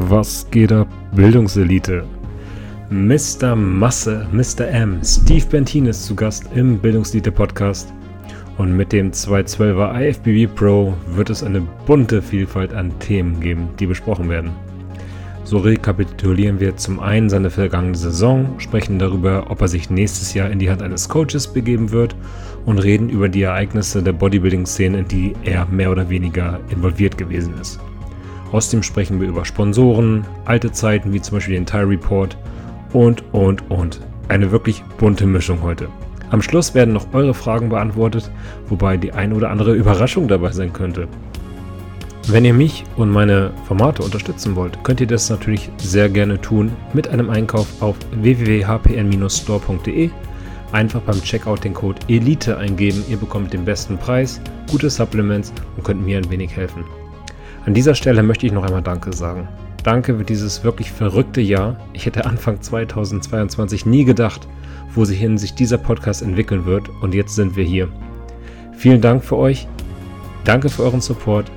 Was geht ab, Bildungselite? Mr. Masse, Mr. M, Steve Bentin ist zu Gast im Bildungselite Podcast. Und mit dem 212er IFBB Pro wird es eine bunte Vielfalt an Themen geben, die besprochen werden. So rekapitulieren wir zum einen seine vergangene Saison, sprechen darüber, ob er sich nächstes Jahr in die Hand eines Coaches begeben wird und reden über die Ereignisse der Bodybuilding-Szene, in die er mehr oder weniger involviert gewesen ist. Außerdem sprechen wir über Sponsoren, alte Zeiten wie zum Beispiel den Tire Report und, und, und. Eine wirklich bunte Mischung heute. Am Schluss werden noch eure Fragen beantwortet, wobei die ein oder andere Überraschung dabei sein könnte. Wenn ihr mich und meine Formate unterstützen wollt, könnt ihr das natürlich sehr gerne tun mit einem Einkauf auf www.hpn-store.de. Einfach beim Checkout den Code ELITE eingeben, ihr bekommt den besten Preis, gute Supplements und könnt mir ein wenig helfen. An dieser Stelle möchte ich noch einmal Danke sagen. Danke für dieses wirklich verrückte Jahr. Ich hätte Anfang 2022 nie gedacht, wo sich hin sich dieser Podcast entwickeln wird und jetzt sind wir hier. Vielen Dank für euch. Danke für euren Support.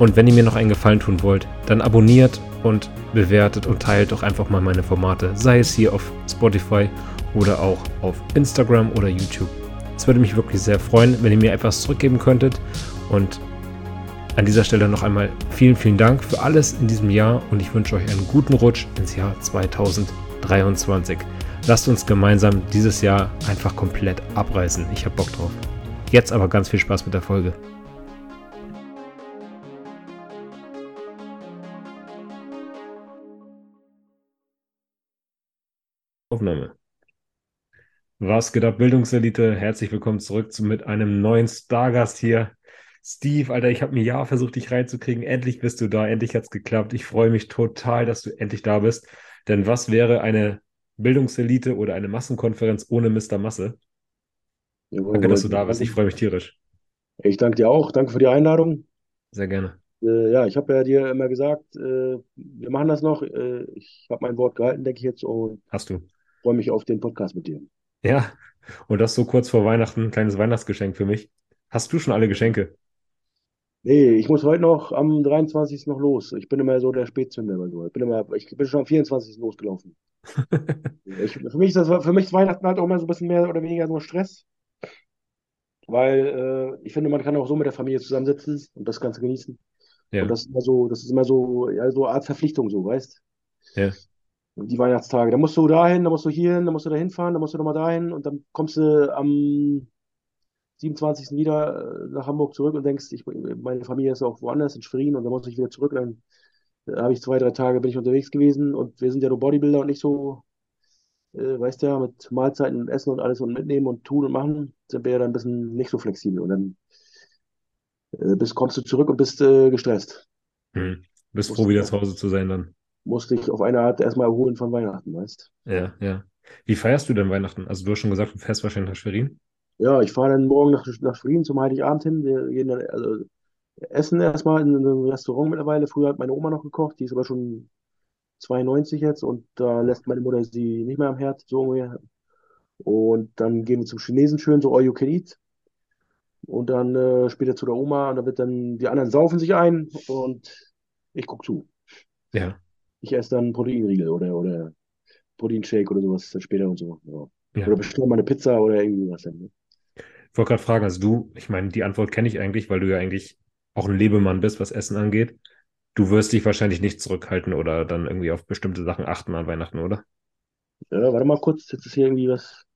Und wenn ihr mir noch einen Gefallen tun wollt, dann abonniert und bewertet und teilt doch einfach mal meine Formate, sei es hier auf Spotify oder auch auf Instagram oder YouTube. Es würde mich wirklich sehr freuen, wenn ihr mir etwas zurückgeben könntet. Und an dieser Stelle noch einmal vielen, vielen Dank für alles in diesem Jahr und ich wünsche euch einen guten Rutsch ins Jahr 2023. Lasst uns gemeinsam dieses Jahr einfach komplett abreißen. Ich habe Bock drauf. Jetzt aber ganz viel Spaß mit der Folge. Aufnahme. Was geht ab, Bildungselite? Herzlich willkommen zurück zu, mit einem neuen Stargast hier. Steve, Alter, ich habe ein Jahr versucht, dich reinzukriegen. Endlich bist du da, endlich hat es geklappt. Ich freue mich total, dass du endlich da bist. Denn was wäre eine Bildungselite oder eine Massenkonferenz ohne Mr. Masse? Jawohl, Danke, dass du da bist. Ich freue mich tierisch. Ich danke dir auch. Danke für die Einladung. Sehr gerne. Äh, ja, ich habe ja dir immer gesagt, äh, wir machen das noch. Äh, ich habe mein Wort gehalten, denke ich jetzt, und Hast du. freue mich auf den Podcast mit dir. Ja, und das so kurz vor Weihnachten, ein kleines Weihnachtsgeschenk für mich. Hast du schon alle Geschenke? Nee, ich muss heute noch am 23. noch los. Ich bin immer so der Spätzünder. so. Ich bin immer, ich bin schon am 24. losgelaufen. Ich, für mich ist das, für mich ist Weihnachten halt auch immer so ein bisschen mehr oder weniger nur Stress. Weil äh, ich finde, man kann auch so mit der Familie zusammensitzen und das Ganze genießen. Ja, Und das ist immer so, das ist immer so, ja, so eine Art Verpflichtung, so, weißt ja, Und die Weihnachtstage. Da musst du dahin, da musst du hierhin, da musst du dahin fahren, da musst du nochmal dahin und dann kommst du am 27. wieder äh, nach Hamburg zurück und denkst, ich, meine Familie ist auch woanders in Schwerin und dann muss ich wieder zurück. Dann äh, habe ich zwei, drei Tage bin ich unterwegs gewesen und wir sind ja nur Bodybuilder und nicht so, äh, weißt ja, mit Mahlzeiten und Essen und alles und mitnehmen und tun und machen, sind wir ja dann ein bisschen nicht so flexibel und dann äh, bist, kommst du zurück und bist äh, gestresst. hm. Bist Musst froh, wieder zu Hause zu sein dann. musst dich auf eine Art erstmal erholen von Weihnachten, weißt Ja, ja. Wie feierst du denn Weihnachten? Also du hast schon gesagt, du fährst wahrscheinlich nach Schwerin. Ja, ich fahre dann morgen nach, nach Schwerin zum Heiligabend hin. Wir gehen dann also essen erstmal in einem Restaurant mittlerweile. Früher hat meine Oma noch gekocht, die ist aber schon 92 jetzt und da lässt meine Mutter sie nicht mehr am Herd, so ungefähr. Und dann gehen wir zum Chinesen schön, so all you can eat. Und dann äh, später zu der Oma und da wird dann, die anderen saufen sich ein und ich gucke zu. Ja, Ich esse dann Proteinriegel oder, oder Proteinshake oder sowas dann später und so. Ja. ja. Oder bestelle mal eine Pizza oder irgendwie was dann. Ne? Ich wollte gerade fragen, also du, ich meine, die Antwort kenne ich eigentlich, weil du ja eigentlich auch ein Lebemann bist, was Essen angeht. Du wirst dich wahrscheinlich nicht zurückhalten oder dann irgendwie auf bestimmte Sachen achten an Weihnachten, oder? Ja, warte mal kurz, jetzt ist hier irgendwie was.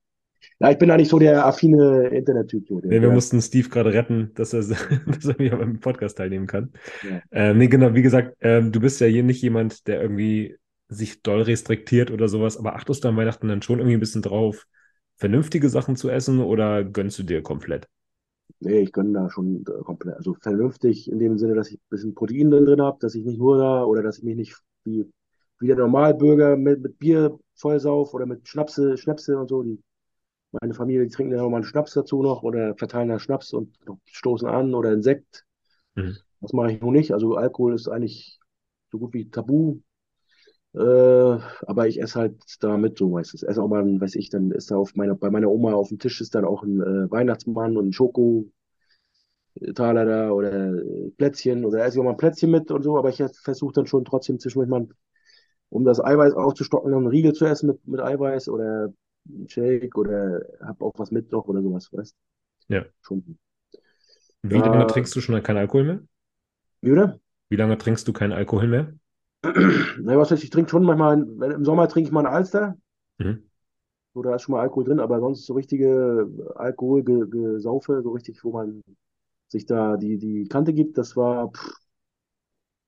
Ja, ich bin eigentlich so der affine Internettyp. So, Nee, wir der, mussten Steve gerade retten, dass er, dass er wieder beim Podcast teilnehmen kann. ja. Ähm, nee, genau, wie gesagt, ähm, du bist ja hier nicht jemand, der irgendwie sich doll restriktiert oder sowas, aber achtest du an Weihnachten dann schon irgendwie ein bisschen drauf, vernünftige Sachen zu essen oder gönnst du dir komplett? Nee, ich gönne da schon äh, komplett. Also vernünftig in dem Sinne, dass ich ein bisschen Protein drin, drin habe, dass ich nicht nur da oder dass ich mich nicht wie, wie der Normalbürger mit, mit Bier vollsauf oder mit Schnapse, Schnäpse und so. Die, meine Familie, die trinken ja auch mal einen Schnaps dazu noch oder verteilen da Schnaps und stoßen an oder einen Sekt. Mhm. Das mache ich nur nicht. Also Alkohol ist eigentlich so gut wie tabu. Äh, aber ich esse halt da mit so meistens. Esse auch mal, weiß ich, dann ist da auf meiner, bei meiner Oma auf dem Tisch ist dann auch ein äh, Weihnachtsmann und ein Schoko, Taler da oder Plätzchen oder esse ich auch mal ein Plätzchen mit und so, aber ich versuche dann schon trotzdem zwischendurch mal, um das Eiweiß aufzustocken, einen Riegel zu essen mit, mit Eiweiß oder einen Shake oder hab auch was mit noch oder sowas, weißt Ja. Schon. Wie Ja. lange trinkst du schon keinen Alkohol mehr? Wie oder? Wie lange trinkst du keinen Alkohol mehr? Na, was weiß ich, trinke schon manchmal, im Sommer trinke ich mal einen Alster, Mhm. so da ist schon mal Alkohol drin, aber sonst so richtige Alkoholgesaufe, so richtig, wo man sich da die, die Kante gibt, das war pff,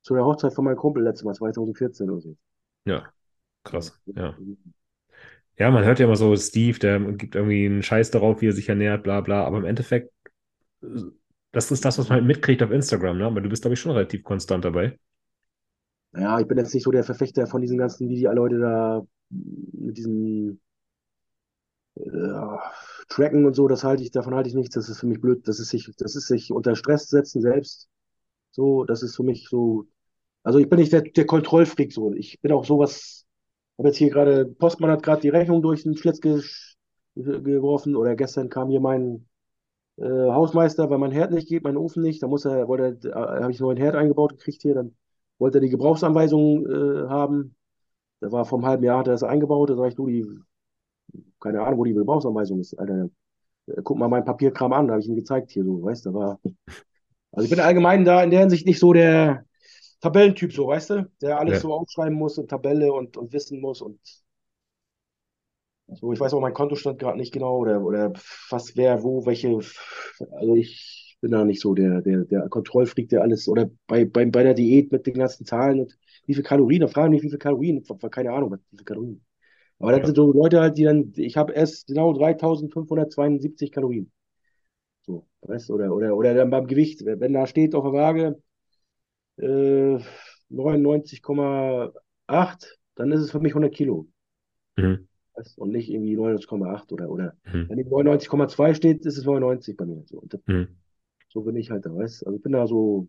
zu der Hochzeit von meinem Kumpel letztes Mal, 2014 oder so. Ja, krass. Ja. Ja, man hört ja immer so, Steve, der gibt irgendwie einen Scheiß darauf, wie er sich ernährt, bla bla, aber im Endeffekt, das ist das, was man halt mitkriegt auf Instagram, ne? Aber du bist, glaube ich, schon relativ konstant dabei. Ja, ich bin jetzt nicht so der Verfechter von diesen ganzen, wie die Leute da mit diesen äh, Tracken und so, das halte ich, davon halte ich nichts, das ist für mich blöd, das ist sich, das ist sich unter Stress setzen selbst, so, das ist für mich so, also ich bin nicht der, der Kontrollfreak, so, ich bin auch sowas, habe jetzt hier gerade, Postmann hat gerade die Rechnung durch den Schlitz ge geworfen oder gestern kam hier mein äh, Hausmeister, weil mein Herd nicht geht, mein Ofen nicht, da muss er, wollte, äh, habe ich einen neuen Herd eingebaut gekriegt hier, dann wollte er die Gebrauchsanweisung äh, haben. Da war vor einem halben Jahr, hat er das eingebaut, da sag ich, du, die, keine Ahnung, wo die Gebrauchsanweisung ist, Alter. Äh, Guck mal meinen Papierkram an, da habe ich ihm gezeigt hier, so, weißt du, war. Also ich bin allgemein da in der Hinsicht nicht so der Tabellentyp, so, weißt du, der alles Ja. so aufschreiben muss und Tabelle und, und wissen muss und so, ich weiß auch meinen Kontostand gerade nicht genau oder, oder was, wer, wo, welche, also ich bin da nicht so der, der, der Kontrollfreak, der alles, oder bei, bei, bei der Diät mit den ganzen Zahlen und wie viel Kalorien, da fragen mich, wie viel Kalorien, keine Ahnung, was- wie viel Kalorien. Aber das Ja. sind so Leute halt, die dann, ich habe erst genau 3572 Kalorien. So, du, oder, oder, oder dann beim Gewicht, wenn da steht auf der Waage äh, 99,8, dann ist es für mich 100 Kilo. Mhm. Und nicht irgendwie 99,8 oder, oder Mhm. wenn die 99,2 steht, ist es 99 bei mir. So, und das, Mhm. So bin ich halt da, weißt du. Also ich bin da so,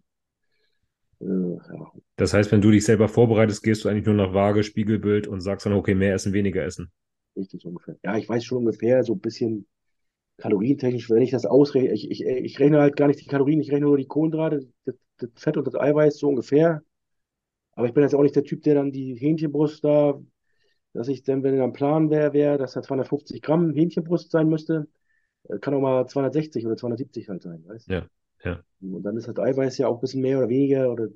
äh, ja, Das heißt, wenn du dich selber vorbereitest, gehst du eigentlich nur nach Waage, Spiegelbild und sagst dann, okay, mehr essen, weniger essen. richtig so ungefähr. Ja, ich weiß schon ungefähr, so ein bisschen kalorientechnisch, wenn ich das ausrechne, ich, ich, ich rechne halt gar nicht die Kalorien, ich rechne nur die Kohlenhydrate, das, das Fett und das Eiweiß so ungefähr. Aber ich bin jetzt auch nicht der Typ, der dann die Hähnchenbrust da, dass ich dann, wenn dann Plan wäre, wäre, dass da 250 Gramm Hähnchenbrust sein müsste, kann auch mal 260 oder 270 halt sein, weißt du? Ja, ja. Und dann ist das Eiweiß ja auch ein bisschen mehr oder weniger oder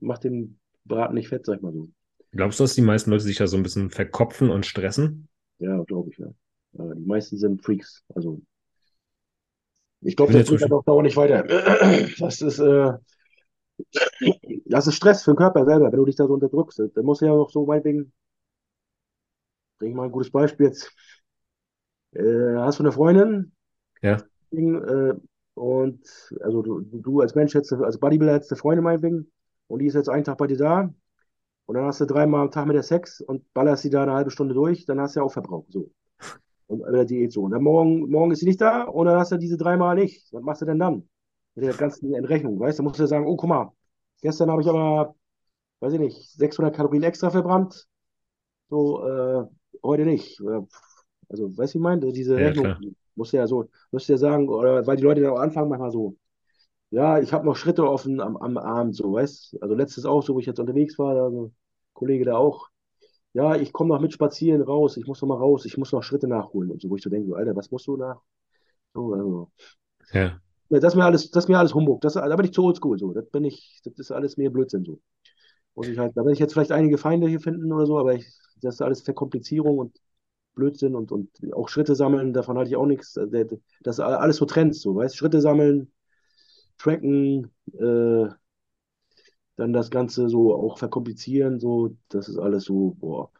macht den Braten nicht fett, sag ich mal so. Glaubst du, dass die meisten Leute sich da so ein bisschen verkopfen und stressen? Ja, glaube ich, ja. Aber die meisten sind Freaks. Also, ich glaube, das bringt halt auch dauernd nicht weiter. Das ist, äh, das ist Stress für den Körper selber, wenn du dich da so unterdrückst. Dann musst du ja auch so, meinetwegen, bring ich mal ein gutes Beispiel jetzt. Äh, hast du eine Freundin? Ja. Äh, und also du, du als Mensch hättest, als Bodybuilder hättest eine Freundin meinetwegen und die ist jetzt einen Tag bei dir da und dann hast du dreimal am Tag mit der Sex und ballerst sie da eine halbe Stunde durch, dann hast du ja auch Verbrauch. So. Und äh, Diät so. Und dann morgen, morgen ist sie nicht da und dann hast du diese dreimal nicht. Was machst du denn dann? Mit der ganzen Entrechnung, weißt du? Dann musst du ja sagen, oh, guck mal, gestern habe ich aber, weiß ich nicht, 600 Kalorien extra verbrannt. So, äh, heute nicht. Also, weißt du, ich meine? Diese Ja, Rechnung klar. musst du ja so, musst du ja sagen, oder weil die Leute dann auch anfangen manchmal so, ja, ich habe noch Schritte offen am, am Abend, so, weißt Also letztes auch so, wo ich jetzt unterwegs war, da so, Kollege da auch, ja, ich komme noch mit spazieren raus, ich muss noch mal raus, ich muss noch Schritte nachholen und so, wo ich so denke, so, Alter, was musst du nach? So, also, Ja. ja, das ist mir alles, das ist mir alles Humbug, das, da bin ich zu oldschool, so, das bin ich, das ist alles mir Blödsinn, so. Muss ich halt, da werde ich jetzt vielleicht einige Feinde hier finden oder so, aber ich, das ist alles Verkomplizierung und Blödsinn und, und auch Schritte sammeln, davon halte ich auch nichts. Das ist alles so Trends, so, weißt Schritte sammeln, tracken, äh, dann das Ganze so auch verkomplizieren, so, das ist alles so, boah.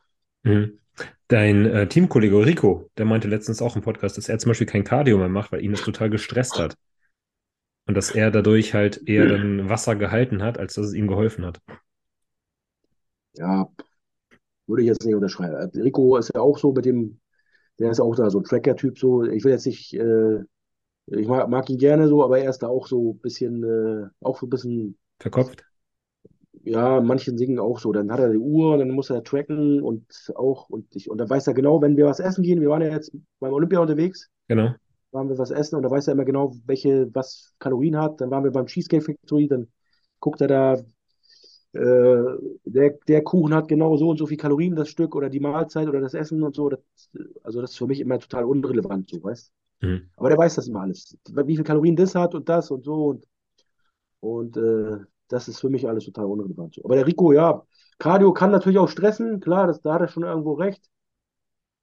Mhm. Dein äh, Teamkollege Rico, der meinte letztens auch im Podcast, dass er zum Beispiel kein Cardio mehr macht, weil ihn das total gestresst hat. Und dass er dadurch halt eher dann Wasser gehalten hat, als dass es ihm geholfen hat. Ja, würde ich jetzt nicht unterschreiben. Rico ist ja auch so mit dem, der ist auch da so ein Tracker-Typ, so. Ich will jetzt nicht, äh, ich mag, mag ihn gerne so, aber er ist da auch so ein bisschen, äh, auch so ein bisschen, Verkopft? ja, manchen Dingen auch so. Dann hat er die Uhr, dann muss er tracken und auch, und ich, und dann weiß er genau, wenn wir was essen gehen, wir waren ja jetzt beim Olympia unterwegs, Genau. waren wir was essen und da weiß er immer genau, welche, was Kalorien hat. Dann waren wir beim Cheesecake Factory, dann guckt er da, äh, der, der Kuchen hat genau so und so viel Kalorien, das Stück oder die Mahlzeit oder das Essen und so. Das, also das ist für mich immer total unrelevant, so, weißt Mhm. Aber der weiß das immer alles. Wie viel Kalorien das hat und das und so und, und äh, das ist für mich alles total unrelevant. So. Aber der Rico, ja, Cardio kann natürlich auch stressen, klar, das, da hat er schon irgendwo recht.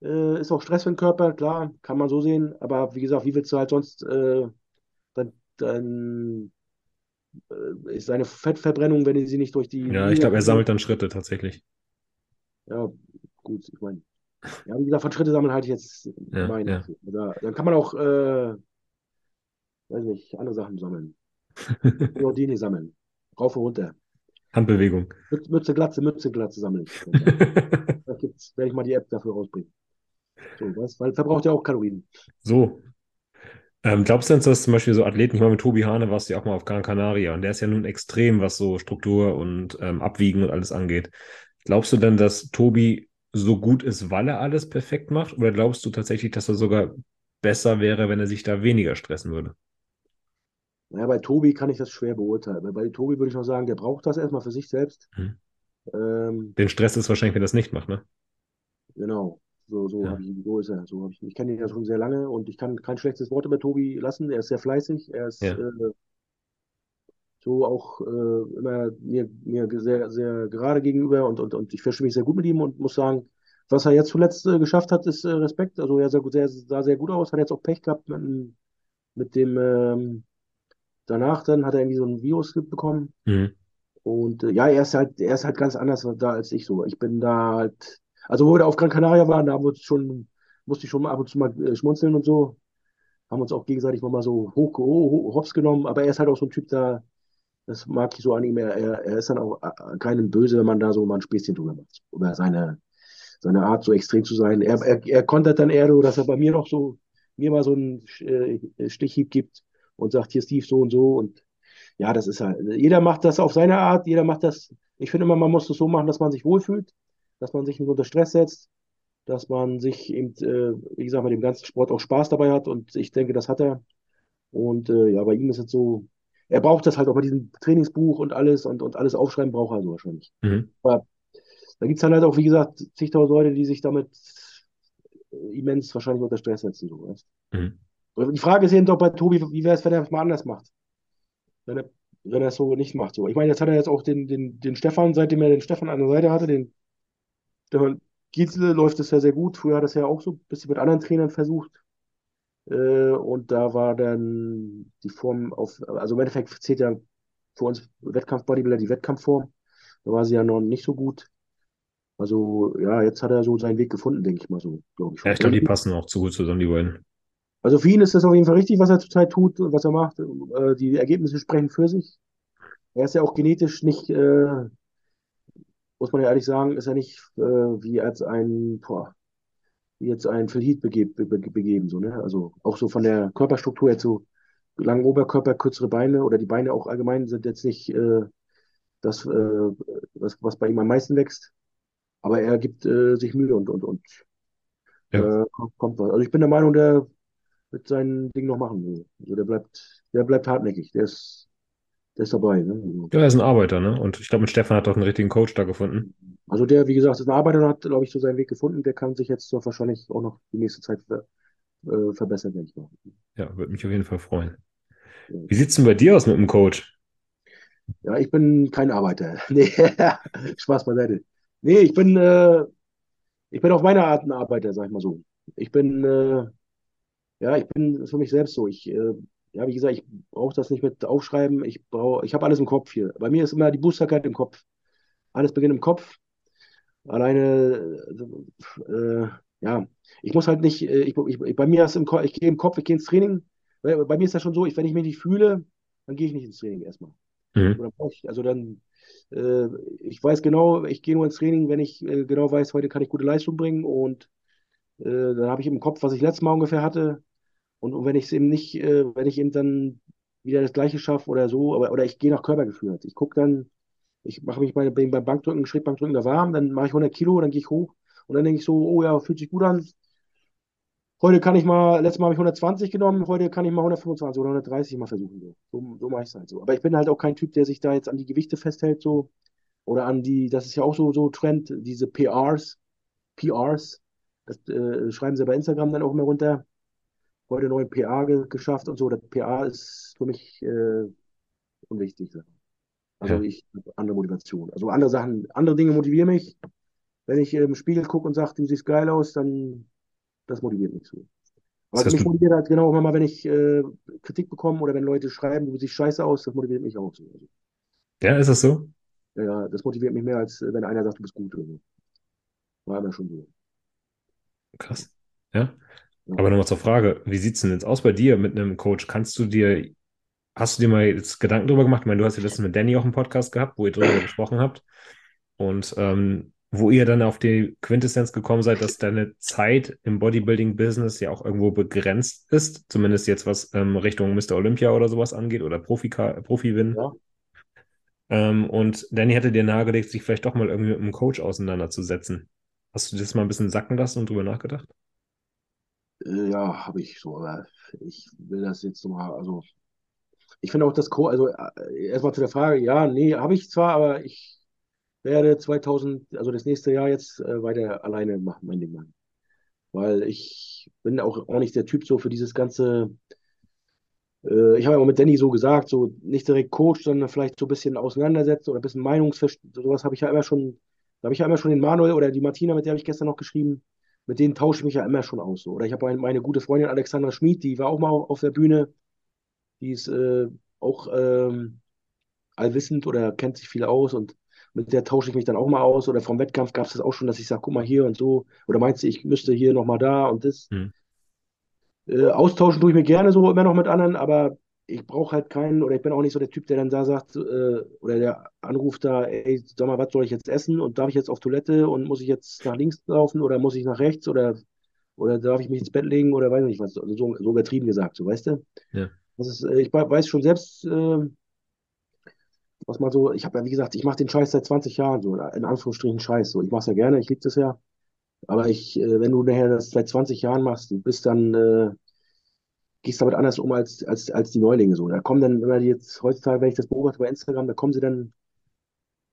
Äh, ist auch Stress für den Körper, klar, kann man so sehen. Aber wie gesagt, wie willst du halt sonst äh, dann, dann äh, ist seine Fettverbrennung, wenn sie nicht durch die Ja, ich glaube, er sammelt dann Schritte tatsächlich. Ja, gut, ich meine, ja, wie gesagt, von Schritte sammeln halte ich jetzt Ja, meine. ja. Da, dann kann man auch, äh, weiß nicht, andere Sachen sammeln. Jordini sammeln. Rauf und runter. Handbewegung. Mütze, Mütze, Glatze, Mütze, Glatze sammle ich. Da gibt's, werde ich mal die App dafür rausbringen. So, was? Weil verbraucht ja auch Kalorien. So. Ähm, glaubst du denn, dass zum Beispiel so Athleten, ich meine, mit Tobi Hane warst du ja auch mal auf Gran Canaria und der ist ja nun extrem, was so Struktur und ähm, Abwiegen und alles angeht. Glaubst du denn, dass Tobi so gut ist, weil er alles perfekt macht? Oder glaubst du tatsächlich, dass er sogar besser wäre, wenn er sich da weniger stressen würde? Naja, bei Tobi kann ich das schwer beurteilen. Bei Tobi würde ich noch sagen, der braucht das erstmal für sich selbst. Mhm. Ähm, Den Stress ist wahrscheinlich, wenn er das nicht macht, ne? Genau, so, so, Ja. ich, so ist er. So ich, ich kenne ihn ja schon sehr lange und ich kann kein schlechtes Wort über Tobi lassen. Er ist sehr fleißig, er ist Ja. äh, so auch äh, immer mir, mir sehr, sehr gerade gegenüber und, und, und ich verstehe mich sehr gut mit ihm und muss sagen, was er jetzt zuletzt äh, geschafft hat, ist äh, Respekt. Also er sah, sehr, sah sehr gut aus, hat jetzt auch Pech gehabt mit, dem- mit dem ähm, danach, dann hat er irgendwie so ein Virus bekommen. Mhm. Und äh, ja, er ist halt, er ist halt ganz anders da als ich so. Ich bin da halt, also wo wir da auf Gran Canaria waren, da haben wir uns schon, musste ich schon mal ab und zu mal äh, schmunzeln und so. Haben uns auch gegenseitig mal so hoch, hoch, hops genommen, aber er ist halt auch so ein Typ, da, das mag ich so an ihm. Er, er, ist dann auch äh, keinem böse, wenn man da so mal ein Späßchen drüber macht. Über seine, seine Art, so extrem zu sein. Er, er, er kontert dann eher so, dass er bei mir noch so, mir mal so einen äh, Stichhieb gibt und sagt, hier Steve, so und so und ja, das ist halt, jeder macht das auf seine Art, jeder macht das, ich finde immer, man muss es so machen, dass man sich wohlfühlt, dass man sich nicht unter Stress setzt, dass man sich eben, äh, wie gesagt, mit dem ganzen Sport auch Spaß dabei hat und ich denke, das hat er. Und äh, ja, bei ihm ist es so, er braucht das halt auch bei diesem Trainingsbuch und alles und, und alles aufschreiben braucht er so wahrscheinlich. Mhm. Aber da gibt es dann halt auch, wie gesagt, zigtausend Leute, die sich damit immens wahrscheinlich unter Stress setzen. So, weißt? Mhm. Und Die Frage ist eben doch bei Tobi, wie wäre es, wenn er es mal anders macht? Wenn er, wenn er es so nicht macht. So. Ich meine, jetzt hat er jetzt auch den, den, den Stefan, seitdem er den Stefan an der Seite hatte, den Gietzle, läuft es ja sehr gut. Früher hat er es ja auch so ein bisschen mit anderen Trainern versucht. Äh, und da war dann die Form auf, also im Endeffekt zählt ja für uns Wettkampf-Bodybuilder die Wettkampfform. Da war sie ja noch nicht so gut. Also, ja, jetzt hat er so seinen Weg gefunden, denke ich mal so, glaube ich. Ja, ich glaube, die passen auch zu gut zusammen, die beiden. Also für ihn ist das auf jeden Fall richtig, was er zurzeit tut und was er macht. Äh, Die Ergebnisse sprechen für sich. Er ist ja auch genetisch nicht, äh, muss man ja ehrlich sagen, ist er nicht äh, wie als ein, boah, wie jetzt ein Phil Heath begeb, be, be- begeben, so, ne? Also auch so von der Körperstruktur jetzt so langen Oberkörper, kürzere Beine oder die Beine auch allgemein sind jetzt nicht äh, das, äh, was, was bei ihm am meisten wächst. Aber er gibt äh, sich Mühe und, und, und Ja. äh, kommt, was. Also ich bin der Meinung, der wird sein Ding noch machen. So. Also der bleibt, der bleibt hartnäckig. Der ist, der ist dabei. Ne? Also, Ja, er ist ein Arbeiter, ne? Und ich glaube, mit Stefan hat er auch einen richtigen Coach da gefunden. also der, wie gesagt, ist ein Arbeiter und hat, glaube ich, so seinen Weg gefunden. Der kann sich jetzt wahrscheinlich auch noch die nächste Zeit äh, verbessern, denke ich mal. Ja, würde mich auf jeden Fall freuen. Wie sieht's denn bei dir aus mit dem Coach? Ja, ich bin kein Arbeiter. Nee, Spaß beiseite. Nee, ich bin, äh, ich bin auf meine Art ein Arbeiter, sag ich mal so. Ich bin, äh, ja, ich bin für mich selbst so. Ich, äh, ja, wie gesagt, ich brauche das nicht mit aufschreiben. Ich brauche, ich habe alles im Kopf hier. Bei mir ist immer die Boosterkeit im Kopf. Alles beginnt im Kopf. Alleine, äh, ja, ich muss halt nicht, äh, ich, ich, bei mir ist im Kopf, ich gehe im Kopf, ich gehe ins Training. Bei, bei mir ist das schon so, ich, wenn ich mich nicht fühle, dann gehe ich nicht ins Training erstmal. Mhm. Also dann, äh, ich weiß genau, ich gehe nur ins Training, wenn ich äh, genau weiß, heute kann ich gute Leistung bringen und äh, dann habe ich im Kopf, was ich letztes Mal ungefähr hatte. Und, und wenn ich es eben nicht, äh, wenn ich eben dann wieder das Gleiche schaffe oder so, aber, oder ich gehe nach Körpergefühl. Ich gucke dann, ich mache mich bei, beim Bankdrücken, Schrägbankdrücken da warm, dann mache ich 100 Kilo, dann gehe ich hoch und dann denke ich so, oh ja, fühlt sich gut an. heute kann ich mal, letztes Mal habe ich 120 genommen, heute kann ich mal 125 oder 130 mal versuchen. So, so, so mache ich es halt so. Aber ich bin halt auch kein Typ, der sich da jetzt an die Gewichte festhält, so. Oder an die, das ist ja auch so, so Trend, diese PRs, PRs, das äh, schreiben sie bei Instagram dann auch immer runter. Heute neuen PA ge geschafft und so. Das PA ist für mich äh, unwichtig. Also Ja. ich habe andere Motivation. Also andere Sachen, andere Dinge motivieren mich. Wenn ich im Spiegel gucke und sage, du siehst geil aus, dann das motiviert mich so. Heißt, mich du, motiviert halt genau auch mal, wenn ich äh, Kritik bekomme oder wenn Leute schreiben, du siehst scheiße aus, das motiviert mich auch so. Ja, ist das so? ja, ja, das motiviert mich mehr, als äh, wenn einer sagt, du bist gut oder so. War immer schon so. Krass. Ja. Ja. Aber nochmal zur Frage, wie sieht es denn jetzt aus bei dir mit einem Coach? Kannst du dir, hast du dir mal jetzt Gedanken drüber gemacht? Ich meine, du hast ja letztens mit Danny auch einen Podcast gehabt, wo ihr drüber gesprochen habt und ähm, wo ihr dann auf die Quintessenz gekommen seid, dass deine Zeit im Bodybuilding-Business ja auch irgendwo begrenzt ist, zumindest jetzt was ähm, Richtung Mr. Olympia oder sowas angeht oder Profi Profi-Win. Ja. Ähm, und Danny hätte dir nahegelegt, sich vielleicht doch mal irgendwie mit einem Coach auseinanderzusetzen. Hast du das mal ein bisschen sacken lassen und drüber nachgedacht? Äh, ja, habe ich so, aber ich will das jetzt nochmal, also ich finde auch das Co, also äh, erstmal zu der Frage, ja, nee, habe ich zwar, aber ich werde 2000, also das nächste Jahr jetzt äh, weiter alleine machen, mein Ding machen. Weil ich bin auch, auch nicht der Typ so für dieses ganze, äh, ich habe ja auch mit Danny so gesagt, so nicht direkt Coach, sondern vielleicht so ein bisschen auseinandersetzen oder ein bisschen Meinungsverschiedenheit, sowas habe ich ja immer schon, da habe ich ja immer schon den Manuel oder die Martina, mit der habe ich gestern noch geschrieben, mit denen tausche ich mich ja immer schon aus. So. Oder ich habe meine, meine gute Freundin Alexandra Schmid, die war auch mal auf der Bühne, die ist äh, auch ähm, allwissend oder kennt sich viel aus und mit der tausche ich mich dann auch mal aus. Oder vom Wettkampf gab es das auch schon, dass ich sage, guck mal hier und so. Oder meinst du, ich müsste hier nochmal da und das. Hm. Äh, austauschen tue ich mir gerne so immer noch mit anderen, aber ich brauche halt keinen, oder ich bin auch nicht so der Typ, der dann da sagt, äh, oder der anruft da, ey, sag mal, was soll ich jetzt essen und darf ich jetzt auf Toilette und muss ich jetzt nach links laufen oder muss ich nach rechts oder, oder darf ich mich ins Bett legen oder weiß nicht was, also so, so übertrieben gesagt, so weißt du? Ja. Das ist, äh, ich we- weiß schon selbst, äh, was man so, ich habe ja, wie gesagt, ich mache den Scheiß seit 20 Jahren, so, in Anführungsstrichen Scheiß, so, ich mache es ja gerne, ich liebe das ja, aber ich, äh, wenn du nachher das seit 20 Jahren machst, du bist dann, äh, gehst damit anders um als, als, als die Neulinge, so, da kommen dann die jetzt, heutzutage, wenn ich das beobachte bei Instagram, da kommen sie dann,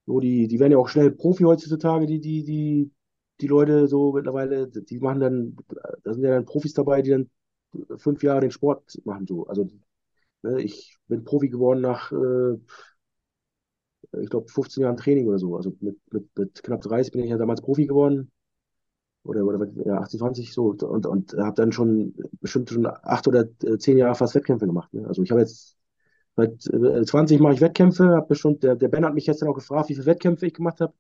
so, die, die werden ja auch schnell Profi heutzutage, die, die, die, die Leute so mittlerweile, die machen dann, da sind ja dann Profis dabei, die dann fünf Jahre den Sport machen, so, also, ne, ich bin Profi geworden nach, äh, ich glaube, 15 Jahren Training oder so. Also mit, mit, mit knapp 30 bin ich ja damals Profi geworden. Oder, oder ja, 28 so. Und, und habe dann schon bestimmt schon acht oder äh, zehn Jahre fast Wettkämpfe gemacht. Ne? Also ich habe jetzt seit äh, 20 mache ich Wettkämpfe. Hab bestimmt, der, der Ben hat mich gestern auch gefragt, wie viele Wettkämpfe ich gemacht habe.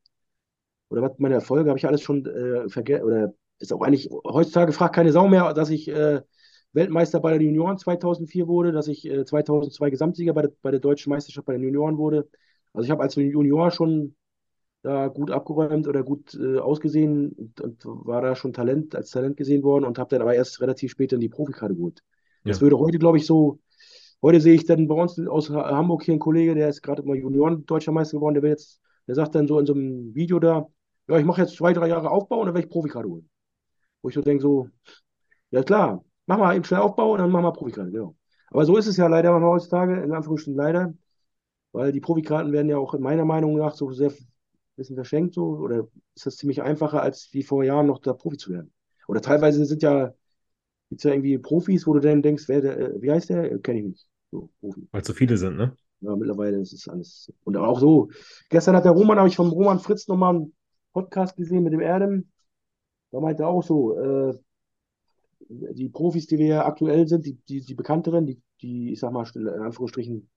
Oder was meine Erfolge, habe ich alles schon äh, vergessen. Oder ist auch eigentlich, heutzutage fragt keine Sau mehr, dass ich äh, Weltmeister bei den Junioren 2004 wurde, dass ich äh, 2002 Gesamtsieger bei der, bei der deutschen Meisterschaft bei den Junioren wurde. Also ich habe als Junior schon da gut abgeräumt oder gut äh, ausgesehen und, und war da schon Talent, als Talent gesehen worden und habe dann aber erst relativ spät in die Profikarte geholt. Das Ja. würde heute, glaube ich, so, heute sehe ich dann bei uns aus Ha- Hamburg hier einen Kollege, der ist gerade mal Junioren deutscher Meister geworden, der will jetzt, der sagt dann so in so einem Video da, ja, ich mache jetzt zwei, drei Jahre Aufbau und dann werde ich Profikarte holen. Wo ich so denke, so, ja klar, mach mal eben schnell Aufbau und dann mach mal Profikarte, genau. Aber so ist es ja leider heutzutage, in Anführungsstrichen leider, weil die Profikarten werden ja auch in meiner Meinung nach so sehr bisschen verschenkt, so, oder ist das ziemlich einfacher, als wie vor Jahren noch da Profi zu werden. Oder teilweise sind ja, gibt's ja irgendwie Profis, wo du dann denkst, wer der, äh, wie heißt der? Kenne ich nicht. So, Profi. Weil zu viele sind, ne? Ja, mittlerweile ist es alles. Und auch so. Gestern hat der Roman, habe ich vom Roman Fritz nochmal einen Podcast gesehen mit dem Erdem. Da meinte er auch so, äh, die Profis, die wir ja aktuell sind, die, die, die bekannteren, die, die, ich sag mal, in Anführungsstrichen,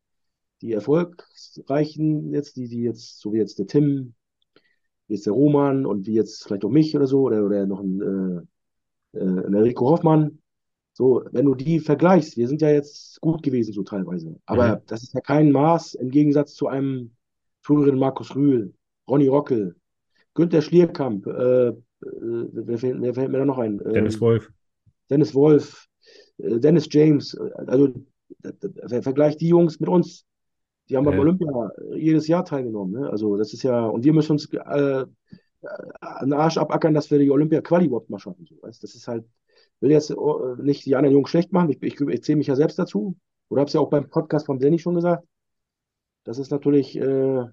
die erfolgreichen jetzt, die, die jetzt, so wie jetzt der Tim, wie jetzt der Roman und wie jetzt vielleicht auch mich oder so, oder, oder noch ein, äh, äh, Enrico Hoffmann. So, wenn du die vergleichst, wir sind ja jetzt gut gewesen, so teilweise. Aber Mhm. das ist ja kein Maß im Gegensatz zu einem früheren Markus Rühl, Ronny Rockel, Günther Schlierkamp, äh, äh, wer fällt, wer fällt mir da noch ein? Dennis Ähm, Wolf. Dennis Wolf, äh, Dennis James, äh, also vergleich die Jungs mit uns. Die haben beim Ja. Olympia jedes Jahr teilgenommen. Ne? Also das ist ja, und wir müssen uns äh, einen Arsch abackern, dass wir die Olympia-Quali überhaupt mal schaffen. So, weißt? Das ist halt, will jetzt äh, nicht die anderen Jungs schlecht machen. Ich, ich, ich zähle mich ja selbst dazu. Oder habe es ja auch beim Podcast von Danny schon gesagt. Das ist natürlich äh,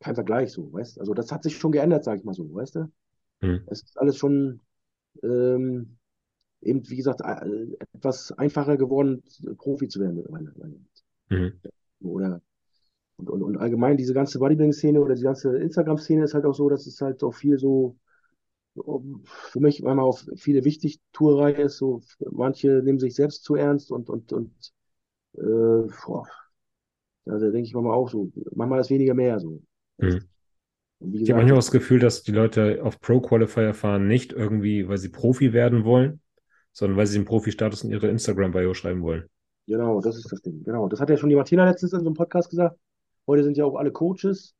kein Vergleich so, weißt Also das hat sich schon geändert, sag ich mal so, weißt du? Mhm. Es ist alles schon ähm, eben, wie gesagt, äh, etwas einfacher geworden, Profi zu werden mittlerweile. Mhm. Oder und, und, und allgemein diese ganze Bodybuilding-Szene oder die ganze Instagram-Szene ist halt auch so, dass es halt auch viel so für mich manchmal auch viele wichtig Tourerei ist. So, manche nehmen sich selbst zu ernst und, und, und äh, boah, da denke ich manchmal auch so, manchmal ist weniger mehr so. Mhm. ich habe manchmal auch das Gefühl, dass die Leute auf Pro-Qualifier fahren, nicht irgendwie, weil sie Profi werden wollen, sondern weil sie den Profi-Status in ihre Instagram-Bio schreiben wollen. Genau, das ist das Ding. Genau. Das hat ja schon die Martina letztens in so einem Podcast gesagt. Heute sind ja auch alle Coaches.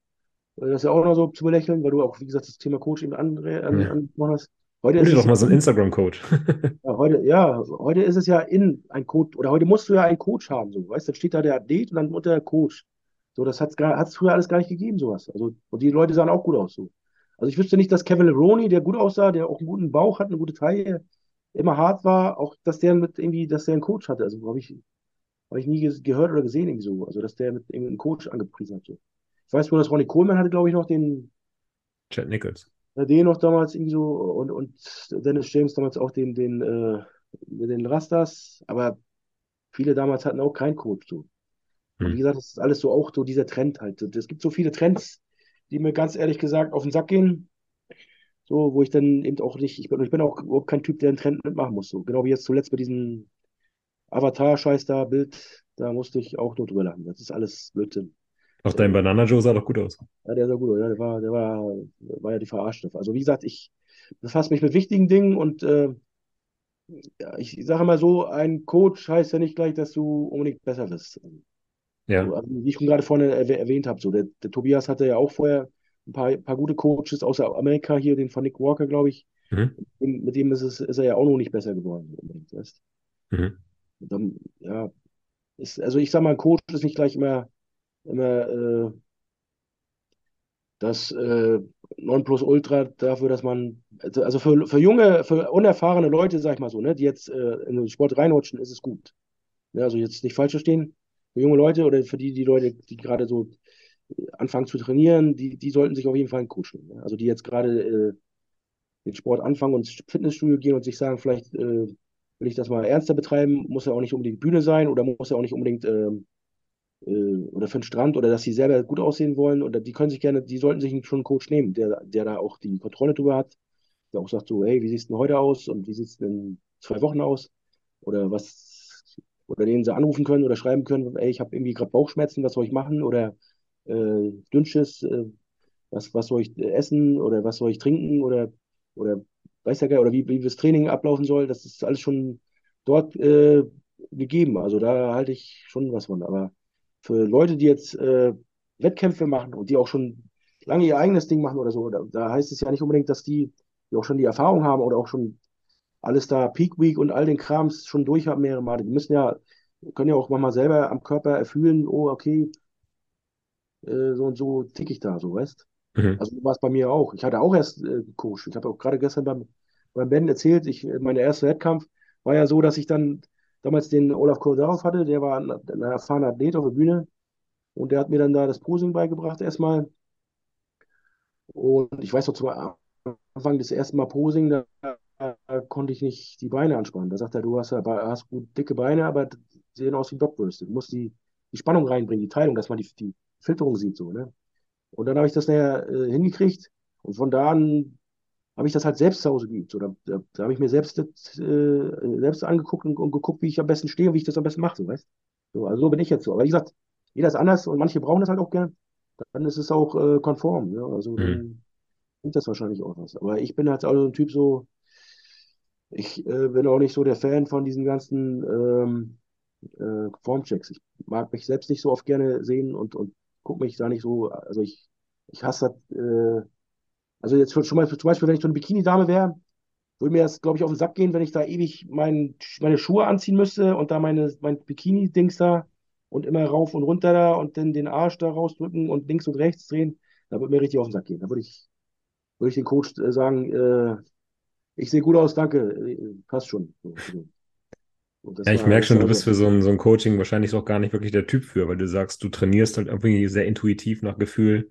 Äh, das ist ja auch noch so zu belächeln, weil du auch, wie gesagt, das Thema Coach eben an, an, ja. angesprochen hast. Heute ist doch mal so ein Instagram-Coach. ja, heute, ja, heute ist es ja in ein Coach, oder heute musst du ja einen Coach haben, so, weißt du, dann steht da der Athlet und dann unter der Coach. So, das hat es früher alles gar nicht gegeben, sowas. Also, und die Leute sahen auch gut aus, so. Also ich wüsste nicht, dass Kevin Lebroni, der gut aussah, der auch einen guten Bauch hat, eine gute Taille, immer hart war, auch dass der mit irgendwie, dass der einen Coach hatte. Also habe ich, hab ich nie gehört oder gesehen, irgendwie so. Also dass der mit irgendwie einen Coach angepriesen hat. So. Ich weiß nur, dass Ronnie Coleman hatte, glaube ich, noch den Chad Nichols. Den noch damals irgendwie so und, und Dennis James damals auch den, den, äh, den Rastas, aber viele damals hatten auch keinen Coach. So. Und wie hm. gesagt, das ist alles so auch so dieser Trend halt. Es gibt so viele Trends, die mir ganz ehrlich gesagt auf den Sack gehen. So, wo ich dann eben auch nicht, ich bin, ich bin auch überhaupt kein Typ, der einen Trend mitmachen muss. So. Genau wie jetzt zuletzt bei diesem Avatar-Scheiß da, Bild, da musste ich auch nur drüber lachen. Das ist alles Blödsinn. Auch dein Banana Joe sah doch gut aus. Ja, der sah gut aus. Ja, der war, der war, war ja die Verarschte. Also wie gesagt, ich befasse mich mit wichtigen Dingen und äh, ja, ich sage mal so, ein Coach heißt ja nicht gleich, dass du unbedingt besser bist. Ja. So, also, wie ich schon gerade vorhin erwähnt habe, so der, der, Tobias hatte ja auch vorher ein paar, paar gute Coaches außer Amerika hier, den von Nick Walker, glaube ich. Mhm. Mit dem ist, es, ist er ja auch noch nicht besser geworden. Mhm. Dann, ja, ist, also ich sage mal, ein Coach ist nicht gleich immer, immer äh, das äh, Nonplusultra dafür, dass man, also für, für junge, für unerfahrene Leute, sag ich mal so, ne, die jetzt äh, in den Sport reinrutschen, ist es gut. Ja, also jetzt nicht falsch verstehen, für junge Leute oder für die, die Leute, die gerade so anfangen zu trainieren, die, die sollten sich auf jeden Fall einen Coach nehmen. Also die jetzt gerade äh, den Sport anfangen und ins Fitnessstudio gehen und sich sagen, vielleicht äh, will ich das mal ernster betreiben, muss ja auch nicht unbedingt Bühne sein oder muss ja auch nicht unbedingt ähm, äh, oder für den Strand oder dass sie selber gut aussehen wollen oder die können sich gerne, die sollten sich schon einen Coach nehmen, der, der da auch die Kontrolle drüber hat, der auch sagt so, hey, wie sieht es denn heute aus und wie sieht es denn zwei Wochen aus? Oder was oder denen sie anrufen können oder schreiben können, ey, ich habe irgendwie gerade Bauchschmerzen, was soll ich machen? Oder äh, Dünnschiss, äh, was, was soll ich essen oder was soll ich trinken? Oder, oder weiß ja gar oder wie, wie das Training ablaufen soll, das ist alles schon dort äh, gegeben. Also da halte ich schon was von. Aber für Leute, die jetzt äh, Wettkämpfe machen und die auch schon lange ihr eigenes Ding machen oder so, da, da heißt es ja nicht unbedingt, dass die, die auch schon die Erfahrung haben oder auch schon alles da Peak Week und all den Krams schon durch haben mehrere Male. Die müssen ja, können ja auch mal selber am Körper erfühlen, oh, okay, äh, so und so tick ich da, so, weißt mhm. Also war es bei mir auch. Ich hatte auch erst äh, Coach. Ich habe auch gerade gestern beim, beim Ben erzählt, ich, mein erster Wettkampf war ja so, dass ich dann damals den Olaf Kordarov hatte, der war ein, ein erfahrener Athlet auf der Bühne und der hat mir dann da das Posing beigebracht erstmal. Und ich weiß noch zum Anfang des ersten Mal Posing, da, da konnte ich nicht die Beine anspannen. Da sagt er, du hast, hast gut dicke Beine, aber sehen aus wie Blockwürste. Du musst die, die Spannung reinbringen, die Teilung, dass man die, die Filterung sieht, so, ne? Und dann habe ich das nachher äh, hingekriegt und von da an habe ich das halt selbst zu Hause geübt. So, da, da, da habe ich mir selbst, äh, selbst angeguckt und, und, geguckt, wie ich am besten stehe und wie ich das am besten mache, so, weißt so, Also so bin ich jetzt so. Aber wie gesagt, jeder ist anders und manche brauchen das halt auch gern. Dann ist es auch äh, konform. Ja? Also mhm. dann nimmt das wahrscheinlich auch was. Aber ich bin halt also ein Typ so, ich äh, bin auch nicht so der Fan von diesen ganzen ähm, äh, Formchecks. Ich mag mich selbst nicht so oft gerne sehen und, und gucke mich da nicht so, also ich, ich hasse das, äh, also jetzt schon, schon mal, zum Beispiel, wenn ich so eine Bikini-Dame wäre, würde mir das, glaube ich, auf den Sack gehen, wenn ich da ewig mein, meine Schuhe anziehen müsste und da meine, mein Bikini-Dings da und immer rauf und runter da und dann den Arsch da rausdrücken und links und rechts drehen, da würde mir richtig auf den Sack gehen. Da würde ich, würde ich den Coach äh, sagen, äh, ich sehe gut aus, danke, passt schon. Ja, ich merke schon, du bist für so ein, so ein Coaching wahrscheinlich auch gar nicht wirklich der Typ für, weil du sagst, du trainierst halt irgendwie sehr intuitiv nach Gefühl.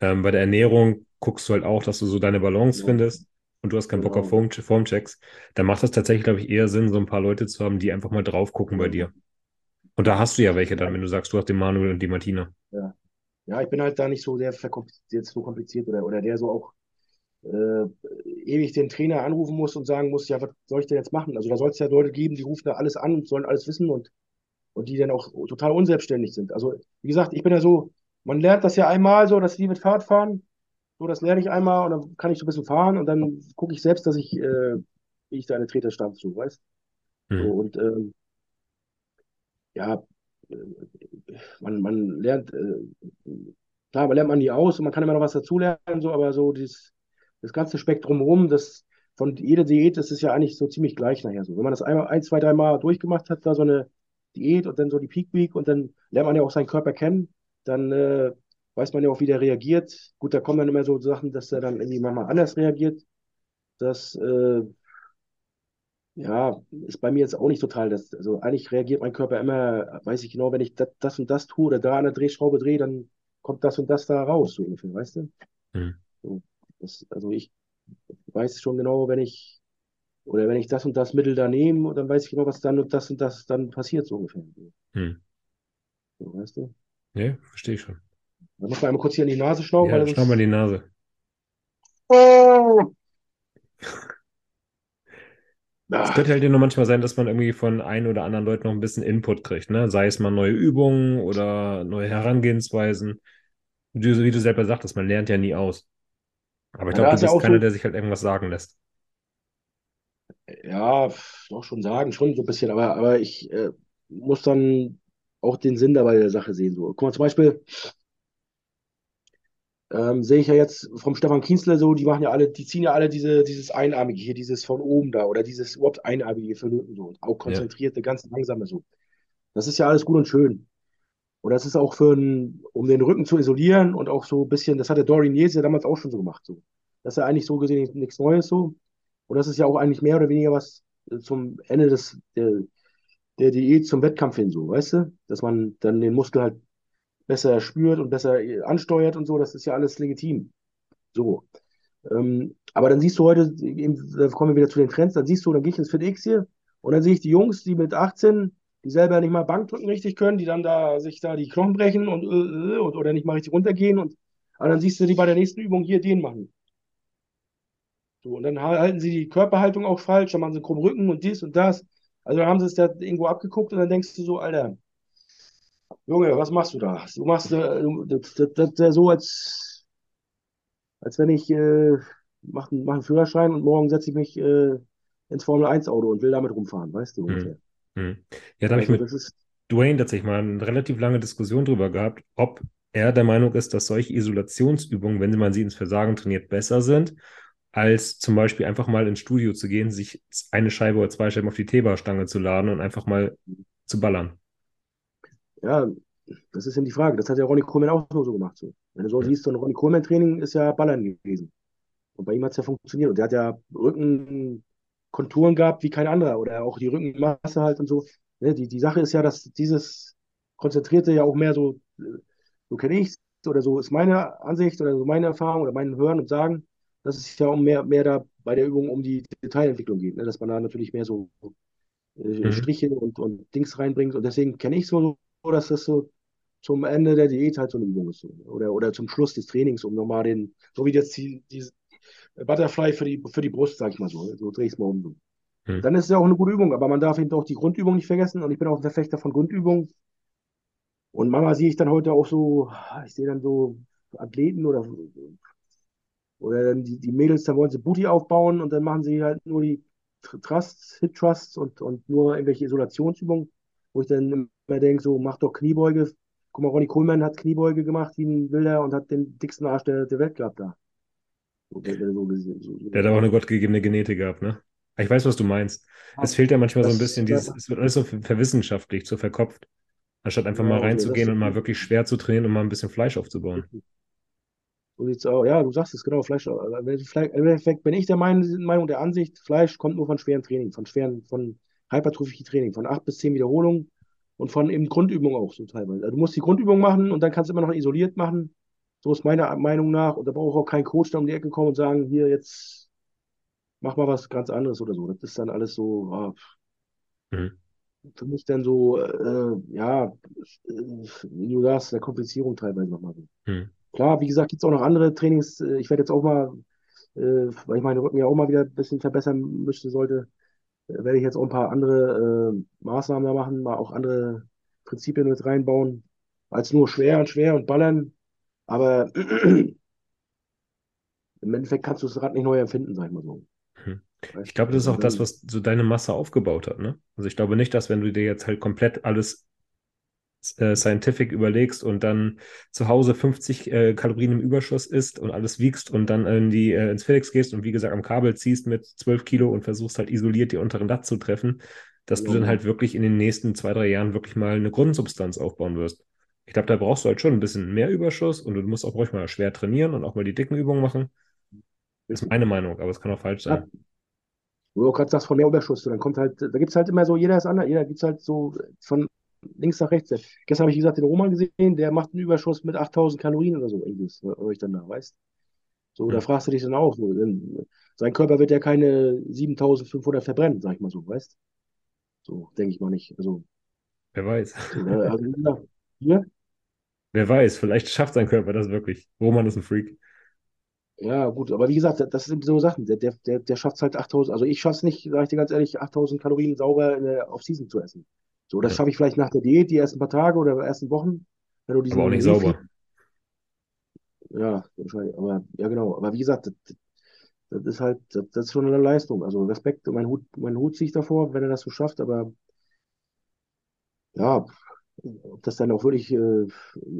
Ähm, bei der Ernährung guckst du halt auch, dass du so deine Balance ja. findest und du hast keinen genau. Bock auf Form Formchecks. Dann macht das tatsächlich, glaube ich, eher Sinn, so ein paar Leute zu haben, die einfach mal drauf gucken bei dir. Und da hast du ja welche dann, wenn du sagst, du hast den Manuel und die Martina. Ja. Ja, ich bin halt da nicht so sehr verkompliziert, so kompliziert oder, oder der so auch äh, ewig den Trainer anrufen muss und sagen muss, ja, was soll ich denn jetzt machen? Also da soll es ja Leute geben, die rufen da alles an und sollen alles wissen und, und die dann auch total unselbstständig sind. Also wie gesagt, ich bin ja so, man lernt das ja einmal so, dass die mit Fahrt fahren. So, das lerne ich einmal und dann kann ich so ein bisschen fahren und dann gucke ich selbst, dass ich, äh, wie ich da eine Treter stand, so, weißt mhm. so, Und ähm, ja, äh, man, man lernt, äh, klar, man lernt man nie aus und man kann immer noch was dazulernen, so, aber so dieses, das ganze Spektrum rum, das von jeder Diät, das ist ja eigentlich so ziemlich gleich nachher so. Wenn man das einmal, ein, zwei, drei Mal durchgemacht hat, da so eine Diät und dann so die Peak Week und dann lernt man ja auch seinen Körper kennen, dann äh, weiß man ja auch, wie der reagiert. Gut, da kommen dann immer so Sachen, dass er dann irgendwie manchmal anders reagiert. Das, äh, ja, ist bei mir jetzt auch nicht total das. Also eigentlich reagiert mein Körper immer, weiß ich genau, wenn ich das, das und das tue oder da an der Drehschraube drehe, dann kommt das und das da raus, so ungefähr, weißt du? Mhm. So, das, also ich weiß schon genau, wenn ich oder wenn ich das und das Mittel da nehme, dann weiß ich genau, was dann und das und das dann passiert, so ungefähr. Mhm. So, weißt du? Ja, verstehe ich schon. Dann muss man einmal kurz hier in die Nase schnauben. Ja, schnaub mal die Nase. Oh. Es könnte halt nur manchmal sein, dass man irgendwie von ein oder anderen Leuten noch ein bisschen Input kriegt, ne? Sei es mal neue Übungen oder neue Herangehensweisen. Wie du selber sagtest, man lernt ja nie aus. Aber ich glaube, du bist ja keiner, so, der sich halt irgendwas sagen lässt. Ja, doch schon sagen, schon so ein bisschen, aber, aber ich äh, muss dann auch den Sinn dabei der Sache sehen. So. Guck mal, zum Beispiel, ähm, sehe ich ja jetzt vom Stefan Kienzler so, die machen ja alle, die ziehen ja alle diese, dieses Einarmige hier, dieses von oben da oder dieses überhaupt Einarmige für Löten so. Auch konzentrierte, ja. ganz langsame so. Das ist ja alles gut und schön. Und das ist auch für ein, um den Rücken zu isolieren und auch so ein bisschen, das hat der Dorian Yates ja damals auch schon so gemacht. So. Das ist ja eigentlich so gesehen nichts Neues so. Und das ist ja auch eigentlich mehr oder weniger was äh, zum Ende des, der, der Diät zum Wettkampf hin, so, weißt du? Dass man dann den Muskel halt besser spürt und besser ansteuert und so, das ist ja alles legitim. So. Ähm, aber dann siehst du heute, da kommen wir wieder zu den Trends, dann siehst du, dann gehe ich ins FitX hier und dann sehe ich die Jungs, die mit 18, die selber nicht mal Bankdrücken richtig können, die dann da sich da die Knochen brechen und, äh, und oder nicht mal richtig runtergehen und aber dann siehst du die bei der nächsten Übung hier den machen. So, und dann halten sie die Körperhaltung auch falsch, dann machen sie krumm Rücken und dies und das. Also dann haben sie es da irgendwo abgeguckt und dann denkst du so, Alter, Junge, was machst du da? Du machst äh, das, das, das, das so, als, als wenn ich äh, mache mach einen Führerschein und morgen setze ich mich äh, ins Formel-1-Auto und will damit rumfahren, weißt du? Hm. Hm. Ja, da habe also, ich mit ist, Dwayne tatsächlich mal eine relativ lange Diskussion drüber gehabt, ob er der Meinung ist, dass solche Isolationsübungen, wenn man sie ins Versagen trainiert, besser sind, als zum Beispiel einfach mal ins Studio zu gehen, sich eine Scheibe oder zwei Scheiben auf die T-Bar-Stange zu laden und einfach mal zu ballern. Ja, das ist eben die Frage. Das hat ja Ronnie Coleman auch so gemacht. So. Wenn du so siehst, so ein Ronnie Coleman-Training ist ja Ballern gewesen. Und bei ihm hat es ja funktioniert. Und der hat ja Rückenkonturen gehabt wie kein anderer. Oder auch die Rückenmasse halt und so. Ne, die, die Sache ist ja, dass dieses Konzentrierte ja auch mehr so, so kenne ich es, oder so ist meine Ansicht oder so meine Erfahrung oder mein Hören und Sagen, dass es ja auch mehr, mehr da bei der Übung um die Detailentwicklung geht. Ne? Dass man da natürlich mehr so äh, mhm. Striche und, und Dings reinbringt. Und deswegen kenne ich es so, dass das so zum Ende der Diät halt so eine Übung ist. Oder, oder zum Schluss des Trainings, um nochmal den, so wie jetzt die, die Butterfly für die, für die Brust, sag ich mal so. So drehe ich es mal um. Hm. Dann ist es ja auch eine gute Übung, aber man darf eben auch die Grundübung nicht vergessen. Und ich bin auch ein Verfechter von Grundübungen. Und Mama sehe ich dann heute auch so, ich sehe dann so Athleten oder, oder dann die, die Mädels, da wollen sie Booty aufbauen und dann machen sie halt nur die Trusts, Hit Trusts und, und nur irgendwelche Isolationsübungen wo ich dann immer denke, so mach doch Kniebeuge. Guck mal, Ronny Kohlmann hat Kniebeuge gemacht wie ein Wilder und hat den dicksten Arsch der, der Welt gehabt da. Der, hat aber auch eine gottgegebene Genetik gehabt, ne? Ich weiß, was du meinst. Es fehlt ja manchmal das, so ein bisschen dieses, es wird alles so verwissenschaftlich, so verkopft. Anstatt einfach ja, mal reinzugehen und mal wirklich schwer zu trainieren und mal ein bisschen Fleisch aufzubauen. So sieht's aus. Ja, du sagst es genau, Fleisch. Im Endeffekt bin ich der Meinung, der Ansicht, Fleisch kommt nur von schweren Training, von schweren, von Hypertrophie-Training, von acht bis zehn Wiederholungen und von eben Grundübungen auch so teilweise. Also du musst die Grundübung machen und dann kannst du immer noch isoliert machen. So ist meiner Meinung nach. Und da braucht auch kein Coach da um die Ecke kommen und sagen, hier jetzt mach mal was ganz anderes oder so. Das ist dann alles so, ah, mhm. für mich dann so, äh, ja, äh, wie du sagst, der Komplizierung teilweise nochmal. Mhm. Klar, wie gesagt, gibt es auch noch andere Trainings. Äh, ich werde jetzt auch mal, äh, weil ich meine Rücken ja auch mal wieder ein bisschen verbessern müsste, sollte, äh, werde ich jetzt auch ein paar andere äh, Maßnahmen da machen, mal auch andere Prinzipien mit reinbauen, als nur schwer und schwer und ballern. Aber im Endeffekt kannst du das Rad nicht neu erfinden, sag ich mal so. Hm. Ich glaube, das ist auch das, was so deine Masse aufgebaut hat. Ne? Also ich glaube nicht, dass wenn du dir jetzt halt komplett alles äh, scientific überlegst und dann zu Hause 50 äh, Kalorien im Überschuss isst und alles wiegst und dann in die, äh, ins Felix gehst und wie gesagt am Kabel ziehst mit 12 Kilo und versuchst halt isoliert die unteren Lat zu treffen, dass ja. du dann halt wirklich in den nächsten zwei, drei Jahren wirklich mal eine Grundsubstanz aufbauen wirst. Ich glaube, da brauchst du halt schon ein bisschen mehr Überschuss und du musst auch ruhig mal schwer trainieren und auch mal die dicken Übungen machen. Ist meine Meinung, aber es kann auch falsch sein. Ja. Wo du gerade sagst, von mehr Überschuss, dann kommt halt, da gibt es halt immer so, jeder ist anders, jeder gibt es halt so von links nach rechts. Gestern habe ich, wie gesagt, den Roman gesehen, der macht einen Überschuss mit 8000 Kalorien oder so, irgendwas, höre ich dann da, weißt So, ja. da fragst du dich dann auch, so, denn sein Körper wird ja keine 7500 verbrennen, sag ich mal so, weißt So, denke ich mal nicht. Also, Wer weiß. Also, ja, Wer weiß, vielleicht schafft sein Körper das wirklich. Roman ist ein Freak. Ja, gut, aber wie gesagt, das sind so Sachen. Der, der, der schafft es halt 8000, also ich schaffe es nicht, sage ich dir ganz ehrlich, 8000 Kalorien sauber in der Off-Season zu essen. So, das ja. schaffe ich vielleicht nach der Diät, die ersten paar Tage oder ersten Wochen. Wenn du aber auch nicht sauber. Ja, wahrscheinlich, aber ja, genau. Aber wie gesagt, das, das ist halt, das, das, ist schon eine Leistung. Also Respekt, mein Hut, mein Hut ziehe ich davor, wenn er das so schafft, aber ja, ob das dann auch wirklich äh,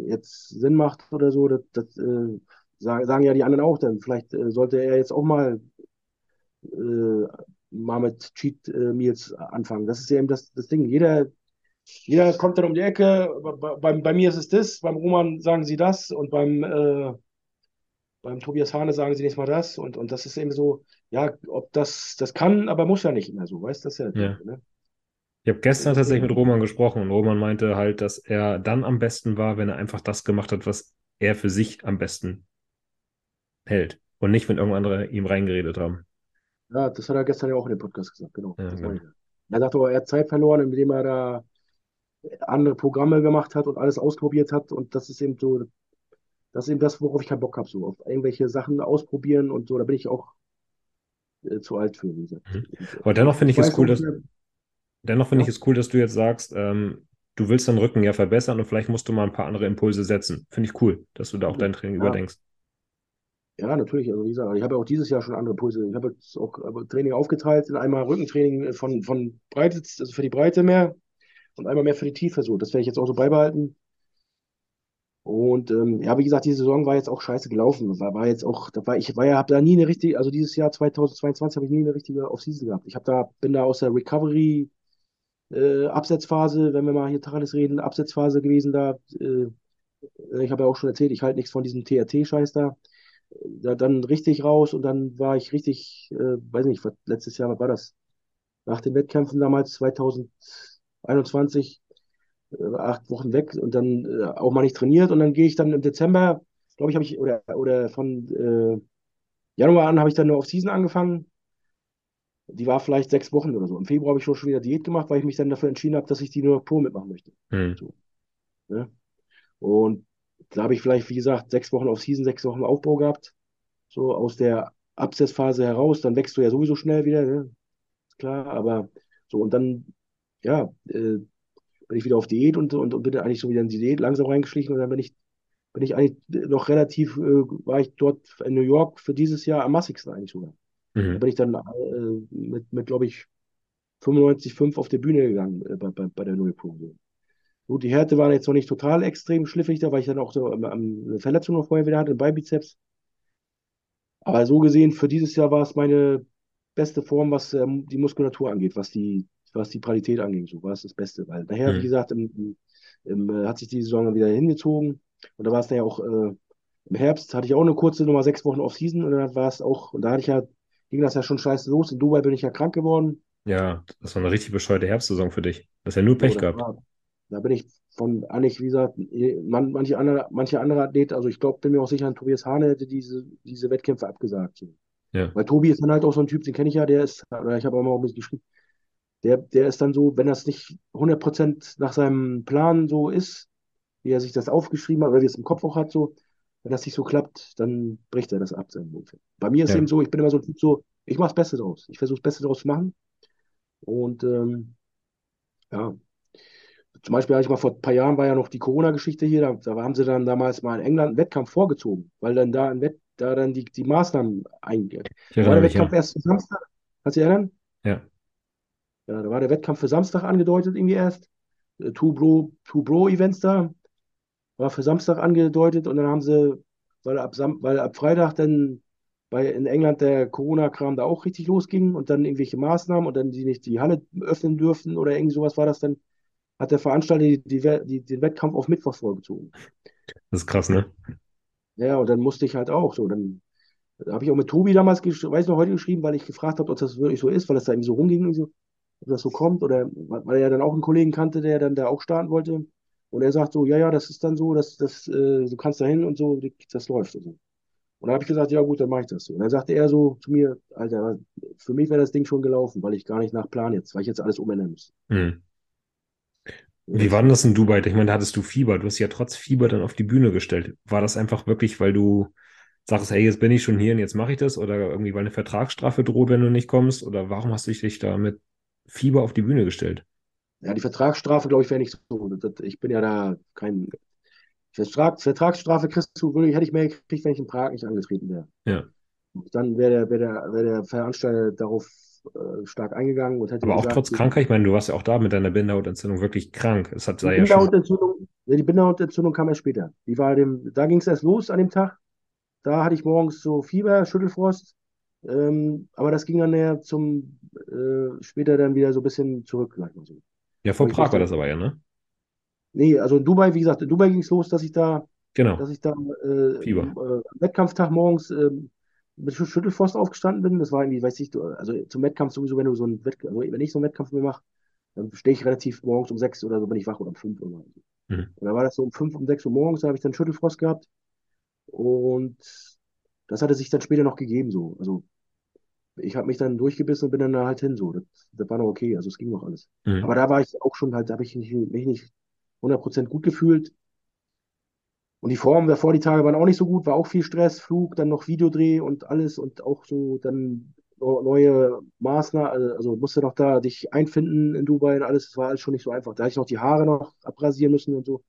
jetzt Sinn macht oder so, das, das äh, sagen ja die anderen auch dann. Vielleicht äh, sollte er jetzt auch mal, äh, mal mit Cheat äh, Meals anfangen. Das ist ja eben das, das Ding. Jeder, jeder kommt dann um die Ecke. Bei, bei, bei mir ist es das, beim Roman sagen sie das und beim, äh, beim Tobias Hane sagen sie nächstes Mal das. Und, und das ist eben so, ja, ob das, das kann, aber muss ja nicht immer so, weißt du, das ja. ja. Ne? Ich habe gestern tatsächlich mit Roman gesprochen und Roman meinte halt, dass er dann am besten war, wenn er einfach das gemacht hat, was er für sich am besten hält und nicht, wenn irgendwo andere ihm reingeredet haben. Ja, das hat er gestern ja auch in dem Podcast gesagt, genau. Ja, genau. Er sagt aber, er hat Zeit verloren, indem er da andere Programme gemacht hat und alles ausprobiert hat und das ist eben so, das ist eben das, worauf ich keinen Bock habe, so auf irgendwelche Sachen ausprobieren und so, da bin ich auch äh, zu alt für, wie gesagt. Mhm. Aber dennoch finde ich es cool, dass, dennoch finde ja. ich es cool, dass du jetzt sagst, ähm, du willst deinen Rücken ja verbessern und vielleicht musst du mal ein paar andere Impulse setzen. Finde ich cool, dass du da auch dein Training ja. überdenkst. Ja, natürlich. Also wie gesagt, ich habe ja auch dieses Jahr schon andere Impulse. Ich habe jetzt auch Training aufgeteilt in einmal Rückentraining von, von Breite, also für die Breite mehr und einmal mehr für die Tiefe. So, das werde ich jetzt auch so beibehalten. Und ähm, ja, wie gesagt, die Saison war jetzt auch scheiße gelaufen. War, war jetzt auch, da war ich, war ja, habe da nie eine richtige, also dieses Jahr 2022 habe ich nie eine richtige Offseason gehabt. Ich habe da, bin da aus der Recovery äh, Absetzphase, wenn wir mal hier Tacheles reden, Absetzphase gewesen da. Äh, ich habe ja auch schon erzählt, ich halte nichts von diesem TRT-Scheiß da. da. Dann richtig raus und dann war ich richtig, äh, weiß nicht, letztes Jahr, was war das? Nach den Wettkämpfen damals, 2021, äh, acht Wochen weg und dann äh, auch mal nicht trainiert und dann gehe ich dann im Dezember, glaube ich, habe ich, oder, oder von äh, Januar an habe ich dann nur auf Season angefangen die war vielleicht sechs Wochen oder so. Im Februar habe ich schon wieder Diät gemacht, weil ich mich dann dafür entschieden habe, dass ich die nur Pro mitmachen möchte. Mhm. So. Ne? Und da habe ich vielleicht, wie gesagt, sechs Wochen auf Season, sechs Wochen Aufbau gehabt. So aus der Absetzphase heraus, dann wächst du ja sowieso schnell wieder, ne? Ist klar, aber so und dann, ja, äh, bin ich wieder auf Diät und, und, und bin eigentlich so wieder in die Diät langsam reingeschlichen und dann bin ich, bin ich eigentlich noch relativ, äh, war ich dort in New York für dieses Jahr am massigsten eigentlich sogar. Mhm. Da bin ich dann äh, mit, mit glaube ich, 95,5 auf der Bühne gegangen äh, bei, bei, bei der Null Pro. Gut, die Härte war jetzt noch nicht total extrem schliffig, da weil ich dann auch so ähm, eine Verletzung noch vorher wieder hatte, im Beibizeps. Aber so gesehen, für dieses Jahr war es meine beste Form, was ähm, die Muskulatur angeht, was die, was die Qualität angeht. So war es das Beste. Weil daher, mhm. wie gesagt, im, im, äh, hat sich die Saison wieder hingezogen. Und da war es dann ja auch äh, Im Herbst hatte ich auch eine kurze Nummer sechs Wochen Off-Season und dann war es auch, und da hatte ich ja, ging das ja schon scheiße los. In Dubai bin ich ja krank geworden. Ja, das war eine richtig bescheuerte Herbstsaison für dich. Das ist ja nur So, Pech das gehabt. war, da bin ich von eigentlich, wie gesagt, man, manche andere, manche andere Athleten, also ich glaube, bin mir auch sicher, Tobias Hane hätte diese, diese Wettkämpfe abgesagt. So. Ja, Weil Tobi ist dann halt auch so ein Typ, den kenne ich ja, der ist, oder ich habe auch mal ein bisschen geschrieben, der, der ist dann so, wenn das nicht 100% nach seinem Plan so ist, wie er sich das aufgeschrieben hat oder wie es im Kopf auch hat, so, wenn das nicht so klappt, dann bricht er das ab, sein Notfall. Bei mir ist eben ja. so, ich bin immer so ein Typ, so, ich mache das Beste draus. Ich versuche das Beste draus zu machen. Und ähm, ja, zum Beispiel hatte ich mal vor ein paar Jahren war ja noch die Corona-Geschichte hier, da, da haben sie dann damals mal in England einen Wettkampf vorgezogen, weil dann da, Wett, da dann die, die Maßnahmen eingehen. War der Wettkampf ja. erst für Samstag, kannst du dich erinnern? Ja. Ja, da war der Wettkampf für Samstag angedeutet, irgendwie erst. Äh, Two Bro, Two Bro Events da, war für Samstag angedeutet und dann haben sie, weil ab, Sam weil ab Freitag dann bei, in England der Corona-Kram da auch richtig losging und dann irgendwelche Maßnahmen und dann die nicht die Halle öffnen dürfen oder irgendwie sowas war das dann, hat der Veranstalter die, die, die, den Wettkampf auf Mittwoch vorgezogen. Das ist krass, ne? Ja, und dann musste ich halt auch so. Dann habe ich auch mit Tobi damals, weiß noch heute geschrieben, weil ich gefragt habe, ob das wirklich so ist, weil das da irgendwie so rumging, und so, ob das so kommt oder weil er ja dann auch einen Kollegen kannte, der dann da auch starten wollte. Und er sagt so, ja, ja, das ist dann so, dass das, äh, du kannst da hin und so, das läuft und so. Und dann habe ich gesagt, ja gut, dann mache ich das so. Und dann sagte er so zu mir, Alter, für mich wäre das Ding schon gelaufen, weil ich gar nicht nach Plan jetzt, weil ich jetzt alles umändern muss. Hm. Wie war denn das in Dubai? Ich meine, da hattest du Fieber. Du hast ja trotz Fieber dann auf die Bühne gestellt. War das einfach wirklich, weil du sagst, hey, jetzt bin ich schon hier und jetzt mache ich das? Oder irgendwie, weil eine Vertragsstrafe droht, wenn du nicht kommst? Oder warum hast du dich da mit Fieber auf die Bühne gestellt? Ja, die Vertragsstrafe, glaube ich, wäre nicht so. Das, ich bin ja da kein Vertrag, Vertragsstrafe kriegst du, würde, hätte ich mehr gekriegt, wenn ich in Prag nicht angetreten wäre. Ja. Dann wäre der, wäre der, wäre der Veranstalter darauf äh, stark eingegangen und hätte Aber auch gesagt, trotz Krankheit, ich meine, du warst ja auch da mit deiner Bindehautentzündung wirklich krank. Es hat die ja. Bindehautentzündung, ja, die Bindehautentzündung kam erst später. Die war dem, da ging es erst los an dem Tag. Da hatte ich morgens so Fieber, Schüttelfrost. Ähm, aber das ging dann ja zum äh, später dann wieder so ein bisschen zurück, sag ich mal so. Ja, vor Prag war das aber ja, ne? nee, also in Dubai, wie gesagt, in Dubai ging es los, dass ich da Genau. dass ich da äh, Fieber. am äh, Wettkampftag morgens ähm, mit Schü- Schüttelfrost aufgestanden bin. Das war irgendwie, weiß ich, du- also zum Wettkampf sowieso, wenn du so einen Wettkampf, also wenn ich so einen Wettkampf mir mache, dann stehe ich relativ morgens um sechs oder so, bin ich wach oder um fünf oder so. Mhm. Und da war das so um fünf, um sechs Uhr morgens, da habe ich dann Schüttelfrost gehabt und das hatte sich dann später noch gegeben so. Also ich habe mich dann durchgebissen und bin dann da halt hin so. Das, das war noch okay, also es ging noch alles. Mhm. Aber da war ich auch schon halt, da habe ich mich, mich nicht 100% gut gefühlt. Und die Form davor, die Tage waren auch nicht so gut, war auch viel Stress, Flug, dann noch Videodreh und alles und auch so dann neue Maßnahmen, also, also musste noch da dich einfinden in Dubai und alles, das war alles schon nicht so einfach. Da hatte ich noch die Haare noch abrasieren müssen und so.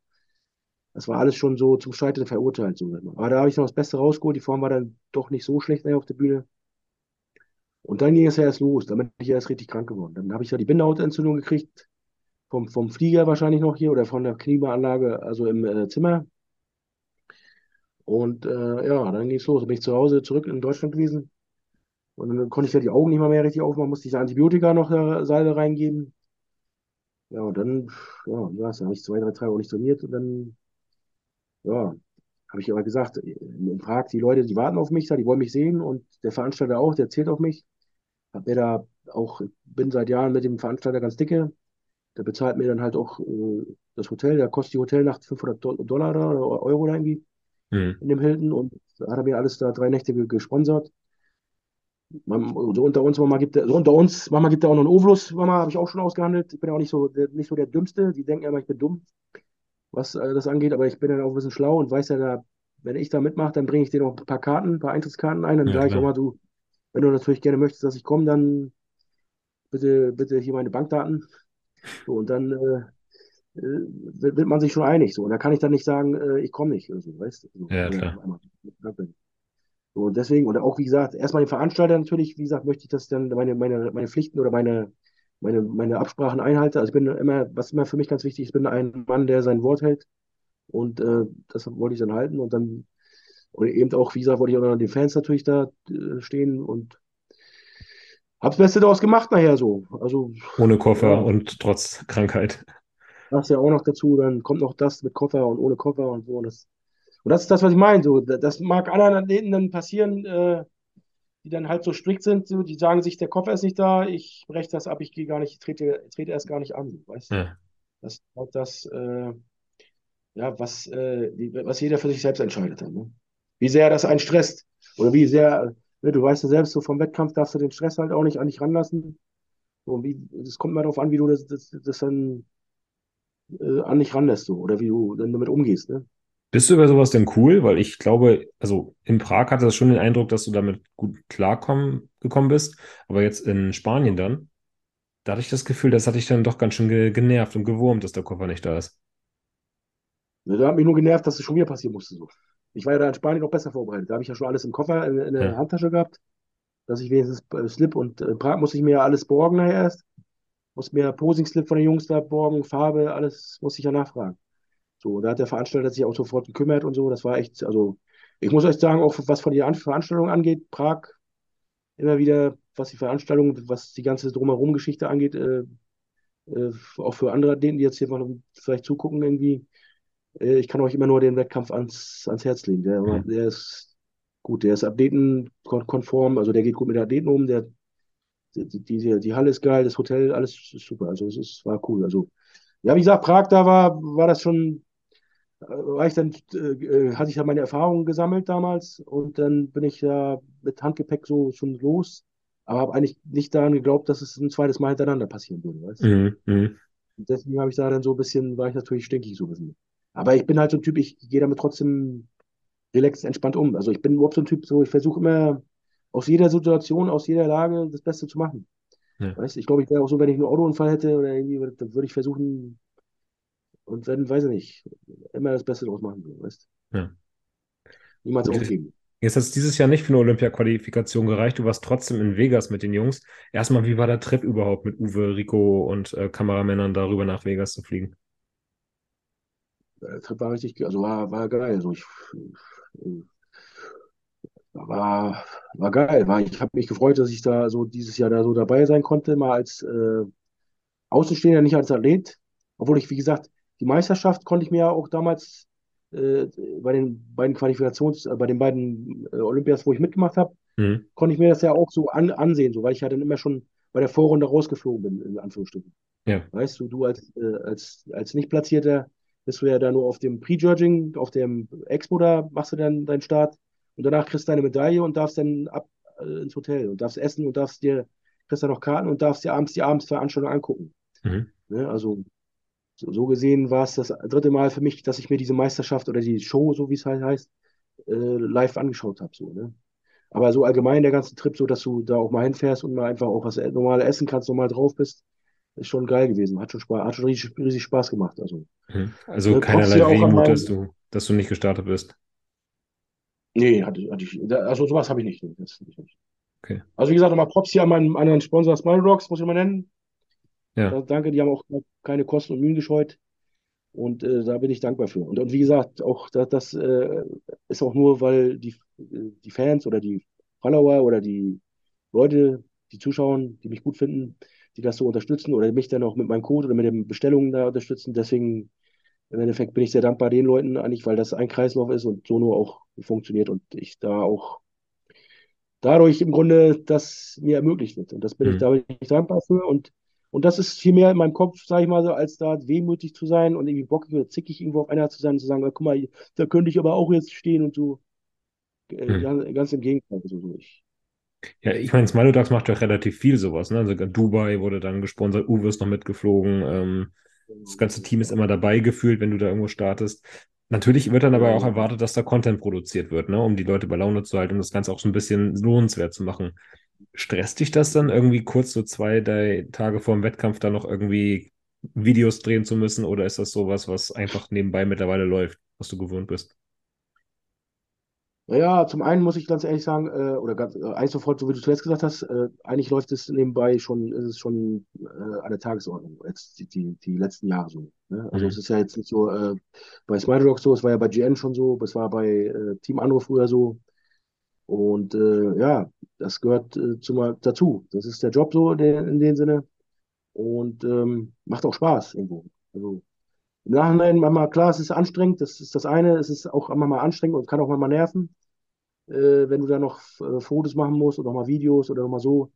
Das war alles schon so zum Scheitern verurteilt. So. Aber da habe ich noch das Beste rausgeholt. Die Form war dann doch nicht so schlecht nachher auf der Bühne. Und dann ging es ja erst los. Dann bin ich erst richtig krank geworden. Dann habe ich ja die Bindehautentzündung gekriegt, vom, vom Flieger wahrscheinlich noch hier oder von der Klimaanlage, also im äh, Zimmer. Und äh, ja, dann ging es los. Bin ich zu Hause zurück in Deutschland gewesen. Und dann konnte ich ja die Augen nicht mal mehr richtig aufmachen, musste ich Antibiotika noch äh, Salbe reingeben. Ja, und dann, ja, ja, dann habe ich zwei, drei Tage auch nicht trainiert und dann, ja, habe ich aber gesagt, in Prag, die Leute, die warten auf mich da, die wollen mich sehen und der Veranstalter auch, der zählt auf mich. Hab mir da auch, bin seit Jahren mit dem Veranstalter ganz dicke. Der bezahlt mir dann halt auch äh, das Hotel, da kostet die Hotelnacht 500 Do- Dollar da, oder Euro da irgendwie Mhm. in dem Hilton und da hat er mir alles da drei Nächte ge- gesponsert. Man, so unter uns, Mama gibt er, so unter uns, Mama gibt er auch noch einen Ovolus, Mama habe ich auch schon ausgehandelt. Ich bin ja auch nicht so, der, nicht so der Dümmste, die denken immer, ich bin dumm, was äh, das angeht, aber ich bin dann auch ein bisschen schlau und weiß ja, da, wenn ich da mitmache, dann bringe ich denen auch ein paar Karten, ein paar Eintrittskarten ein, dann Ja, sage ich auch mal, du, wenn du natürlich gerne möchtest, dass ich komme, dann bitte, bitte hier meine Bankdaten. So, und dann äh, äh, wird, man sich schon einig. So. Und da kann ich dann nicht sagen, äh, ich komme nicht. Oder so, weißt du? So, Ja, oder klar. So, und deswegen, und auch wie gesagt, erstmal den Veranstalter natürlich, wie gesagt, möchte ich, dass ich dann meine, meine, meine Pflichten oder meine, meine, meine Absprachen einhalte. Also ich bin immer, was immer für mich ganz wichtig ist, ich bin ein Mann, der sein Wort hält. Und äh, das wollte ich dann halten. Und dann, und eben auch, wie gesagt, wollte ich auch noch den Fans natürlich da äh, stehen und hab's Beste daraus gemacht nachher so. Also, Ohne Koffer ja, und trotz Krankheit. das ja auch noch dazu. Dann kommt noch das mit Koffer und ohne Koffer und so. Und, das, Und das ist das, was ich meine. So, das mag anderen Athleten dann passieren, äh, die dann halt so strikt sind, so, die sagen sich, der Koffer ist nicht da, ich breche das ab, ich gehe gar nicht, ich trete, trete erst gar nicht an, weißt du? Ja. Das ist halt das, äh, ja, was, äh, was jeder für sich selbst entscheidet dann, ne? Wie sehr das einen stresst. Oder wie sehr, ne, du weißt ja selbst, so vom Wettkampf darfst du den Stress halt auch nicht an dich ranlassen. So, wie, es kommt mal darauf an, wie du das, das, das dann äh, an dich ranlässt, so, oder wie du dann damit umgehst, ne? Bist du über sowas denn cool? Weil ich glaube, also in Prag hatte das schon den Eindruck, dass du damit gut klarkommen gekommen bist. Aber jetzt in Spanien dann, da hatte ich das Gefühl, das hatte ich dann doch ganz schön ge genervt und gewurmt, dass der Koffer nicht da ist. Ne, Da hat mich nur genervt, dass es schon wieder passieren musste, so. Ich war ja da in Spanien noch besser vorbereitet. Da habe ich ja schon alles im Koffer, in, in der Ja. Handtasche gehabt, dass ich wenigstens äh, Slip und äh, Prag musste ich mir ja alles borgen nachher erst. Musste mir Posing-Slip von den Jungs da borgen, Farbe, alles musste ich ja nachfragen. So, da hat der Veranstalter sich auch sofort gekümmert und so. Das war echt, also ich muss euch sagen, auch was von der An- Veranstaltung angeht, Prag immer wieder, was die Veranstaltung, was die ganze Drumherum-Geschichte angeht, äh, äh, auch für andere Athleten, die jetzt hier mal vielleicht zugucken irgendwie, äh, ich kann euch immer nur den Wettkampf ans, ans Herz legen. Der, Mhm. der ist gut, der ist athletenkonform, also der geht gut mit den Athleten um, der, die, die, die Halle ist geil, das Hotel, alles ist super. Also es ist, war cool. Also, ja, wie gesagt, Prag, da war, war das schon äh, war ich dann, äh, äh, hatte ich ja meine Erfahrungen gesammelt damals und dann bin ich ja mit Handgepäck so schon los, aber habe eigentlich nicht daran geglaubt, dass es ein zweites Mal hintereinander passieren würde, weißt? Mhm. Mhm. Und deswegen habe ich da dann so ein bisschen, war ich natürlich stinkig so ein bisschen. Aber ich bin halt so ein Typ, ich gehe damit trotzdem relaxed, entspannt um. Also ich bin überhaupt so ein Typ, so ich versuche immer aus jeder Situation, aus jeder Lage das Beste zu machen. Ja. Weißt? Ich glaube, ich wäre auch so, wenn ich einen Autounfall hätte oder irgendwie, dann würde ich versuchen und dann, weiß ich nicht, immer das Beste draus machen, weißt? Ja. Niemals aufgeben. Jetzt hat es dieses Jahr nicht für eine Olympia-Qualifikation gereicht. Du warst trotzdem in Vegas mit den Jungs. Erstmal, wie war der Trip überhaupt mit Uwe, Rico und äh, Kameramännern darüber nach Vegas zu fliegen? Der Trip war richtig, also war, war geil. Also ich, äh, war, war geil. War, ich habe mich gefreut, dass ich da so dieses Jahr da so dabei sein konnte, mal als äh, Außenstehender, nicht als Athlet. Obwohl ich, wie gesagt, die Meisterschaft konnte ich mir ja auch damals äh, bei den beiden Qualifikations-, äh, bei den beiden äh, Olympias, wo ich mitgemacht habe, Mhm. konnte ich mir das ja auch so an, ansehen, so, weil ich ja dann immer schon bei der Vorrunde rausgeflogen bin, in Anführungsstrichen. Ja. Weißt du, du als, äh, als, als Nicht-Platzierter bist du ja da nur auf dem Prejudging, auf dem Expo da machst du dann deinen Start und danach kriegst du deine Medaille und darfst dann ab äh, ins Hotel und darfst essen und darfst dir, kriegst dann noch Karten und darfst dir abends die Abendsveranstaltung angucken. Mhm. Ne? Also so, so gesehen war es das dritte Mal für mich, dass ich mir diese Meisterschaft oder die Show, so wie es halt heißt, äh, live angeschaut habe. So, ne? Aber so allgemein der ganze Trip, so dass du da auch mal hinfährst und mal einfach auch was normal essen kannst, normal drauf bist, ist schon geil gewesen. Hat schon Spaß, hat schon riesig, riesig Spaß gemacht. Also, Mhm. Also trotz keinerlei Wehmut, dass du, dass du nicht gestartet bist. Nee, hatte, hatte ich. Also sowas habe ich nicht. Das nicht. Okay. Also wie gesagt, nochmal Props hier an meinen anderen Sponsor Smile Rocks, muss ich mal nennen. Ja. Da, danke, die haben auch keine Kosten und Mühen gescheut. Und äh, da bin ich dankbar für. Und, und wie gesagt, auch das, das äh, ist auch nur, weil die, die Fans oder die Follower oder die Leute, die zuschauen, die mich gut finden, die das so unterstützen oder mich dann auch mit meinem Code oder mit den Bestellungen da unterstützen. Deswegen im Endeffekt bin ich sehr dankbar den Leuten eigentlich, weil das ein Kreislauf ist und so nur auch funktioniert und ich da auch dadurch im Grunde das mir ermöglicht wird. Und das bin ich, Mhm. da bin ich dankbar für. Und, und das ist viel mehr in meinem Kopf, sage ich mal so, als da wehmütig zu sein und irgendwie bockig oder zickig irgendwo auf einer zu sein und zu sagen, "Ah, guck mal, da könnte ich aber auch jetzt stehen und so. Äh, Mhm. Ganz, ganz im Gegenteil. So, so. Ich, Ja, ich meine, Smilodax macht ja relativ viel sowas, ne? Also Dubai wurde dann gesponsert, Uwe ist noch mitgeflogen, ähm, das ganze Team ist immer dabei gefühlt, wenn du da irgendwo startest. Natürlich wird dann aber auch erwartet, dass da Content produziert wird, ne? Um die Leute bei Laune zu halten, um das Ganze auch so ein bisschen lohnenswert zu machen. Stresst dich das dann irgendwie kurz so zwei, drei Tage vor dem Wettkampf da noch irgendwie Videos drehen zu müssen oder ist das sowas, was einfach nebenbei mittlerweile läuft, was du gewohnt bist? Naja, zum einen muss ich ganz ehrlich sagen, äh, oder ganz, äh, eins sofort, so wie du zuletzt gesagt hast, äh, eigentlich läuft es nebenbei schon, ist es schon äh, an der Tagesordnung, jetzt die, die, die letzten Jahre so. Ne? Also Mhm. es ist ja jetzt nicht so äh, bei Smile Rock so, es war ja bei GN schon so, es war bei äh, Team Andro früher so. Und äh, ja, das gehört äh, zum, dazu. Das ist der Job so der, in dem Sinne und ähm, macht auch Spaß irgendwo. Also Im Nachhinein, manchmal, klar, es ist anstrengend, das ist das eine, es ist auch manchmal anstrengend und kann auch manchmal nerven, äh, wenn du da noch äh, Fotos machen musst oder mal Videos oder mal so,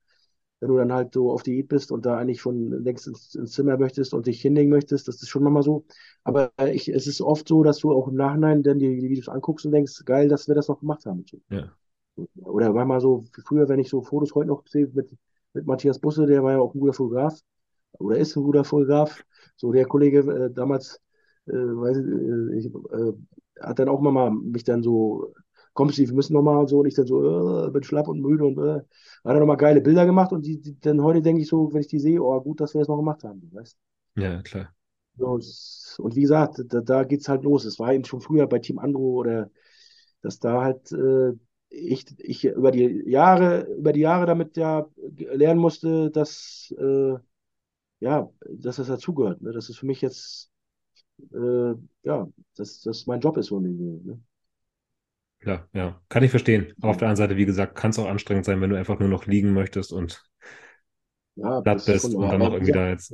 wenn du dann halt so auf Diät bist und da eigentlich schon längst ins, ins Zimmer möchtest und dich hinlegen möchtest, das ist schon manchmal so. Aber ich, es ist oft so, dass du auch im Nachhinein dann die, die Videos anguckst und denkst, geil, dass wir das noch gemacht haben. Ja. Oder manchmal so, früher, wenn ich so Fotos heute noch sehe mit, mit Matthias Busse, der war ja auch ein guter Fotograf oder ist ein guter Fotograf. So der Kollege äh, damals, äh, weiß, äh, ich, äh, hat dann auch mal mich dann so, komm Steve, wir müssen nochmal und so. Und ich dann so, äh, bin schlapp und müde und äh, hat er nochmal geile Bilder gemacht. Und die, die, dann heute denke ich so, wenn ich die sehe, oh gut, dass wir das noch gemacht haben. Weißt? Ja, klar. So, und wie gesagt, da, da geht es halt los. Es war eben schon früher bei Team Andro oder dass da halt äh, ich, ich über die Jahre, über die Jahre damit ja lernen musste, dass, äh, ja, dass das dazugehört. Ne? Dass es für mich jetzt, äh, ja, dass das mein Job ist. Ne? Ja, ja, kann ich verstehen. Aber auf der anderen Seite, wie gesagt, kann es auch anstrengend sein, wenn du einfach nur noch liegen möchtest und ja, platt bist und dann noch irgendwie da jetzt.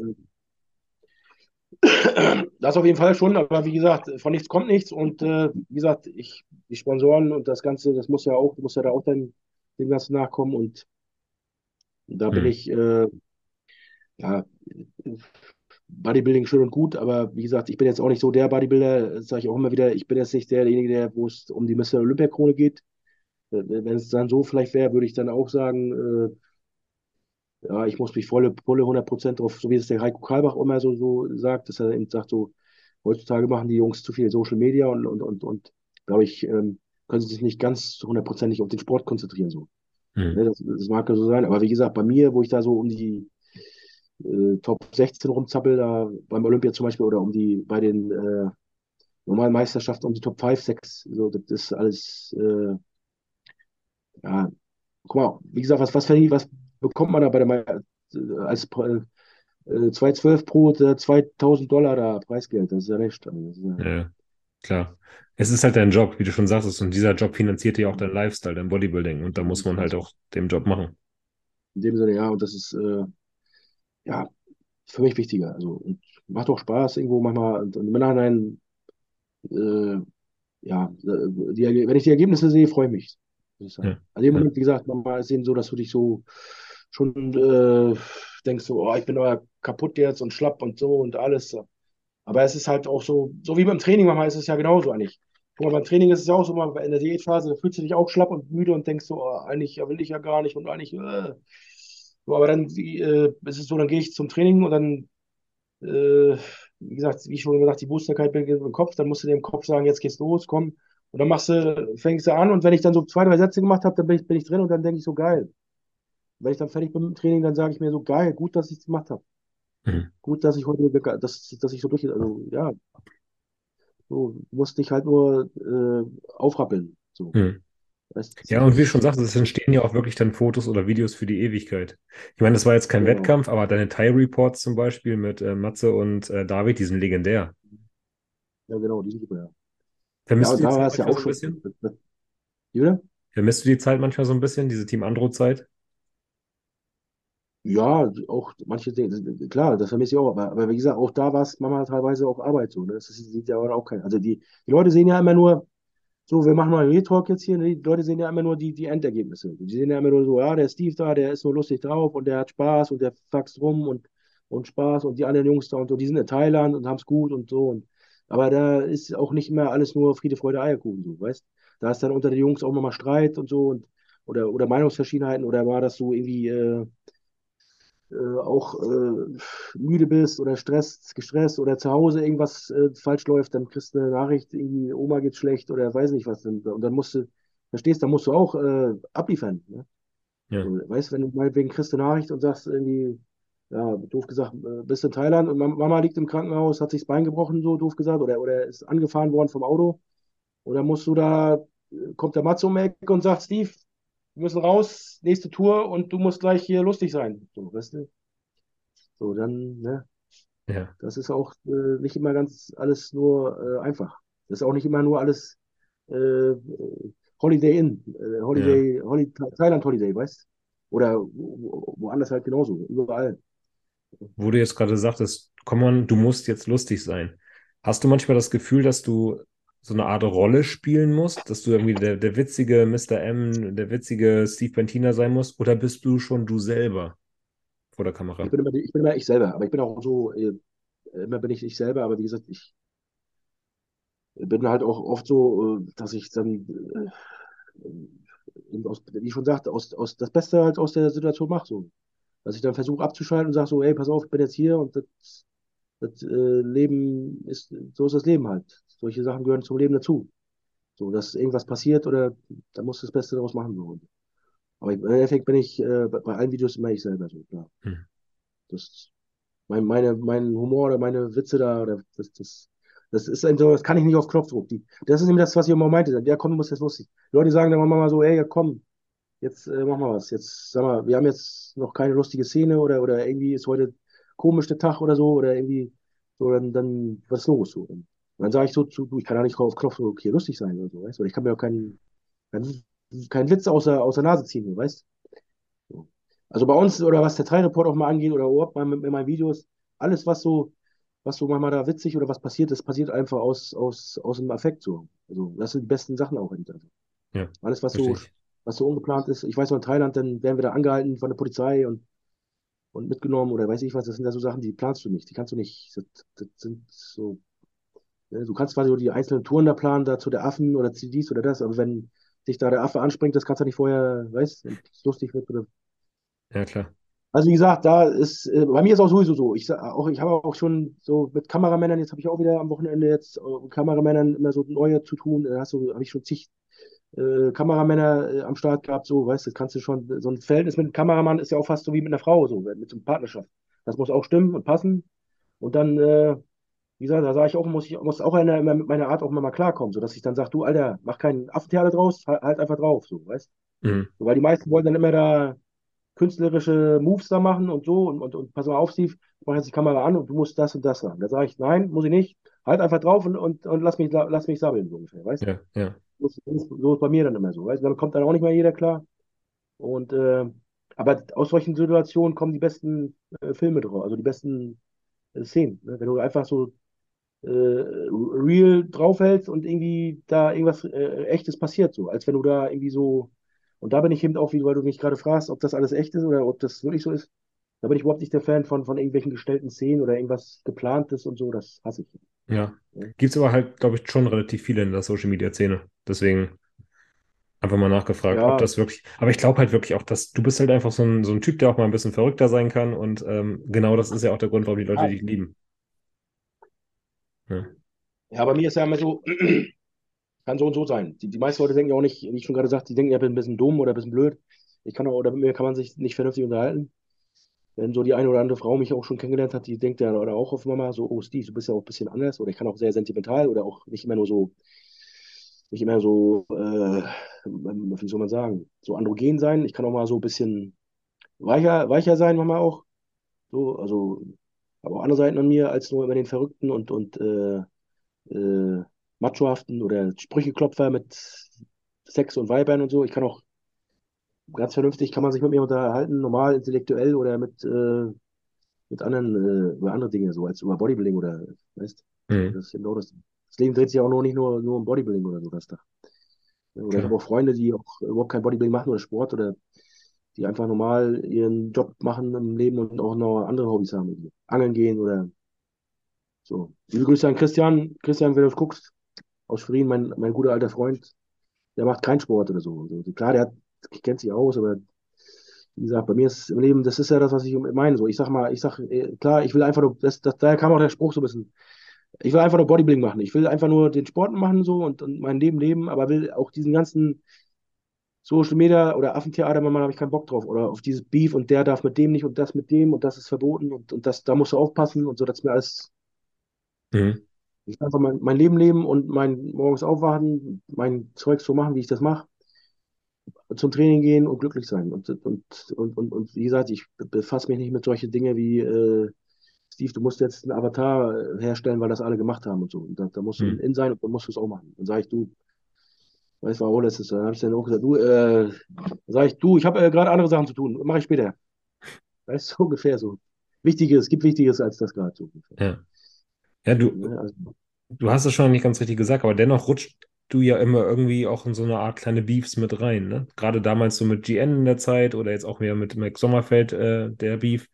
Das auf jeden Fall schon, aber wie gesagt, von nichts kommt nichts. Und äh, wie gesagt, ich, die Sponsoren und das Ganze, das muss ja auch, muss ja da auch dann dem Ganzen nachkommen. Und da bin Hm. ich, äh, ja, Bodybuilding schön und gut, aber wie gesagt, ich bin jetzt auch nicht so der Bodybuilder, das sage ich auch immer wieder, ich bin jetzt nicht derjenige, der, wo es um die Mr. Olympia-Krone geht. Äh, Wenn es dann so vielleicht wäre, würde ich dann auch sagen, äh, ja, ich muss mich volle, volle 100% drauf, so wie es der Heiko Kalbach immer so, so sagt, dass er eben sagt, so, heutzutage machen die Jungs zu viel Social Media und, und, und, und glaube ich, ähm, können sie sich nicht ganz hundertprozentig auf den Sport konzentrieren. So. Hm. Ne, das, das mag ja so sein, aber wie gesagt, bei mir, wo ich da so um die äh, Top 16 rumzappel, da beim Olympia zum Beispiel oder um die, bei den äh, normalen Meisterschaften um die Top 5, 6, so, das ist alles, äh, ja, guck mal, wie gesagt, was, was, verdient- was bekommt man da bei der, äh, als äh, 212 pro äh, 2000 Dollar da Preisgeld, das ist ja recht. Also, ja, Ja, klar. Es ist halt dein Job, wie du schon sagtest, und dieser Job finanziert ja auch dein Lifestyle, dein Bodybuilding, und da muss man halt auch den Job machen. in dem Sinne, ja, und das ist, äh, ja, für mich wichtiger. Also, und macht auch Spaß irgendwo manchmal. Und, und im Nachhinein, äh, ja, äh, die, wenn ich die Ergebnisse sehe, freue ich mich. Ja, dem ja, Moment, wie gesagt, manchmal ist es eben so, dass du dich so schon äh, denkst, so, oh, ich bin aber kaputt jetzt und schlapp und so und alles. Aber es ist halt auch so, so wie beim Training, manchmal ist es ja genauso eigentlich. Guck mal, beim Training ist es ja auch so, mal in der Diätphase, da fühlst du dich auch schlapp und müde und denkst so, oh, eigentlich will ich ja gar nicht und eigentlich, äh. Aber dann äh, ist es so, dann gehe ich zum Training und dann äh, wie gesagt, wie schon gesagt, die Boostigkeit beginnt im Kopf, dann musst du dem Kopf sagen, jetzt geht's los, komm. Und dann machst du, fängst du an und wenn ich dann so zwei, drei Sätze gemacht habe, dann bin ich, bin ich drin und dann denke ich so, geil. Wenn ich dann fertig bin mit dem Training, dann sage ich mir so, geil, gut, dass ich es gemacht habe. Mhm. Gut, dass ich heute, dass, dass ich so durch, also ja, so musste ich halt nur äh, aufrappeln. So, Mhm. Ja, und wie du schon sagst, es entstehen ja auch wirklich dann Fotos oder Videos für die Ewigkeit. Ich meine, das war jetzt kein genau. Wettkampf, aber deine Thai-Reports zum Beispiel mit äh, Matze und äh, David, die sind legendär. Ja, genau, die sind super, ja. Ja, Vermisst du und die Zeit ja manchmal auch so ein bisschen? Das, das, wie bitte? Vermisst du die Zeit manchmal so ein bisschen, diese Team Andro-Zeit? Ja, auch manche Dinge, klar, das vermisse ich auch, aber, aber wie gesagt, auch da war es manchmal teilweise auch Arbeit so, ne? Das sieht ja auch kein, also die, die Leute sehen ja immer nur, so, wir machen mal einen Retalk jetzt hier, ne? Die Leute sehen ja immer nur die, die Endergebnisse. Die sehen ja immer nur so, ja, der Steve da, der ist nur lustig drauf und der hat Spaß und der faxt rum und, und Spaß und die anderen Jungs da und so, die sind in Thailand und haben es gut und so. Und, aber da ist auch nicht mehr alles nur Friede, Freude, Eierkuchen, so, weißt? Da ist dann unter den Jungs auch mal Streit und so und oder, oder Meinungsverschiedenheiten oder war das so irgendwie, äh, äh, auch äh, müde bist oder Stress, gestresst oder zu Hause irgendwas äh, falsch läuft, dann kriegst du eine Nachricht, irgendwie Oma geht schlecht oder weiß nicht was. Und, dann musst du, verstehst, dann musst du auch äh, abliefern. Ne? Ja. So, weißt du, wenn du meinetwegen kriegst eine Nachricht und sagst irgendwie, ja, doof gesagt, äh, bist in Thailand und Mam- Mama liegt im Krankenhaus, hat sich das Bein gebrochen, so doof gesagt, oder, oder ist angefahren worden vom Auto. Und dann musst du da, kommt der Matze um und sagt, Steve, wir müssen raus, nächste Tour und du musst gleich hier lustig sein. So, weißt du? So, dann, ne, Ja. das ist auch äh, nicht immer ganz alles nur äh, einfach. Das ist auch nicht immer nur alles äh, Holiday Inn, äh, Ja. Holiday, Holiday, Thailand Holiday, weißt Oder wo, wo- woanders halt genauso, überall. Wo du jetzt gerade sagtest, komm on, du musst jetzt lustig sein. Hast du manchmal das Gefühl, dass du so eine Art Rolle spielen musst, dass du irgendwie der, der witzige Mr. M, der witzige Steve Bentina sein musst, oder bist du schon du selber vor der Kamera? Ich bin immer, ich bin immer ich selber, aber ich bin auch so, äh, immer bin ich ich selber, aber wie gesagt, ich bin halt auch oft so, äh, dass ich dann, äh, aus, wie ich schon sagte, aus, aus das Beste halt aus der Situation mache. So. Dass ich dann versuche abzuschalten und sage so, ey, pass auf, ich bin jetzt hier und das, das Leben ist, so ist das Leben halt. Solche Sachen gehören zum Leben dazu. So, dass irgendwas passiert oder da musst du das Beste daraus machen. So. Aber im Endeffekt bin ich äh, bei allen Videos immer ich selber so, klar. Hm. Das, mein, meine, mein Humor oder meine Witze da, oder das, das, das ist so, das kann ich nicht auf Knopfdruck. Die, das ist eben das, was ich immer meinte. Ja, komm, du musst jetzt lustig. Die Leute sagen dann mal so, ey, ja, komm, jetzt äh, mach mal was. Jetzt, sag mal, wir haben jetzt noch keine lustige Szene oder, oder irgendwie ist heute komisch der Tag oder so, oder irgendwie, so, dann, dann was ist los? So. Und dann sage ich so zu, du, ich kann ja nicht auf Knopfdruck hier lustig sein oder so, weißt du? Oder ich kann mir auch keinen, keinen, Witz aus der, aus der Nase ziehen, weißt du? Also bei uns, oder was der Teilreport auch mal angeht, oder überhaupt mal mit, meinen Videos, alles, was so, was so manchmal da witzig oder was passiert ist, passiert einfach aus, aus, aus dem Affekt so. Also das sind die besten Sachen auch hinter. Ja, Alles, was so, was so ungeplant ist. Ich weiß noch, in Thailand, dann werden wir da angehalten von der Polizei und, und mitgenommen oder weiß ich was. Das sind ja so Sachen, die planst du nicht. Die kannst du nicht. Das, das sind so. Ne, du kannst quasi so die einzelnen Touren da planen, da zu der Affen oder dies oder das, aber wenn sich da der Affe anspringt, das kannst du nicht vorher, weißt, wenn es lustig wird oder. Ja, klar. Also wie gesagt, da ist, äh, bei mir ist auch sowieso so. Ich, auch, ich habe auch schon so mit Kameramännern, jetzt habe ich auch wieder am Wochenende jetzt äh, Kameramännern immer so neue zu tun. Da hast du, habe ich schon zig äh, Kameramänner äh, am Start gehabt, so, weißt du, das kannst du schon, so ein Verhältnis mit einem Kameramann ist ja auch fast so wie mit einer Frau, so, mit so einer Partnerschaft. Das muss auch stimmen und passen. Und dann, äh, wie gesagt, da sage ich auch, muss ich muss auch einer, mit meiner Art auch mal klarkommen, so dass ich dann sage, du Alter, mach keinen Affentheater draus, halt, halt einfach drauf, so, weißt mhm. so, Weil die meisten wollen dann immer da künstlerische Moves da machen und so und, und, und pass mal auf, Steve, mach jetzt die Kamera an und du musst das und das sagen. Da sage ich, nein, muss ich nicht. Halt einfach drauf und, und, und lass mich lass mich sabbeln, so ungefähr, weißt du? Ja, ja. So ist, so ist bei mir dann immer so, weißt du? Damit kommt dann auch nicht mehr jeder klar. Und äh, aber aus solchen Situationen kommen die besten äh, Filme drauf, also die besten äh, Szenen. Ne? Wenn du einfach so real draufhältst und irgendwie da irgendwas äh, Echtes passiert, so, als wenn du da irgendwie so und da bin ich eben auch, wie weil du mich gerade fragst, ob das alles echt ist oder ob das wirklich so ist. Da bin ich überhaupt nicht der Fan von, von irgendwelchen gestellten Szenen oder irgendwas geplantes und so. Das hasse ich. Ja. ja. Gibt es aber halt, glaube ich, schon relativ viele in der Social Media Szene. Deswegen einfach mal nachgefragt, ja. ob das wirklich. Aber ich glaube halt wirklich auch, dass du bist halt einfach so ein, so ein Typ, der auch mal ein bisschen verrückter sein kann. Und ähm, genau das ist ja auch der Grund, warum die Leute ja. dich lieben. Ja. ja, bei mir ist ja immer so, kann so und so sein. Die, die meisten Leute denken ja auch nicht, wie ich schon gerade sagte, die denken ja, bin ein bisschen dumm oder ein bisschen blöd. Ich kann auch, oder mit mir kann man sich nicht vernünftig unterhalten. Wenn so die eine oder andere Frau mich auch schon kennengelernt hat, die denkt ja oder auch auf Mama so, oh Steve, du bist ja auch ein bisschen anders. Oder ich kann auch sehr sentimental oder auch nicht immer nur so, nicht immer so, äh, wie soll man sagen, so androgen sein. Ich kann auch mal so ein bisschen weicher, weicher sein, manchmal auch. So, also, aber auch andere Seiten an mir als nur immer den Verrückten und, und äh, äh, machohaften oder Sprücheklopfer mit Sex und Weibern und so. Ich kann auch ganz vernünftig, kann man sich mit mir unterhalten, normal, intellektuell oder mit, äh, mit anderen, äh, über andere Dinge, so als über Bodybuilding oder, weißt mhm. das ist genau das. Das Leben dreht sich auch noch nicht nur, nur um Bodybuilding oder so, das da. Oder Klar. ich habe auch Freunde, die auch überhaupt kein Bodybuilding machen oder Sport oder die einfach normal ihren Job machen im Leben und auch noch andere Hobbys haben. Angeln gehen oder so. Liebe Grüße an Christian. Christian, wenn du guckst, aus Schwerin, mein, mein guter alter Freund, der macht keinen Sport oder so. Also, klar, der hat, kennt sich aus, aber wie gesagt, bei mir ist im Leben, das ist ja das, was ich meine. So, ich sag mal, ich sag, äh, klar, ich will einfach nur, das, das, daher kam auch der Spruch so ein bisschen. Ich will einfach nur Bodybuilding machen. Ich will einfach nur den Sport machen so und, und mein Leben leben, aber will auch diesen ganzen Social Media oder Affentheater, manchmal habe ich keinen Bock drauf. Oder auf dieses Beef und der darf mit dem nicht und das mit dem und das ist verboten und, und das, da musst du aufpassen und so, das ist mir alles. Mhm. Ich einfach mein, mein Leben leben und mein morgens aufwachen, mein Zeug so machen, wie ich das mache. Zum Training gehen und glücklich sein. Und, und, und, und, und wie gesagt, ich befasse mich nicht mit solchen Dingen wie, äh, Steve, du musst jetzt einen Avatar äh, herstellen, weil das alle gemacht haben und so. Und da, da musst du mhm. in sein und dann musst du es auch machen. Dann sage ich, du, weißt du, was letztes Dann habe ich dann auch gesagt, du, äh, sage ich, du, ich habe äh, gerade andere Sachen zu tun, mache ich später. Weißt du, ungefähr so. Wichtiges, es gibt Wichtiges als das gerade so. Ja. Ja, du, also, du hast es schon nicht ganz richtig gesagt, aber dennoch rutscht du ja immer irgendwie auch in so eine Art kleine Beefs mit rein, ne? Gerade damals so mit GN in der Zeit oder jetzt auch mehr mit Max Sommerfeld, äh, der Beef.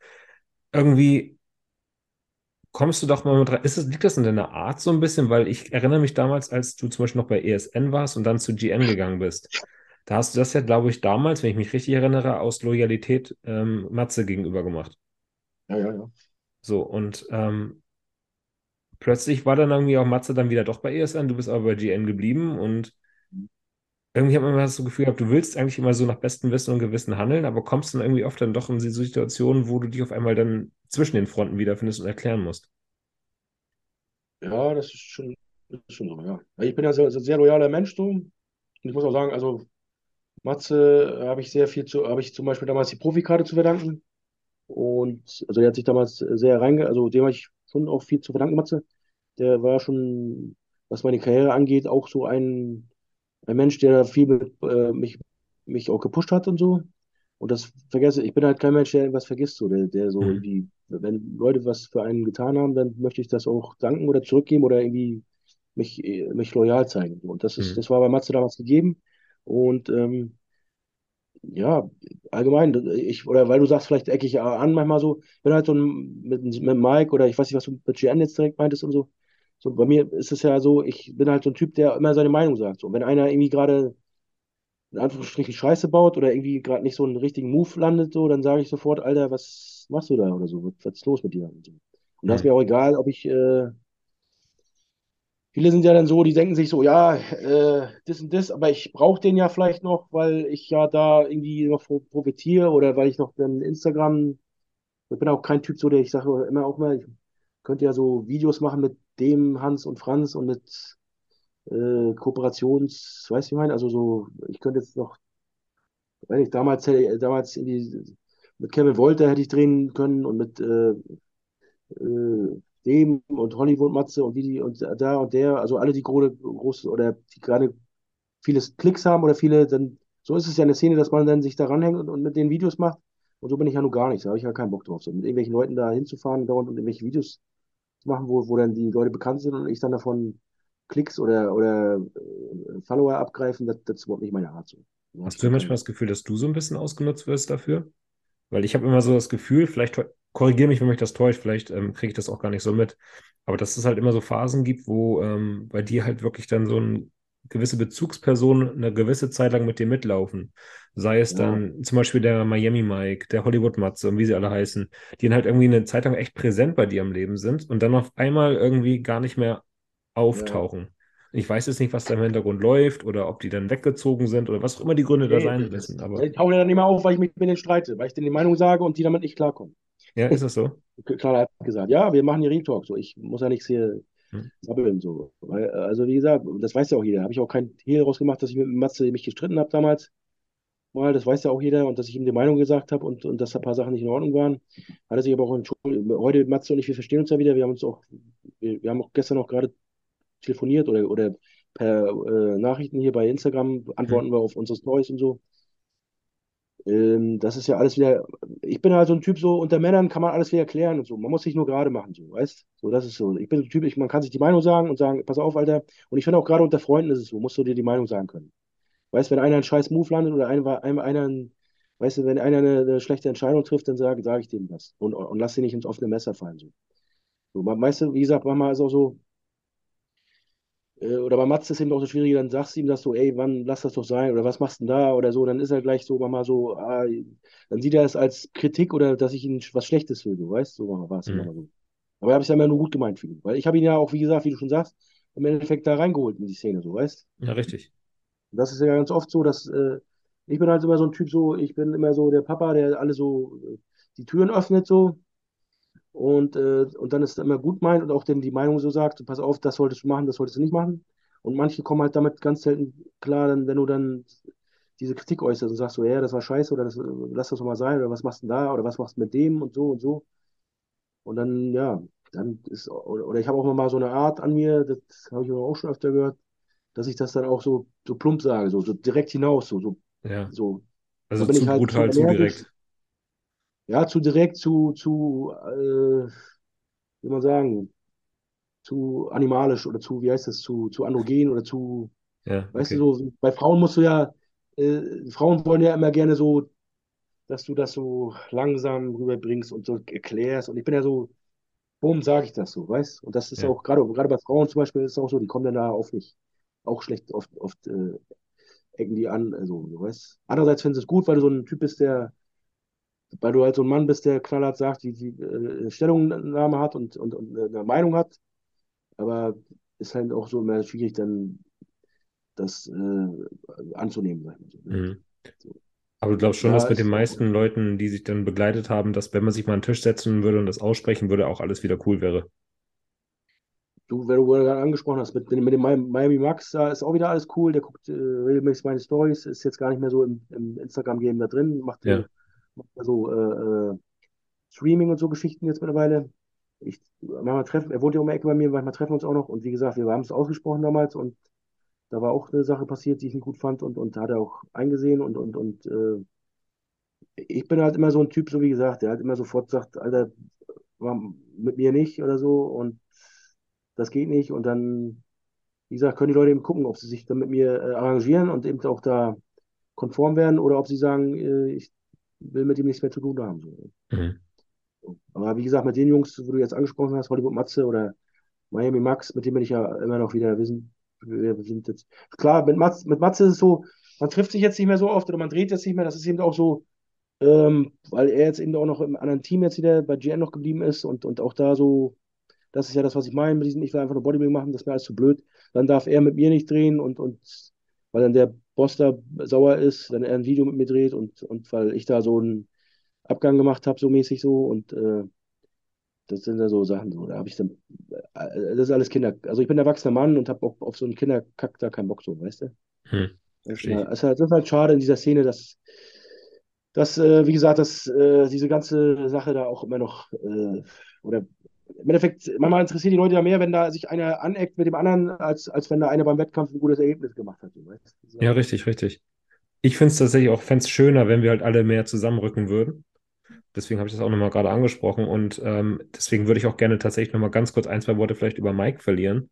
Irgendwie kommst du doch mal mit rein. Ist es, liegt das in deiner Art so ein bisschen? Weil ich erinnere mich damals, als du zum Beispiel noch bei ESN warst und dann zu GN gegangen bist. Da hast du das ja, glaube ich, damals, wenn ich mich richtig erinnere, aus Loyalität ähm, Matze gegenüber gemacht. Ja, ja, ja. So, und ähm, plötzlich war dann irgendwie auch Matze dann wieder doch bei ESN, du bist aber bei GN geblieben und irgendwie hat man immer das so Gefühl gehabt, du willst eigentlich immer so nach bestem Wissen und Gewissen handeln, aber kommst dann irgendwie oft dann doch in die Situation, wo du dich auf einmal dann zwischen den Fronten wiederfindest und erklären musst. Ja, das ist schon, das ist schon so, ja. Ich bin ja sehr, sehr loyaler Mensch, so. Und ich muss auch sagen, also Matze habe ich sehr viel zu, habe ich zum Beispiel damals die Profikarte zu verdanken. Und also der hat sich damals sehr reinge, also dem habe ich schon auch viel zu verdanken, Matze. Der war schon, was meine Karriere angeht, auch so ein, ein Mensch, der viel mit, äh, mich, mich auch gepusht hat und so. Und das vergesse, ich bin halt kein Mensch, der irgendwas vergisst, so, der, der so Mhm. irgendwie, wenn Leute was für einen getan haben, dann möchte ich das auch danken oder zurückgeben oder irgendwie mich, äh, mich loyal zeigen. Und das ist, Mhm. das war bei Matze damals gegeben. Und ähm, ja, allgemein, ich, oder weil du sagst, vielleicht ecke ich an manchmal so, bin halt so ein, mit, mit Mike oder ich weiß nicht, was du mit GN jetzt direkt meintest und so. So, bei mir ist es ja so, ich bin halt so ein Typ, der immer seine Meinung sagt. So, und wenn einer irgendwie gerade in Anführungsstrichen Scheiße baut oder irgendwie gerade nicht so einen richtigen Move landet, so, dann sage ich sofort, Alter, was machst du da oder so? Was, ist los mit dir? Und, so. und da ist Mhm. mir auch egal, ob ich, äh, viele sind ja dann so, die denken sich so, ja, äh, das und das, aber ich brauche den ja vielleicht noch, weil ich ja da irgendwie noch pro- profitiere oder weil ich noch dann Instagram, ich bin auch kein Typ so, der ich sage immer auch mal, ich könnte ja so Videos machen mit dem Hans und Franz und mit äh, Kooperations, wie ich meine? Also so, ich könnte jetzt noch weiß nicht, damals, ich- damals in die, mit Kevin Wolter hätte ich drehen können und mit äh, äh, dem und Hollywood Matze und wie die und da und der, also alle die große, große oder die gerade viele Klicks haben oder viele, dann so ist es ja eine Szene, dass man dann sich da ranhängt und, und mit den Videos macht. Und so bin ich ja nur gar nicht, da habe ich ja keinen Bock drauf. So, mit irgendwelchen Leuten da hinzufahren dauernd und irgendwelche Videos zu machen, wo, wo dann die Leute bekannt sind und ich dann davon Klicks oder, oder äh, Follower abgreifen, das, das ist überhaupt nicht meine Art. So. Hast du manchmal das Gefühl, dass du so ein bisschen ausgenutzt wirst dafür? Weil ich habe immer so das Gefühl, vielleicht korrigiere mich, wenn mich das täuscht, vielleicht ähm, kriege ich das auch gar nicht so mit. Aber dass es halt immer so Phasen gibt, wo ähm, bei dir halt wirklich dann so ein gewisse Bezugspersonen eine gewisse Zeit lang mit dir mitlaufen. Sei es Ja, dann zum Beispiel der Miami Mike, der Hollywood Matze und wie sie alle heißen, die dann halt irgendwie eine Zeit lang echt präsent bei dir im Leben sind und dann auf einmal irgendwie gar nicht mehr ja. Ich weiß jetzt nicht, was da im Hintergrund läuft oder ob die dann weggezogen sind oder was auch immer die Gründe da Nee, sein das, müssen. Aber ich hau dann immer auf, weil ich mich mit denen streite, weil ich denen die Meinung sage und die damit nicht klarkommen. ja, ist das so? Klar hat gesagt, ja, wir machen hier Real Talk, so ich muss ja nichts hier Hm. sabbeln, so. Weil, äh, also wie gesagt, das weiß ja auch jeder. Habe ich auch kein Hehl daraus gemacht, dass ich mit Matze mich gestritten habe damals. Mal, das weiß ja auch jeder und dass ich ihm die Meinung gesagt habe und, und dass ein paar Sachen nicht in Ordnung waren. Hat er sich aber auch entschuldigt. Heute, Matze und ich, wir verstehen uns ja wieder. Wir haben uns auch, wir, wir haben auch gestern noch gerade telefoniert oder, oder per äh, Nachrichten hier bei Instagram antworten wir auf unsere Stories und so. Ähm, das ist ja alles wieder, ich bin halt so ein Typ, so unter Männern kann man alles wieder klären und so. Man muss sich nur gerade machen, so, weißt So, das ist so. Ich bin so ein Typ, ich, man kann sich die Meinung sagen und sagen, pass auf, Alter. Und ich finde auch gerade unter Freunden ist es so, musst du dir die Meinung sagen können. Weißt wenn einer einen scheiß Move landet oder ein, ein, einer, ein, weißt du, wenn einer eine, eine schlechte Entscheidung trifft, dann sage sag ich dem das. Und, und lass ihn nicht ins offene Messer fallen, so. So, man- weißt du, wie gesagt, manchmal ist auch so, oder bei Matze ist eben auch so schwierig, dann sagst du ihm das so, ey, wann, lass das doch sein, oder was machst du denn da, oder so, dann ist er gleich so, mal so, ah, dann sieht er es als Kritik oder dass ich ihm was Schlechtes will, du weißt, so war es immer Hm. so. Aber ich habe es ja immer nur gut gemeint für ihn, weil ich habe ihn ja auch, wie gesagt, wie du schon sagst, im Endeffekt da reingeholt in die Szene, so, weißt. Ja, richtig. Das ist ja ganz oft so, dass, äh, ich bin halt immer so ein Typ, so, ich bin immer so der Papa, der alle so äh, die Türen öffnet, so, und, äh, und dann ist es immer gut meint und auch denn die Meinung so sagt, pass auf, das solltest du machen, das solltest du nicht machen. Und manche kommen halt damit ganz selten klar, dann, wenn du dann diese Kritik äußerst und sagst so, ja, das war scheiße oder das, äh, lass das doch mal sein oder was machst du da oder was machst du mit dem und so und so. Und dann, ja, dann ist, oder oder ich habe auch mal so eine Art an mir, das habe ich auch schon öfter gehört, dass ich das dann auch so, so plump sage, so, so direkt hinaus, so, so, Ja. so. Also bin ich zu halt brutal, zu direkt. Ja, zu direkt, zu, zu, äh, wie man sagen, zu animalisch oder zu, wie heißt das, zu, zu androgen oder zu, Ja, weißt du, okay. so, bei Frauen musst du ja, äh, Frauen wollen ja immer gerne so, dass du das so langsam rüberbringst und so erklärst. Und ich bin ja so, bumm, sage ich das so, weißt? Und das ist Ja. auch, gerade gerade bei Frauen zum Beispiel ist es auch so, die kommen dann da auf mich. Auch schlecht, oft, oft äh, ecken die an, also, so, weißt? Andererseits finden sie es gut, weil du so ein Typ bist, der, weil du halt so ein Mann bist, der knallhart sagt, die, die äh, Stellungnahme hat und, und, und eine Meinung hat. Aber ist halt auch so immer schwierig, dann das äh, anzunehmen, sag ich mal so. ne? Mhm. So. Aber du glaubst schon, Da dass mit den meisten Leuten, die sich dann begleitet haben, dass wenn man sich mal an den Tisch setzen würde und das aussprechen würde, auch alles wieder cool wäre. du, wenn du gerade angesprochen hast, mit, mit dem Miami Max, da ist auch wieder alles cool. Der guckt äh, regelmäßig meine Stories, ist jetzt gar nicht mehr so im, im Instagram-Game da drin, macht, Ja. Macht so äh, äh, Streaming und so Geschichten jetzt mittlerweile. Ich, manchmal treffen, er wohnt ja um die Ecke bei mir, manchmal treffen wir uns auch noch. Und wie gesagt, wir haben es ausgesprochen damals und da war auch eine Sache passiert, die ich nicht gut fand und, und hat er auch eingesehen und, und, und äh, ich bin halt immer so ein Typ, so wie gesagt, der halt immer sofort sagt, Alter, mit mir nicht oder so und das geht nicht. Und dann, wie gesagt, können die Leute eben gucken, ob sie sich dann mit mir äh, arrangieren und eben auch da konform werden oder ob sie sagen, äh, ich will mit ihm nichts mehr zu tun haben. So. Mhm. Aber wie gesagt, mit den Jungs, wo du jetzt angesprochen hast, Hollywood Matze oder Miami Max, mit dem bin ich ja immer noch wieder, wir sind, wir sind jetzt, klar, mit Matze, mit Matze ist es so, man trifft sich jetzt nicht mehr so oft oder man dreht jetzt nicht mehr, das ist eben auch so, ähm, weil er jetzt eben auch noch im anderen Team jetzt wieder bei GN noch geblieben ist und, und auch da so, das ist ja das, was ich meine mit diesem, ich will einfach nur Bodybuilding machen, das ist mir alles zu blöd. Dann darf er mit mir nicht drehen und, und weil dann der Boss da sauer ist, wenn er ein Video mit mir dreht und, und weil ich da so einen Abgang gemacht habe, so mäßig so und äh, das sind ja so Sachen, so, da habe ich dann, äh, das ist alles Kinder, also ich bin erwachsener Mann und habe auch auf so einen Kinderkack da keinen Bock, so, weißt du? Das ist, Verstehe ja- ist halt, das ist halt schade in dieser Szene, dass, dass äh, wie gesagt, dass äh, diese ganze Sache da auch immer noch, äh, oder im Endeffekt, manchmal interessiert die Leute ja mehr, wenn da sich einer aneckt mit dem anderen, als, als wenn da einer beim Wettkampf ein gutes Ergebnis gemacht hat. So? Ja, richtig, richtig. Ich finde es tatsächlich auch, fände es schöner, wenn wir halt alle mehr zusammenrücken würden. Deswegen habe ich das auch nochmal gerade angesprochen und ähm, deswegen würde ich auch gerne tatsächlich nochmal ganz kurz ein, zwei Worte vielleicht über Mike verlieren.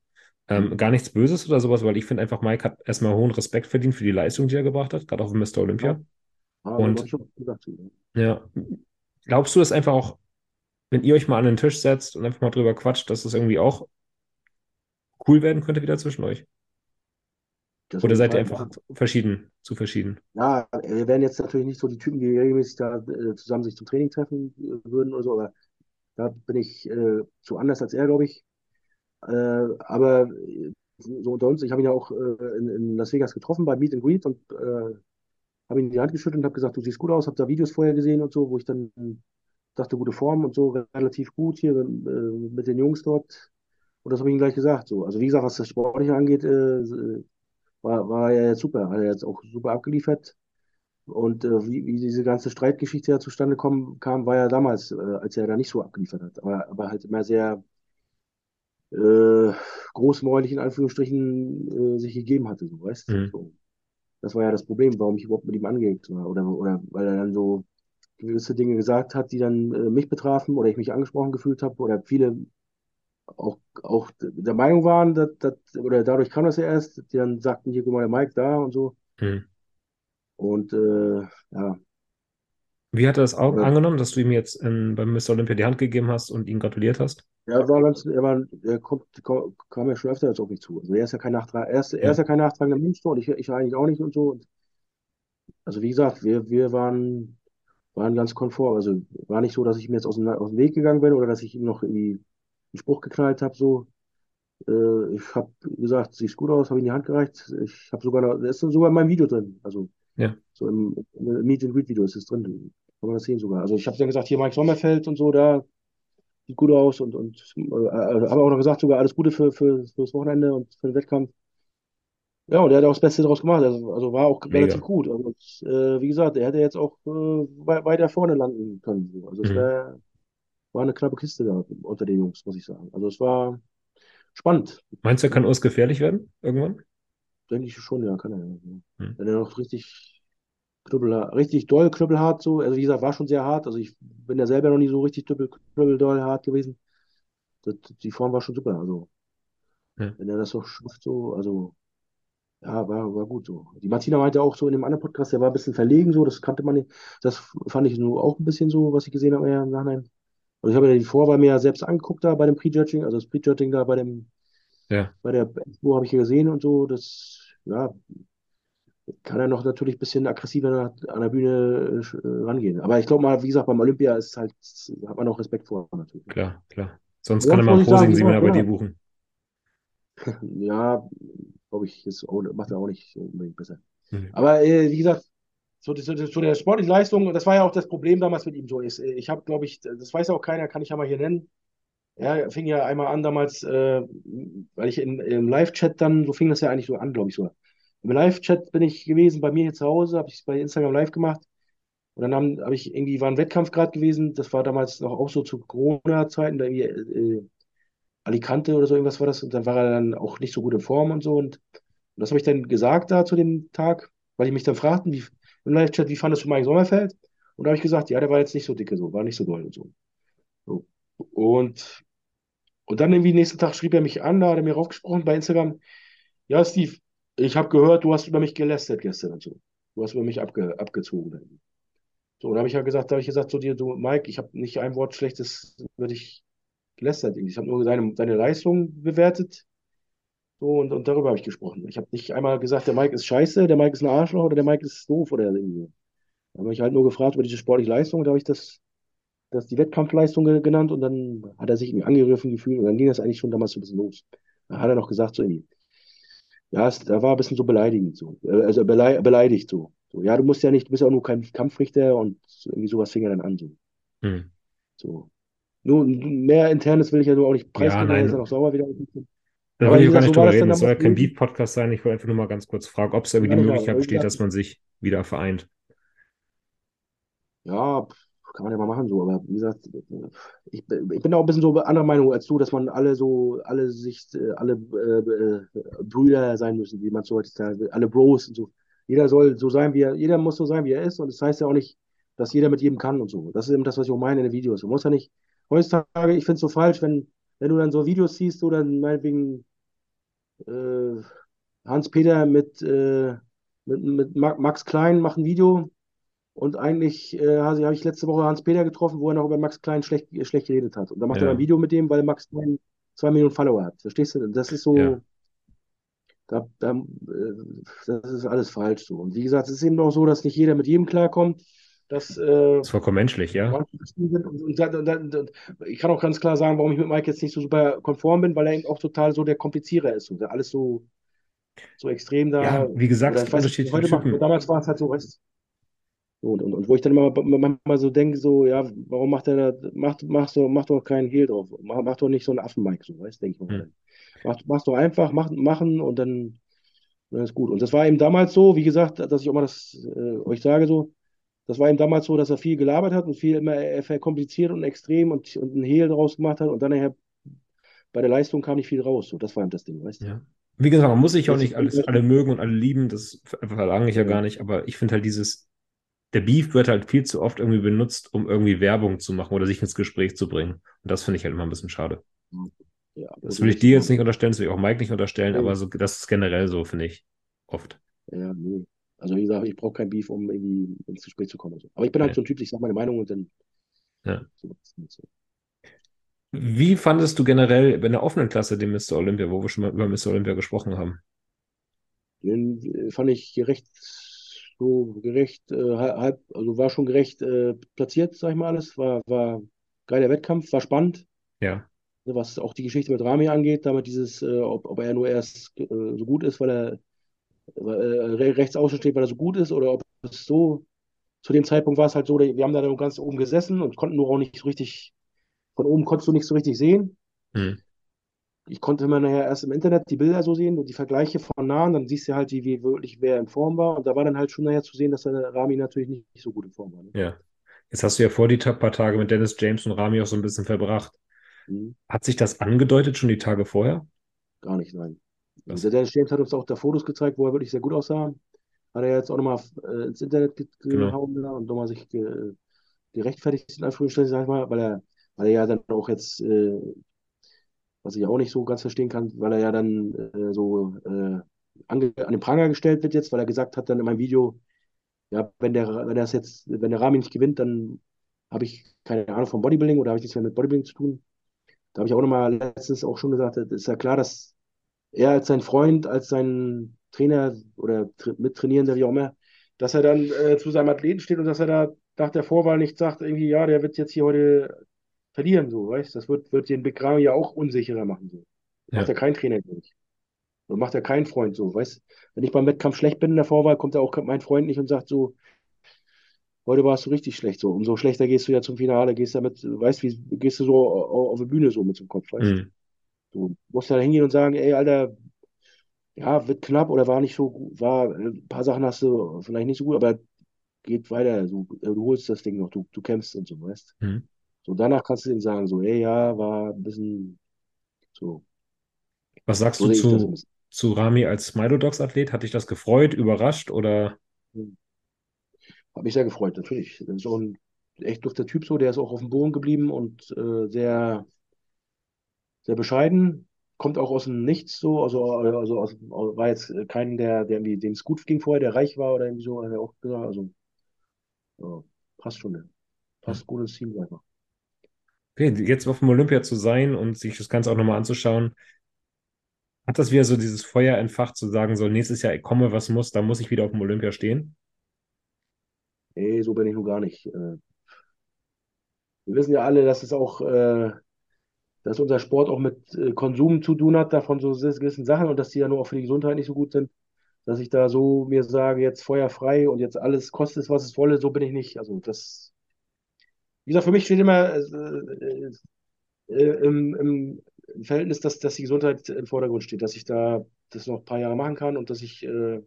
Ähm, Hm. gar nichts Böses oder sowas, weil ich finde einfach, Mike hat erstmal hohen Respekt verdient für die Leistung, die er gebracht hat, gerade auf dem Mr. Ja, Olympia. Und schon gesagt habe. ja, glaubst du, dass einfach auch, wenn ihr euch mal an den Tisch setzt und einfach mal drüber quatscht, dass es irgendwie auch cool werden könnte wieder zwischen euch? Das Oder seid ihr einfach verschieden, zu verschieden? Ja, wir wären jetzt natürlich nicht so die Typen, die regelmäßig da äh, zusammen sich zum Training treffen äh, würden oder so, aber da bin ich äh, zu anders als er, glaube ich. Äh, aber äh, so unter uns, ich habe ihn ja auch in, in Las Vegas getroffen bei Meet and Greet und habe ihm die Hand geschüttelt und habe gesagt, du siehst gut aus, habe da Videos vorher gesehen und so, wo ich dann dachte, gute Form und so, relativ gut hier äh, mit den Jungs dort. Und das habe ich ihm gleich gesagt. So. Also wie gesagt, was das Sportliche angeht, äh, war, war er jetzt super, hat er jetzt auch super abgeliefert. Und äh, wie, wie diese ganze Streitgeschichte ja zustande kommen, kam, war ja damals, äh, als er da nicht so abgeliefert hat. Aber, aber halt immer sehr äh, großmäulig in Anführungsstrichen äh, sich gegeben hatte, so weißt Mhm. so. Das war ja das Problem, warum ich überhaupt mit ihm angelegt war. Oder, oder weil er dann so gewisse Dinge gesagt hat, die dann äh, mich betrafen oder ich mich angesprochen gefühlt habe oder viele auch, auch der Meinung waren, dass, dass, oder dadurch kam das ja erst, die dann sagten, hier, guck mal, der Mike da und so. Mhm. Und äh, ja, Wie hat er das au- oder, angenommen, dass du ihm jetzt in, beim Mr. Olympia die Hand gegeben hast und ihm gratuliert hast? er war ganz, er war, er kommt, kam, ja schon öfter jetzt auf mich zu. Also er ist ja kein Nachtrag, er ist, er ist Ja. ja kein nachtragender Mensch und ich, ich eigentlich auch nicht und so. Und also wie gesagt, wir, wir waren, waren ganz konform. Also war nicht so, dass ich mir jetzt aus dem, aus dem Weg gegangen bin oder dass ich ihm noch irgendwie einen Spruch geknallt habe. So. Äh, ich habe gesagt, siehst gut aus, habe ihm die Hand gereicht. Ich habe sogar, noch, das ist sogar in meinem Video drin. Also Ja. so im, im Meet and Greet Video ist es drin. Kann man das sehen sogar. Also ich habe dann gesagt, hier Mike Sommerfeld und so, da sieht gut aus und, und äh, habe auch noch gesagt, sogar alles Gute für, für, für das Wochenende und für den Wettkampf. Ja, und er hat auch das Beste daraus gemacht. Also, also war auch relativ Mega. gut. Also, äh, wie gesagt, er hätte jetzt auch äh, wei- weiter vorne landen können. Also es Mhm. wär, war eine knappe Kiste da unter den Jungs, muss ich sagen. Also es war spannend. Meinst du, er kann uns gefährlich werden irgendwann? Denke ich schon, ja, kann er. ja. Mhm. Wenn er noch richtig knüppelhart, richtig doll knüppelhart so, also wie gesagt, war schon sehr hart. Also ich bin ja selber noch nie so richtig knüppel, knüppeldoll hart gewesen. Das, die Form war schon super. Also Ja. Wenn er das so schafft, so, also, ja, war, war gut so. Die Martina meinte auch so in dem anderen Podcast, der war ein bisschen verlegen, so, das kannte man nicht. Das fand ich so auch ein bisschen so, was ich gesehen habe ja, im Nachhinein. Also ich habe ja die Vorwahl mir ja selbst angeguckt da bei dem Prejudging, also das Prejudging da bei dem, Ja, bei der Expo habe ich hier gesehen und so, das, ja, kann er noch natürlich ein bisschen aggressiver an der Bühne äh, rangehen. Aber ich glaube mal, wie gesagt, beim Olympia ist halt, hat man auch Respekt vor, natürlich. klar, klar. Sonst Sonst kann er mal ein Posing-Seminar bei ja. dir buchen. Ja, glaube ich, ist auch, macht er auch nicht unbedingt besser. Mhm. Aber äh, wie gesagt, zu, zu, zu der sportlichen Leistung, das war ja auch das Problem damals mit ihm so. Ich, ich habe, glaube ich, das weiß auch keiner, kann ich ja mal hier nennen. Er fing ja einmal an damals, äh, weil ich in, im Live-Chat dann, so fing das ja eigentlich so an, glaube ich so. Im Live-Chat bin ich gewesen, bei mir hier zu Hause, habe ich es bei Instagram live gemacht. Und dann habe hab ich irgendwie, war ein Wettkampf gerade gewesen, das war damals noch auch so zu Corona-Zeiten, da irgendwie äh, Alicante oder so irgendwas war das. Und dann war er dann auch nicht so gut in Form und so. Und, und das habe ich dann gesagt da zu dem Tag, weil die mich dann fragten, wie, im Live-Chat, wie fandest du Mike Sommerfeld? Und da habe ich gesagt, ja, der war jetzt nicht so dicke, so, war nicht so doll und so. so. Und, und dann irgendwie nächsten Tag schrieb er mich an, da hat er mir raufgesprochen bei Instagram, ja, Steve, ich habe gehört, du hast über mich gelästert gestern und so. Du hast über mich abge, abgezogen. So, und da habe ich ja gesagt, da habe ich gesagt zu dir, du, Mike, ich habe nicht ein Wort Schlechtes über dich gelästert. Ich habe nur seine, seine Leistung bewertet. So, und, und darüber habe ich gesprochen. Ich habe nicht einmal gesagt, der Mike ist scheiße, der Mike ist ein Arschloch oder der Mike ist doof oder irgendwie so. Da habe ich halt nur gefragt über diese sportliche Leistung, da habe ich das, das die Wettkampfleistung ge- genannt und dann hat er sich irgendwie angegriffen gefühlt und dann ging das eigentlich schon damals so ein bisschen los. Da hat er noch gesagt, so irgendwie, ja, es, da war ein bisschen so beleidigend, so, also belei beleidigt so. So, ja, du musst ja nicht, du bist ja auch nur kein Kampfrichter und irgendwie sowas fing er dann an, so. Hm. So. Nur mehr Internes will ich ja nur auch nicht Ja, preisgeben, weil er ist ja noch sauer wieder. da will ich auch gar nicht so drüber das reden. Das soll ja kein gewesen. Beef-Podcast sein. Ich wollte einfach nur mal ganz kurz fragen, ob es irgendwie Ja, die aber Möglichkeit wie besteht, dass man sich wieder vereint. ja, kann man ja mal machen so, aber wie gesagt, ich, ich bin auch ein bisschen so anderer Meinung als du, dass man alle so, alle sich, äh, alle äh, äh, Brüder sein müssen, wie man so heutzutage will, alle Bros und so. Jeder soll so sein, wie er, jeder muss so sein, wie er ist und das heißt ja auch nicht, dass jeder mit jedem kann und so. Das ist eben das, was ich auch meine in den Videos. Du musst ja nicht, heutzutage, ich finde es so falsch, wenn, wenn du dann so Videos siehst oder meinetwegen äh, Hans-Peter mit, äh, mit, mit Ma- Max Klein macht ein Video und eigentlich äh, habe ich letzte Woche Hans-Peter getroffen, wo er noch über Max Klein schlecht, schlecht geredet hat. Und da macht er ein Ja, Video mit dem, weil Max Klein zwei Millionen Follower hat. Verstehst du? Das ist ja. so, da, da, äh, das ist alles falsch so. Und wie gesagt, es ist eben auch so, dass nicht jeder mit jedem klarkommt, dass äh, Ist vollkommen menschlich, ja. Und, und, und, ich kann auch ganz klar sagen, warum ich mit Mike jetzt nicht so super konform bin, weil er eben auch total so der Komplizierer ist und der alles so, so extrem da, Ja, wie gesagt, oder weiß heute macht, damals war es halt so, weißt du. Und, und, und wo ich dann immer manchmal so denke, so, ja, warum macht er da, macht, mach, so, mach doch keinen Hehl drauf. Mach, mach doch nicht so einen Affen-Mike, so, weißt du, denke ich mir Hm. Mach, mach's doch einfach, mach, machen und dann, dann ist gut. Und das war eben damals so, wie gesagt, dass ich auch mal das äh, euch sage, so, das war ihm damals so, dass er viel gelabert hat und viel immer er verkompliziert und extrem und, und einen Hehl draus gemacht hat und dann nachher bei der Leistung kam nicht viel raus. So, das war ihm das Ding, weißt du? Ja. Wie gesagt, man muss sich auch nicht alles, alle mögen und alle lieben, das ver- verlange ich ja ja, gar nicht, aber ich finde halt dieses, der Beef wird halt viel zu oft irgendwie benutzt, um irgendwie Werbung zu machen oder sich ins Gespräch zu bringen. Und das finde ich halt immer ein bisschen schade. ja, Das will ich dir jetzt nicht unterstellen, das will ich auch Mike nicht unterstellen, nee, aber so, das ist generell so, finde ich. Oft. ja, nee. Also wie gesagt, ich brauche kein Beef, um irgendwie ins Gespräch zu kommen. So. Aber ich bin halt Nee. so ein Typ, ich sage meine Meinung und dann Ja. so. Wie fandest du generell in der offenen Klasse den Mr. Olympia, wo wir schon mal über Mr. Olympia gesprochen haben? Den äh, fand ich gerecht, so gerecht, äh, halb, also war schon gerecht äh, platziert, sag ich mal alles. War, war geiler Wettkampf, war spannend. Ja, Was auch die Geschichte mit Rami angeht, damit dieses, äh, ob, ob er nur erst äh, so gut ist, weil er rechts außen steht, weil er so gut ist, oder ob es so, zu dem Zeitpunkt war es halt so, wir haben da dann ganz oben gesessen und konnten nur auch nicht so richtig, von oben konntest du nicht so richtig sehen. hm. Ich konnte immer nachher erst im Internet die Bilder so sehen und die Vergleiche von nahen, dann siehst du halt, wie, wie wirklich wer in Form war. Und da war dann halt schon nachher zu sehen, dass der Rami natürlich nicht, nicht so gut in Form war. Ne? Ja. Jetzt hast du ja vor die paar Tage mit Dennis James und Rami auch so ein bisschen verbracht. Mhm. Hat sich das angedeutet schon die Tage vorher? Gar nicht, nein. Also der James hat uns auch da Fotos gezeigt, wo er wirklich sehr gut aussah. Hat er jetzt auch nochmal äh, ins Internet ge- Genau. gehauen und nochmal sich ge gerechtfertigt, in Anführungsstrichen, sag ich mal, weil er, weil er ja dann auch jetzt, äh, was ich auch nicht so ganz verstehen kann, weil er ja dann äh, so äh, an den Pranger gestellt wird jetzt, weil er gesagt hat dann in meinem Video, ja, wenn der, wenn das jetzt, wenn der Rami nicht gewinnt, dann habe ich keine Ahnung vom Bodybuilding oder habe ich nichts mehr mit Bodybuilding zu tun. Da habe ich auch nochmal letztens auch schon gesagt, es ist ja klar, dass er als sein Freund, als sein Trainer oder Mittrainierender, wie auch immer, dass er dann äh, zu seinem Athleten steht und dass er da nach der Vorwahl nicht sagt, irgendwie, ja, der wird jetzt hier heute verlieren, so, weißt Das wird, wird den Big Ramy ja auch unsicherer machen, so. Ja. Macht er kein Trainer, ich. Und macht er keinen Freund, so, weißt Wenn ich beim Wettkampf schlecht bin in der Vorwahl, kommt er auch mein Freund nicht und sagt so, heute warst du richtig schlecht, so. Umso schlechter gehst du ja zum Finale, gehst damit, weißt wie, gehst du so auf, die Bühne so mit dem Kopf, weißt mhm. Du? musst da hingehen und sagen, ey, Alter, ja, wird knapp oder war nicht so gut, war, ein paar Sachen hast du vielleicht nicht so gut, aber geht weiter, du, du holst das Ding noch, du, du kämpfst und so, weißt mhm. So, danach kannst du ihm sagen, so, ey, ja, war ein bisschen so. Was sagst so du zu, zu Rami als Smilodogs-Athlet? Hat dich das gefreut, überrascht oder? Hm. Hat mich sehr gefreut, natürlich. Das ist auch ein echt dufter Typ so, der ist auch auf dem Boden geblieben und äh, sehr, sehr bescheiden. Kommt auch aus dem Nichts so, also, also aus, war jetzt kein, der, der irgendwie, dem es gut ging vorher, der reich war oder irgendwie so, hat er auch gesagt, also ja, passt schon, ne? passt mhm. gutes Team einfach. Okay, jetzt auf dem Olympia zu sein und sich das Ganze auch nochmal anzuschauen, hat das wieder so dieses Feuer entfacht, zu sagen, so nächstes Jahr, ich komme, was muss, da muss ich wieder auf dem Olympia stehen? Nee, so bin ich nun gar nicht. Äh. Wir wissen ja alle, dass es auch, äh, dass unser Sport auch mit äh, Konsum zu tun hat, davon so gewissen Sachen und dass die ja nur auch für die Gesundheit nicht so gut sind, dass ich da so mir sage, jetzt Feuer frei und jetzt alles kostet es, was es wolle, so bin ich nicht. Also das, wie gesagt, für mich steht immer äh, äh, im, im, Verhältnis, dass, dass die Gesundheit im Vordergrund steht, dass ich da das noch ein paar Jahre machen kann und dass ich äh,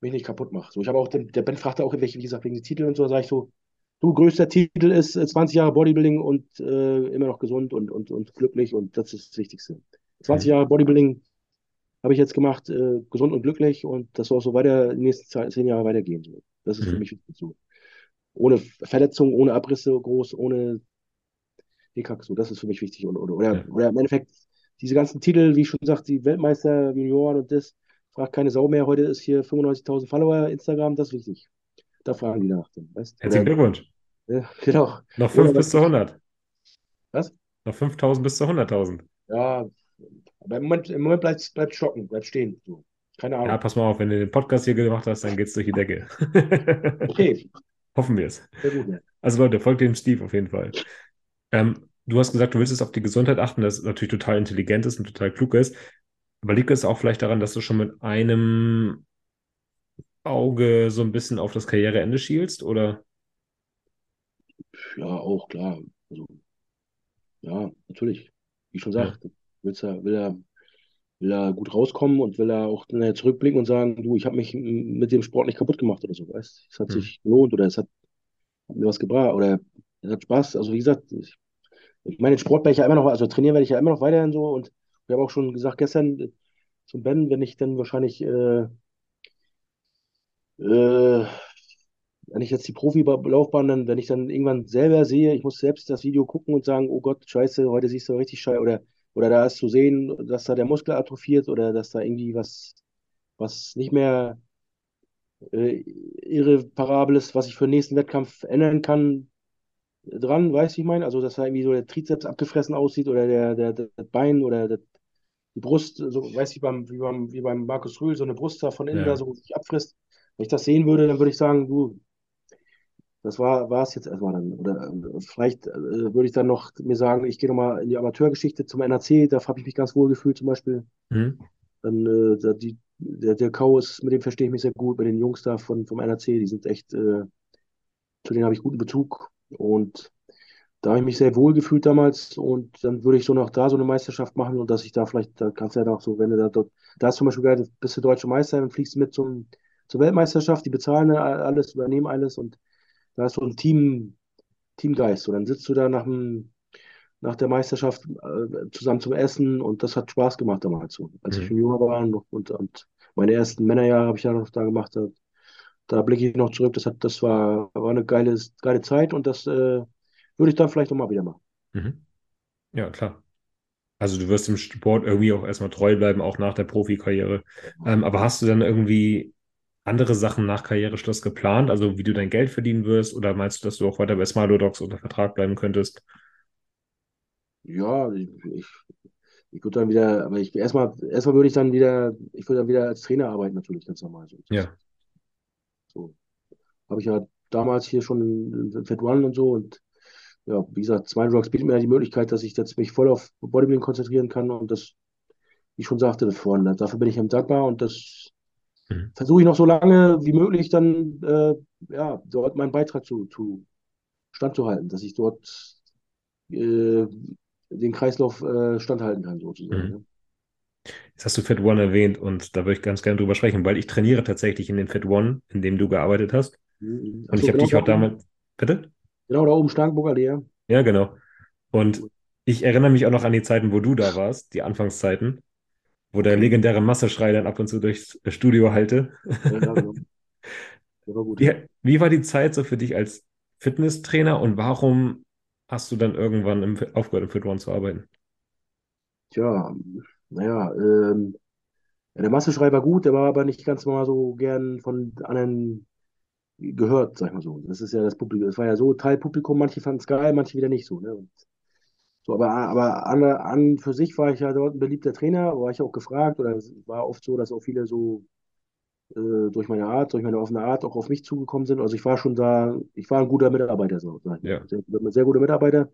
mich nicht kaputt mache. So, ich habe auch, den, der Ben fragte auch, welche, wie gesagt, wegen den Titeln und so, sage ich so, du, größter Titel ist 20 äh, Jahre Bodybuilding und äh, immer noch gesund und, und, und glücklich und das ist das Wichtigste. 20 mhm. Jahre Bodybuilding habe ich jetzt gemacht, äh, gesund und glücklich und das soll auch so weiter, die nächsten zehn Jahre weitergehen. So. Das ist mhm. für mich wichtig so. Ohne Verletzung, ohne Abrisse groß, ohne Hickhack, so, das ist für mich wichtig. Und, oder, oder, ja. oder im Endeffekt, diese ganzen Titel, wie ich schon gesagt, die Weltmeister, Junioren und das, fragt keine Sau mehr. Heute ist hier 95.000 Follower Instagram, das ist wichtig. Da fragen die nach. Weißt? Herzlichen Glückwunsch. Ja, genau. Noch 5 bis zu 100. Was? Noch 5.000 bis zu 100.000. Ja, aber im Moment, im Moment bleibt es stocken, bleibt stehen. So. Keine Ahnung. Ja, pass mal auf, wenn du den Podcast hier gemacht hast, dann geht es durch die Decke. okay. Hoffen wir es. Sehr gut, ja. Also Leute, folgt dem Steve auf jeden Fall. Ähm, du hast gesagt, du willst jetzt auf die Gesundheit achten, das natürlich total intelligent ist und total klug ist. Aber liegt es auch vielleicht daran, dass du schon mit einem Auge so ein bisschen auf das Karriereende schielst, oder? Ja, auch klar. Also, ja, natürlich. Wie schon gesagt, ja. willst er, will er, will er gut rauskommen und will er auch zurückblicken und sagen, du, ich habe mich mit dem Sport nicht kaputt gemacht oder so, weißt Es hat hm. sich gelohnt oder es hat, hat mir was gebracht oder es hat Spaß. Also wie gesagt, ich, ich meine, Sport werde ich ja immer noch, also trainieren werde ich ja immer noch weiterhin so und ich habe auch schon gesagt gestern zum Ben, wenn ich dann wahrscheinlich, äh, äh, wenn ich jetzt die Profilaufbahn dann, wenn ich dann irgendwann selber sehe, ich muss selbst das Video gucken und sagen, oh Gott, scheiße, heute siehst du richtig scheiße, oder, oder da ist zu sehen, dass da der Muskel atrophiert oder dass da irgendwie was, was nicht mehr äh, irreparabel ist, was ich für den nächsten Wettkampf ändern kann, dran, weißt du, ich meine? Also, dass da irgendwie so der Trizeps abgefressen aussieht oder der, der, das Bein oder der, die Brust, so, weißt du, wie beim, wie beim, wie beim Markus Rühl, so eine Brust da von innen ja. da so sich abfrisst. Wenn ich das sehen würde, dann würde ich sagen, du, das war es jetzt erstmal dann. Oder äh, vielleicht äh, würde ich dann noch mir sagen, ich gehe nochmal in die Amateurgeschichte zum NAC, da habe ich mich ganz wohl gefühlt zum Beispiel. Mhm. Dann äh, die, der, der Chaos, mit dem verstehe ich mich sehr gut, mit den Jungs da von, vom NAC, die sind echt, äh, zu denen habe ich guten Bezug. Und da habe ich mich sehr wohl gefühlt damals und dann würde ich so noch da so eine Meisterschaft machen und dass ich da vielleicht, da kannst du ja noch so, wenn du da dort, da ist zum Beispiel geil, bist du deutsche Meister, dann fliegst du mit zum, zur Weltmeisterschaft, die bezahlen alles, übernehmen alles und da ist so ein Team, Teamgeist. Und dann sitzt du da nach, dem, nach der Meisterschaft äh, zusammen zum Essen und das hat Spaß gemacht damals so. Als mhm. ich jünger war und, und, und meine ersten Männerjahre habe ich ja noch da gemacht. Da, da blicke ich noch zurück. Das, hat, das war, war eine geile, geile Zeit und das äh, würde ich dann vielleicht nochmal wieder machen. Mhm. Ja, klar. Also du wirst dem Sport irgendwie auch erstmal treu bleiben, auch nach der Profikarriere. Ähm, aber hast du dann irgendwie andere Sachen nach Karriereschluss geplant? Also wie du dein Geld verdienen wirst? Oder meinst du, dass du auch weiter bei Smilodogs unter Vertrag bleiben könntest? Ja, ich, ich, ich würde dann wieder, aber ich erstmal, erstmal würde ich dann wieder, ich würde dann wieder als Trainer arbeiten, natürlich ganz normal. So, Ja, so. habe ich ja damals hier schon in Fat One und so und ja, wie gesagt, Smilodogs bietet mir ja die Möglichkeit, dass ich jetzt mich voll auf Bodybuilding konzentrieren kann und das, wie ich schon sagte vorhin, dafür bin ich ihm dankbar und das mhm. versuche ich noch so lange wie möglich dann äh, ja, dort meinen Beitrag zu, zu standzuhalten, dass ich dort äh, den Kreislauf äh, standhalten kann, sozusagen. Mhm. Jetzt hast du Fat One erwähnt und da würde ich ganz gerne drüber sprechen, weil ich trainiere tatsächlich in dem Fat One, in dem du gearbeitet hast. Mhm. Und Achso, ich habe genau dich auch damals. Bitte? genau da oben, Starkenburger Allee. Ja, genau. Und ich erinnere mich auch noch an die Zeiten, wo du da warst, die Anfangszeiten, wo der legendäre Masseschrei dann ab und zu durchs Studio hallte. Ja, war gut, Wie, wie war die Zeit so für dich als Fitnesstrainer und warum hast du dann irgendwann im, aufgehört, im Fit One zu arbeiten? Tja, naja, ähm, der Massenschrei war gut, der war aber nicht ganz mal so gern von anderen gehört, sag ich mal so. Das ist ja das Publikum, das war ja so Teilpublikum, manche fanden es geil, manche wieder nicht so, ne? Und so, aber, aber an, an für sich war ich ja dort ein beliebter Trainer, war ich auch gefragt, oder es war oft so, dass auch viele so äh, durch meine Art, durch meine offene Art auch auf mich zugekommen sind. Also ich war schon da, ich war ein guter Mitarbeiter, so, mal. Ja, Sehr, sehr guter Mitarbeiter.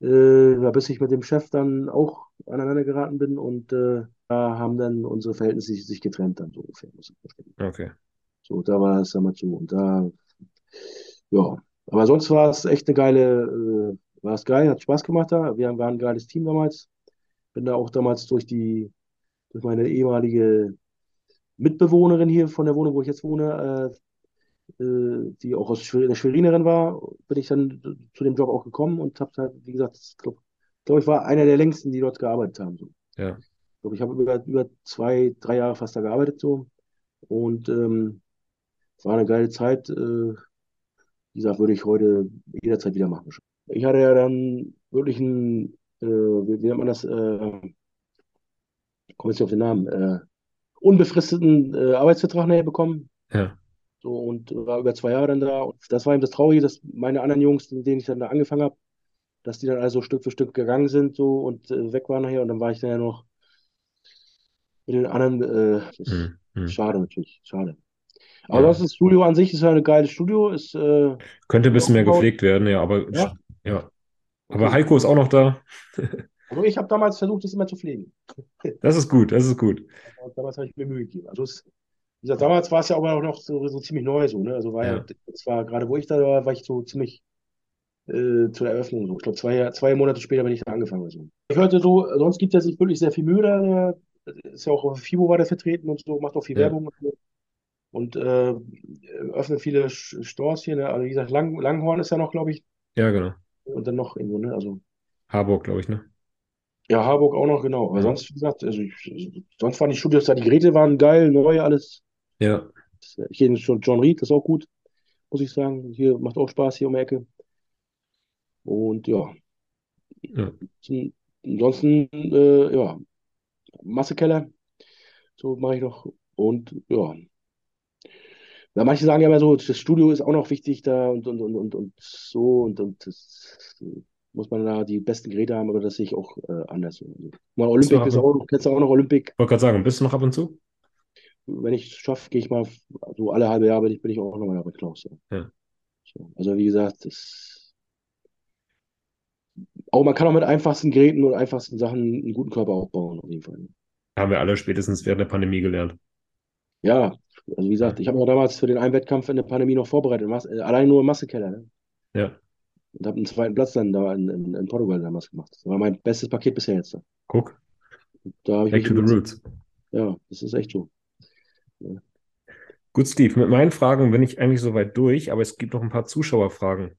Äh, bis ich mit dem Chef dann auch aneinander geraten bin und äh, da haben dann unsere Verhältnisse sich, sich getrennt, dann so ungefähr, muss ich verstehen. okay. So, da war es einmal zu. Und da, ja. Aber sonst war es echt eine geile, äh, war es geil, hat Spaß gemacht da. Wir waren ein geiles Team damals. Bin da auch damals durch die, durch meine ehemalige Mitbewohnerin hier von der Wohnung, wo ich jetzt wohne, äh, äh, die auch aus Schwer- eine Schwerinerin war, bin ich dann zu dem Job auch gekommen und habe halt, wie gesagt, ich glaube, glaub, ich war einer der längsten, die dort gearbeitet haben. So. Ja, Ich glaube, ich habe über, über zwei, drei Jahre fast da gearbeitet so. Und ähm, es war eine geile Zeit. Äh, wie gesagt, würde ich heute jederzeit wieder machen. Ich hatte ja dann wirklich einen, äh, wie, wie nennt man das, äh, komme jetzt nicht auf den Namen, äh, unbefristeten äh, Arbeitsvertrag nachher bekommen. ja, So, und war über zwei Jahre dann da. Und das war eben das Traurige, dass meine anderen Jungs, mit denen ich dann da angefangen habe, dass die dann also Stück für Stück gegangen sind so und äh, weg waren nachher. Und dann war ich dann ja noch mit den anderen. Äh, hm, hm. schade natürlich, schade. Aber ja. das Studio an sich ist ja ein geiles Studio, ist äh, Könnte ein bisschen mehr gepflegt werden, ja, aber Ja, ja. Aber okay. Heiko ist auch noch da. Also ich habe damals versucht, das immer zu pflegen. Das ist gut, das ist gut. Damals habe ich mir Mühe gegeben. Also es, wie gesagt, damals war es ja aber auch noch so, so ziemlich neu so, ne? Also war ja, Ja, es war gerade, wo ich da war, war ich so ziemlich äh, zur Eröffnung so. Ich glaube, zwei, zwei Monate später bin ich da angefangen. So. Ich hörte so, sonst gibt er sich wirklich sehr viel Mühe da. Ist ja auch auf FIBO war der vertreten und so, macht auch viel ja, Werbung und, äh, öffnet viele Stores hier. Ne? Also wie gesagt, Lang, Langhorn ist ja noch, glaube ich, ja, genau. Und dann noch irgendwo, ne? Also Harburg, glaube ich, ne? ja, Harburg auch noch, genau. Aber Ja, sonst, wie gesagt, also ich, sonst waren die Studios da, die Geräte waren geil, neu, alles. ja, Hier ist schon John Reed, das ist auch gut, muss ich sagen. Hier macht auch Spaß hier um die Ecke. Und ja, ja. ansonsten, äh, ja, Massekeller, so mache ich noch. Und ja, ja, manche sagen ja immer so, das Studio ist auch noch wichtig da und, und, und, und, und so und, und das muss man da die besten Geräte haben, aber das sehe ich auch äh, anders. Mal Olympic ist auch, kennst du auch noch Olympic. wollte gerade sagen, bist du noch ab und zu? Wenn ich es schaffe, gehe ich mal, so alle halbe Jahre bin ich, bin ich auch nochmal bei Klaus. Ja. Ja. So. Also wie gesagt, das, auch man kann auch mit einfachsten Geräten und einfachsten Sachen einen guten Körper aufbauen, auf jeden Fall. Haben wir alle spätestens während der Pandemie gelernt. Ja, also wie gesagt, ich habe mich damals für den einen Wettkampf in der Pandemie noch vorbereitet, Mas äh, allein nur im Massekeller, ne? ja. Und habe einen zweiten Platz dann da in, in, in Portugal damals gemacht. Das war mein bestes Paket bisher jetzt. Da, Guck, da back to the roots. ja, das ist echt so. Ja. Gut, Steve, mit meinen Fragen bin ich eigentlich soweit durch, aber es gibt noch ein paar Zuschauerfragen.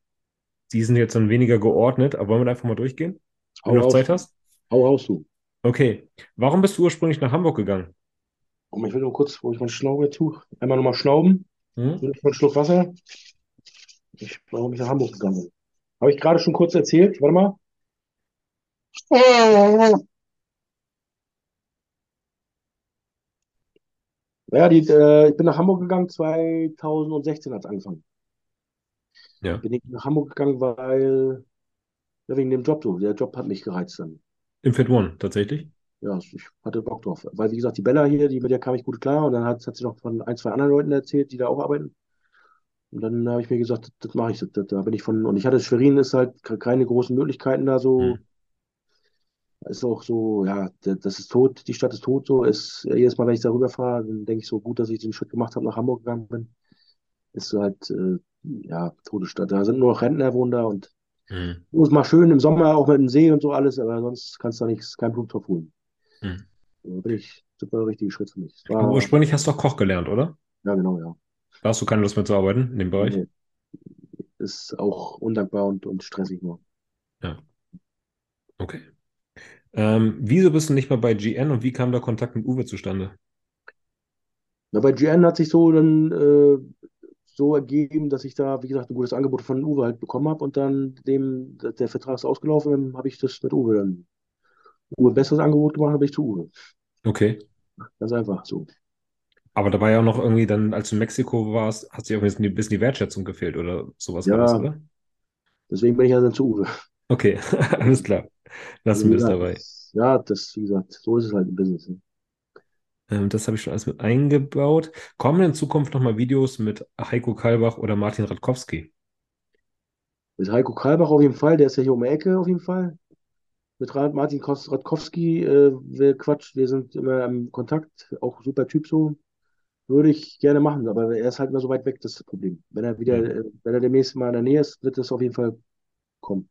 Die sind jetzt dann weniger geordnet, aber wollen wir einfach mal durchgehen, wenn Hau du noch raus, Zeit hast? hau raus, du. Okay. Warum bist du ursprünglich nach Hamburg gegangen? Und ich will nur kurz, wo ich mein Schnaube tue, einmal nochmal schnauben. Hm? Ich einen Schluck Wasser. Ich glaube, ich nach Hamburg gegangen. Habe ich gerade schon kurz erzählt. Warte mal. Ja, die, äh, ich bin nach Hamburg gegangen, 2016 hat es angefangen. Ja. Bin ich nach Hamburg gegangen, weil, ja, wegen dem Job so. Der Job hat mich gereizt dann. Im Fed One, tatsächlich? Ja, ich hatte Bock drauf. Weil, wie gesagt, die Bella hier, die, mit der kam ich gut klar und dann hat, hat sie noch von ein, zwei anderen Leuten erzählt, die da auch arbeiten. Und dann habe ich mir gesagt, das, das mache ich. Das, da bin ich von, und ich hatte Schwerin, ist halt keine großen Möglichkeiten da so. Hm. Ist auch so, ja, das ist tot, die Stadt ist tot so. Ist, jedes Mal, wenn ich darüber fahre, dann denke ich so gut, dass ich den Schritt gemacht habe, nach Hamburg gegangen bin. Ist halt, äh, ja, Todesstadt. Da sind nur noch Rentner wohnen da und Hm. ist mal schön im Sommer auch mit dem See und so alles, aber sonst kannst du da nichts, kein Blumentopf holen. Hm. Da bin ich super richtiger Schritt für mich. War, ursprünglich hast du auch Koch gelernt, oder? ja, genau, ja. Da hast du keine Lust mehr zu arbeiten in dem Bereich? Nee, ist auch undankbar und, und stressig nur. Ja. Okay. Ähm, wieso bist du nicht mehr bei GN und wie kam der Kontakt mit Uwe zustande? Na, bei GN hat sich so dann äh, so ergeben, dass ich da, wie gesagt, ein gutes Angebot von Uwe halt bekommen habe und dann dem, der Vertrag ist ausgelaufen, dann habe ich das mit Uwe dann, Uwe ein besseres Angebot gemacht, habe ich zu Uwe. Okay. Ganz einfach so. Aber da war ja auch noch irgendwie dann, als du in Mexiko warst, hat dir auch ein bisschen die, Wertschätzung gefehlt oder sowas war das, Ja, oder? deswegen bin ich ja dann zu Uwe. Okay, alles klar. Lassen wir es dabei. ja, das, wie gesagt, so ist es halt im Business. Ne? Ähm, das habe ich schon alles mit eingebaut. Kommen in Zukunft nochmal Videos mit Heiko Kalbach oder Martin Radkowski? Mit Heiko Kalbach auf jeden Fall, der ist ja hier um die Ecke auf jeden Fall. Mit Martin Radkowski, äh, wir Quatsch, wir sind immer im Kontakt, auch super Typ so. Würde ich gerne machen, aber er ist halt immer so weit weg, das Problem. Wenn er wieder, Ja. äh, wenn er demnächst mal in der Nähe ist, wird das auf jeden Fall kommen.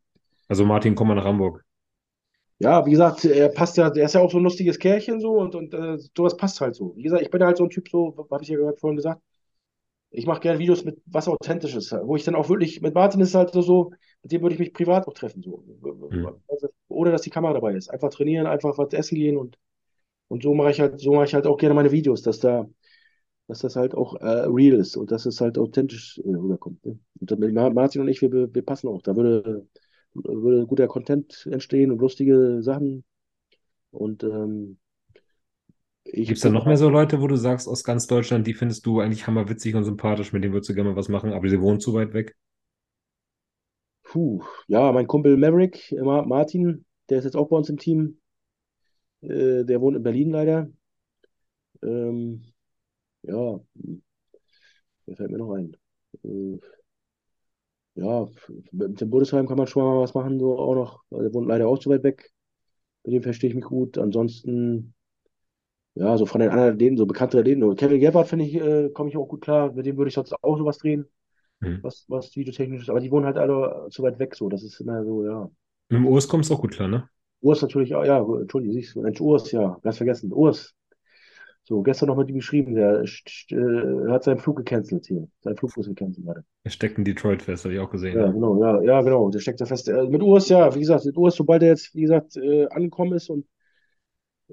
Also Martin, komm mal nach Hamburg. Ja, wie gesagt, er passt ja, er ist ja auch so ein lustiges Kerlchen so und, und äh, sowas passt halt so. Wie gesagt, ich bin halt so ein Typ, so, habe ich ja gerade vorhin gesagt. Ich mache gerne Videos mit was Authentisches, wo ich dann auch wirklich, mit Martin ist es halt so, so, mit dem würde ich mich privat auch treffen, so. Hm. Also, ohne dass die Kamera dabei ist. Einfach trainieren, einfach was essen gehen und, und so mache ich halt, so mache ich halt auch gerne meine Videos, dass da, dass das halt auch äh, real ist und dass es halt authentisch äh, rüberkommt. Ne? Und Martin und ich, wir, wir passen auch. Da würde, würde guter Content entstehen und lustige Sachen. Und ähm, ich Gibt es da noch mehr so Leute, wo du sagst, aus ganz Deutschland, die findest du eigentlich hammerwitzig und sympathisch, mit denen würdest du gerne mal was machen, aber sie wohnen zu weit weg? Puh, ja, mein Kumpel Maverick, äh, Ma- Martin, der ist jetzt auch bei uns im Team. Äh, der wohnt in Berlin leider. Ähm, ja, wer fällt mir noch ein? Äh, ja, mit dem Bundesheim kann man schon mal was machen, so auch noch. Der wohnt leider auch zu weit weg. Mit dem verstehe ich mich gut. Ansonsten, ja, so von den anderen Athleten, so bekannte Athleten. Kevin Gebhardt, finde ich, äh, komme ich auch gut klar. Mit dem würde ich sonst auch sowas drehen, Hm. was, was videotechnisch ist. Aber die wohnen halt alle zu weit weg, so. Das ist immer so, ja. Mit dem Urs kommst du auch gut klar, ne? Urs natürlich auch, ja, Entschuldigung, siehst du, Mensch, Urs, ja, ganz vergessen. Urs. So, gestern noch mit ihm geschrieben, der äh, hat seinen Flug gecancelt hier. Sein Flug ist gecancelt gerade. Er steckt in Detroit fest, habe ich auch gesehen. Ja, Ja. genau, ja, ja, genau, der steckt da fest. Äh, mit Urs, ja, wie gesagt, mit Urs, sobald er jetzt, wie gesagt, äh, angekommen ist und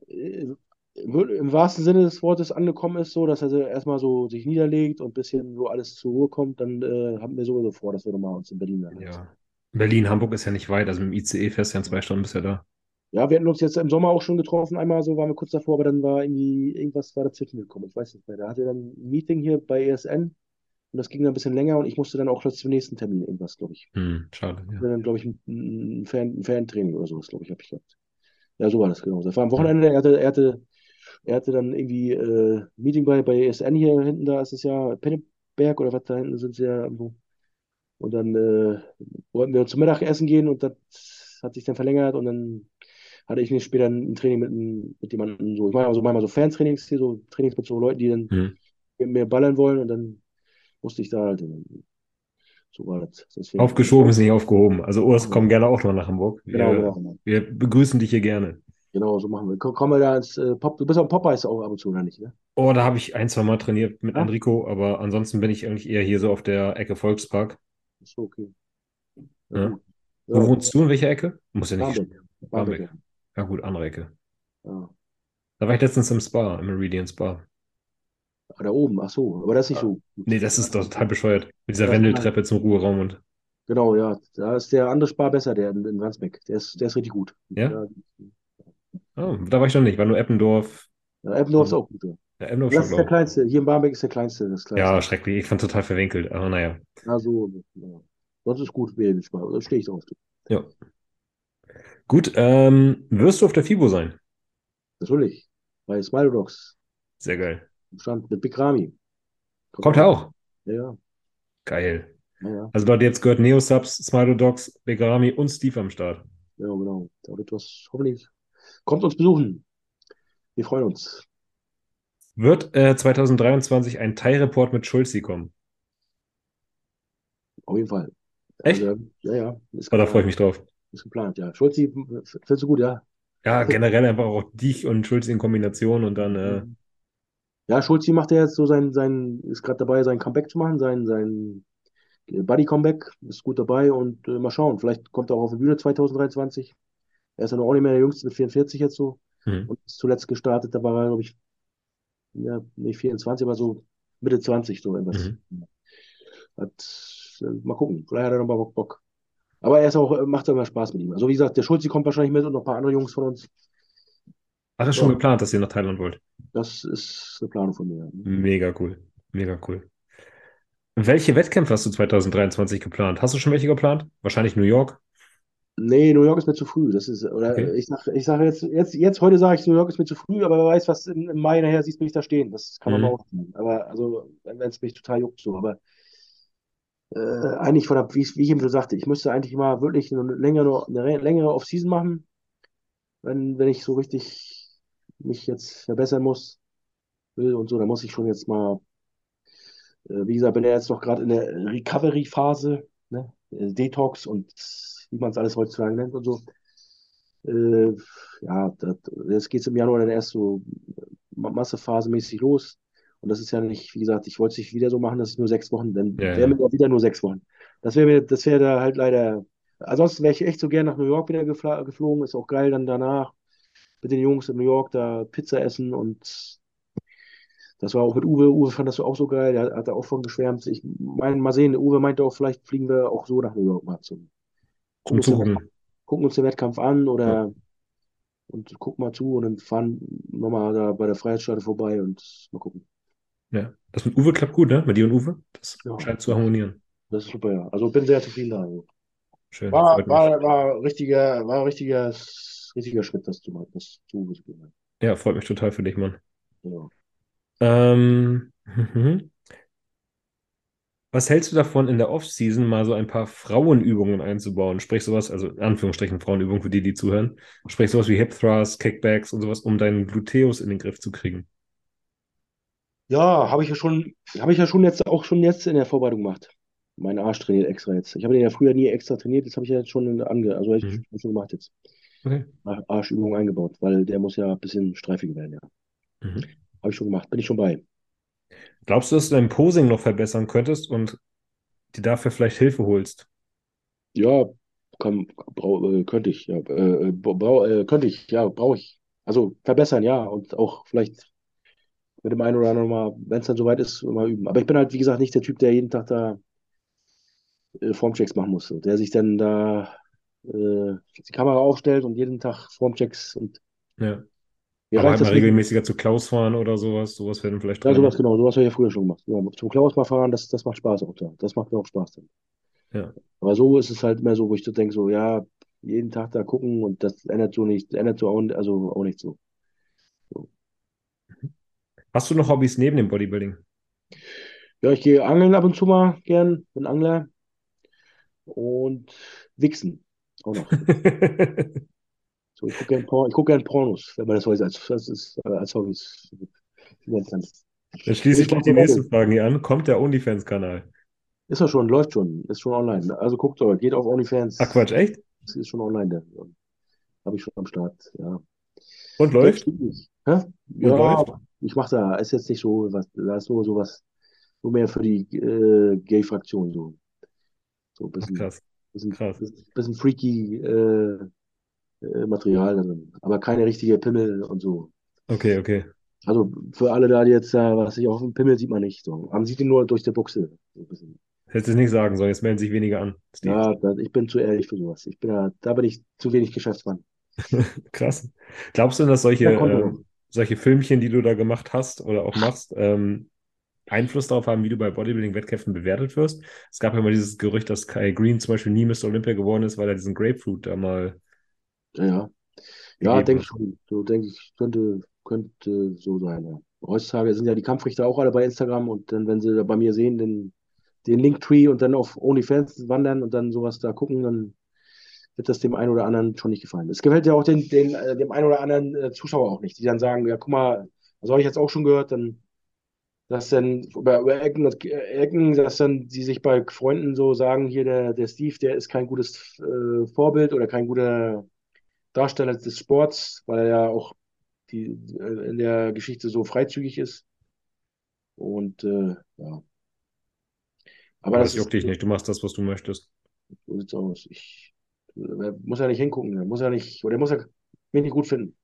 äh, im wahrsten Sinne des Wortes angekommen ist, so, dass er erstmal so sich niederlegt und ein bisschen so alles zur Ruhe kommt, dann äh, haben wir sowieso vor, dass wir nochmal uns in Berlin dann Ja. Berlin, Hamburg ist ja nicht weit, also mit dem ICE fährst du ja in zwei Stunden ja da. Ja, wir hatten uns jetzt im Sommer auch schon getroffen, einmal so waren wir kurz davor, aber dann war irgendwie irgendwas war dazwischen gekommen. Ich weiß nicht mehr. Da hatte er dann ein Meeting hier bei ESN und das ging dann ein bisschen länger und ich musste dann auch zum nächsten Termin irgendwas, glaube ich. Hm, schade, ja. Dann, glaube ich, ein, ein, Fan, ein Fantraining oder sowas, glaube ich, habe ich gehabt. Ja, so war das, genau. Das war am Wochenende, er hatte, er hatte, er hatte dann irgendwie äh, ein Meeting bei, bei ESN hier hinten, da ist es ja Penneberg oder was da hinten sind sie ja irgendwo. Und dann äh, wollten wir zum Mittagessen gehen und das hat sich dann verlängert und dann hatte ich nicht später ein Training mit, mit jemandem so. Ich mache also manchmal so Fantrainings hier, so Trainings mit so Leuten, die dann Hm. mit mir ballern wollen und dann musste ich da halt. hin. So war das. Deswegen, Aufgeschoben ist nicht aufgehoben. Also Urs, komm gerne auch mal nach Hamburg. Wir, Genau, genau. wir begrüßen dich hier gerne. Genau, so machen wir. Komm- Kommen wir da ins äh, Pop. Du bist am Popeyes auch ab und zu, oder nicht? Ne? Oh, da habe ich ein, zwei Mal trainiert mit Ja. Enrico, aber ansonsten bin ich eigentlich eher hier so auf der Ecke Volkspark. Ist okay. Ja. gut. Wo Ja, wohnst du? In welcher Ecke? Muss ja nicht. Barmbek. Barmbek. Ja, gut, andere Ecke. Ja. Da war ich letztens im Spa, im Meridian Spa. Ah, Da oben, ach so. Aber das ist nicht so. gut. Nee, das ist doch total bescheuert. Mit dieser Ja, Wendeltreppe zum Ruheraum und. Genau, ja. Da ist der andere Spar besser, der in, in Wandsbek. Der ist, der ist richtig gut. Ja? Ja, Oh, da war ich noch nicht, war nur Eppendorf. ja Eppendorf ist auch gut. Ja. Ja, Emdorf Das schon, ist der kleinste. Hier in Barmbek ist der kleinste, das Ja, kleinste. schrecklich. Ich fand total verwinkelt. Aber naja. Also, ja. Sonst ist gut, Wählen, da stehe ich drauf. Ja. Gut, ähm, wirst du auf der FIBO sein? Natürlich. Bei Smile Dogs Sehr geil. stand mit Big Rami. Kommt er auch? Ja, Geil. ja, ja, Also dort jetzt gehört Neosubs, Smilo Dogs, Begrami und Steve am Start. ja, genau. Da wird was, hoffentlich. Kommt uns besuchen. Wir freuen uns. Wird äh, 2023 ein Thai-Report mit Schulzi kommen? Auf jeden Fall. Echt? Also, ja, ja. Ist Oh, da freue ich mich drauf. Ist geplant, ja. Schulzi, findest du gut, ja? Ja, generell einfach auch dich und Schulzi in Kombination und dann, äh, Ja, Schulzi macht ja jetzt so sein, sein, ist gerade dabei, sein Comeback zu machen, sein, sein Buddy-Comeback, ist gut dabei und äh, mal schauen. Vielleicht kommt er auch auf die Bühne 2023. Er ist ja noch auch nicht mehr der Jüngste mit 44 jetzt so hm. und ist zuletzt gestartet, da war er, glaube ich, ja, nicht 24, aber so Mitte 20, so irgendwas. Mhm. Hat, äh, mal gucken, vielleicht hat er noch mal Bock. Bock. Aber er ist auch, äh, macht immer Spaß mit ihm. Also wie gesagt, der Schulzi kommt wahrscheinlich mit und noch ein paar andere Jungs von uns. Hat er schon Ja. geplant, dass ihr nach Thailand wollt? Das ist eine Planung von mir. Mega cool. Mega cool. Welche Wettkämpfe hast du 2023 geplant? Hast du schon welche geplant? Wahrscheinlich New York. Nee, New York ist mir zu früh. Das ist, oder Okay. ich sage ich sag jetzt, jetzt, jetzt, heute sage ich, New York ist mir zu früh, aber wer weiß, was im, im Mai nachher siehst, mich da stehen. Das kann man Mhm. auch sehen. Aber also, wenn es mich total juckt, so. Aber äh, eigentlich von der, wie, ich- wie ich eben schon sagte, ich müsste eigentlich mal wirklich eine längere, eine re- längere Off-Season machen, wenn, wenn ich so richtig mich jetzt verbessern muss, will und so, dann muss ich schon jetzt mal, äh, wie gesagt, bin ja jetzt noch gerade in der Recovery-Phase, ne? Detox und wie man es alles heutzutage nennt und so. Äh, ja, das, jetzt geht es im Januar dann erst so ma- massephasemäßig los. Und das ist ja nicht, wie gesagt, ich wollte es nicht wieder so machen, dass es nur sechs Wochen, dann Ja, wären ja. wieder nur sechs Wochen. Das wäre mir, das wäre da halt leider. Ansonsten wäre ich echt so gern nach New York wieder gefla- geflogen. Ist auch geil dann danach mit den Jungs in New York da Pizza essen und das war auch mit Uwe. Uwe fand das auch so geil. Der hat da auch von geschwärmt. Ich meine, mal sehen, Uwe meinte auch, vielleicht fliegen wir auch so nach New York mal Zum gucken uns den gucken uns den Wettkampf an Ja. oder und gucken mal zu und dann fahren nochmal da bei der Freiheitsstatue vorbei und mal gucken. Ja. Das mit Uwe klappt gut, ne? Mit dir und Uwe? Das Ja, scheint zu harmonieren. das ist super, ja. Also bin sehr zufrieden da. Also. Schön, War, war, war richtiger, war richtiger, richtiger Schritt, das zu machen, das zu Uwe zu gehen. Ja, freut mich total für dich, Mann. Ja. Ähm, mhm. Was hältst du davon, in der Off-Season mal so ein paar Frauenübungen einzubauen? Sprich sowas, also in Anführungsstrichen Frauenübungen für die, die zuhören. Sprich sowas wie Hip Thrusts, Kickbacks und sowas, um deinen Gluteus in den Griff zu kriegen. Ja, habe ich ja schon, habe ich ja schon jetzt auch schon jetzt in der Vorbereitung gemacht. Meinen Arsch trainiert extra jetzt. Ich habe den ja früher nie extra trainiert, das habe ich ja jetzt schon ange, also ich Mhm. schon gemacht jetzt. Okay. Ar- Arschübung eingebaut, weil der muss ja ein bisschen streifiger werden, ja. Mhm. Habe ich schon gemacht, bin ich schon bei. Glaubst du, dass du dein Posing noch verbessern könntest und dir dafür vielleicht Hilfe holst? Ja, kann, brau, äh, könnte ich, ja, äh, brau, äh, könnte ich, ja, brauche ich. Also verbessern, ja, und auch vielleicht mit dem einen oder anderen mal, wenn es dann soweit ist, mal üben. Aber ich bin halt, wie gesagt, nicht der Typ, der jeden Tag da äh, Formchecks machen muss. Und der sich dann da äh, die Kamera aufstellt und jeden Tag Formchecks und Ja. Mir Aber halt mal regelmäßiger zu Klaus fahren oder sowas. Sowas wäre dann vielleicht Ja, sowas genau, sowas habe ich ja früher schon gemacht. Ja, zum Klaus mal fahren, das, das macht Spaß auch da. Das macht mir auch Spaß dann. Ja. Aber so ist es halt immer so, wo ich so denke, so, ja, jeden Tag da gucken und das ändert so nicht, ändert so auch, also auch nicht so. so. Hast du noch Hobbys neben dem Bodybuilding? Ja, ich gehe angeln ab und zu mal gern, bin Angler und wichsen auch noch. So, ich gucke gern, Por guck gern Pornos, wenn man das heute als, das ist, als Hobbys kann. Dann schließe ich Ich gleich die nächsten. Fragen hier an. Kommt der OnlyFans-Kanal? Ist ja schon, läuft schon, ist schon online. Also guckt euch, geht auf OnlyFans. Ach Quatsch, echt? Ist schon online, der. Habe ich schon am Start, ja. Und läuft? Ja, läuft? ich mache da, ist jetzt nicht so, was, da ist nur sowas, nur mehr für die äh, Gay-Fraktion, so, so ein Ach bisschen, krass, bisschen, krass. bisschen, bisschen freaky äh, äh, Material drin. Aber keine richtige Pimmel und so. Okay, okay. Also für alle da, die jetzt da, was ich auf dem Pimmel sieht man nicht. So. Man sieht ihn nur durch die Buchse. So. Hättest du es nicht sagen sollen, jetzt melden sich weniger an, Steve. Ja, da, ich bin zu ehrlich für sowas. Ich bin da, da bin ich zu wenig Geschäftsmann. Krass. Glaubst du denn, dass solche, Ja, ähm, solche Filmchen, die du da gemacht hast oder auch machst, ähm, Einfluss darauf haben, wie du bei Bodybuilding-Wettkämpfen bewertet wirst? Es gab ja mal dieses Gerücht, dass Kai Green zum Beispiel nie Mr. Olympia geworden ist, weil er diesen Grapefruit da mal. Ja, ja. Ja, denke ich schon. So denke ich, könnte, könnte so sein, ja. Heutzutage sind ja die Kampfrichter auch alle bei Instagram und dann, wenn sie da bei mir sehen, den, den Linktree und dann auf OnlyFans wandern und dann sowas da gucken, dann wird das dem einen oder anderen schon nicht gefallen. Es gefällt ja auch den, den, äh, dem einen oder anderen äh, Zuschauer auch nicht, die dann sagen, ja, guck mal, das habe ich jetzt auch schon gehört, dann, dass dann über, über Ecken, Ecken, dass dann die sich bei Freunden so sagen, hier der, der Steve, der ist kein gutes äh, Vorbild oder kein guter Darsteller des Sports, weil er ja auch die, äh, in der Geschichte so freizügig ist. Und äh, ja. Aber, das, das juckt dich nicht, du machst das, was du möchtest. So sieht's aus. Ich äh, muss ja nicht hingucken, muss ja nicht, oder muss ja mich nicht gut finden.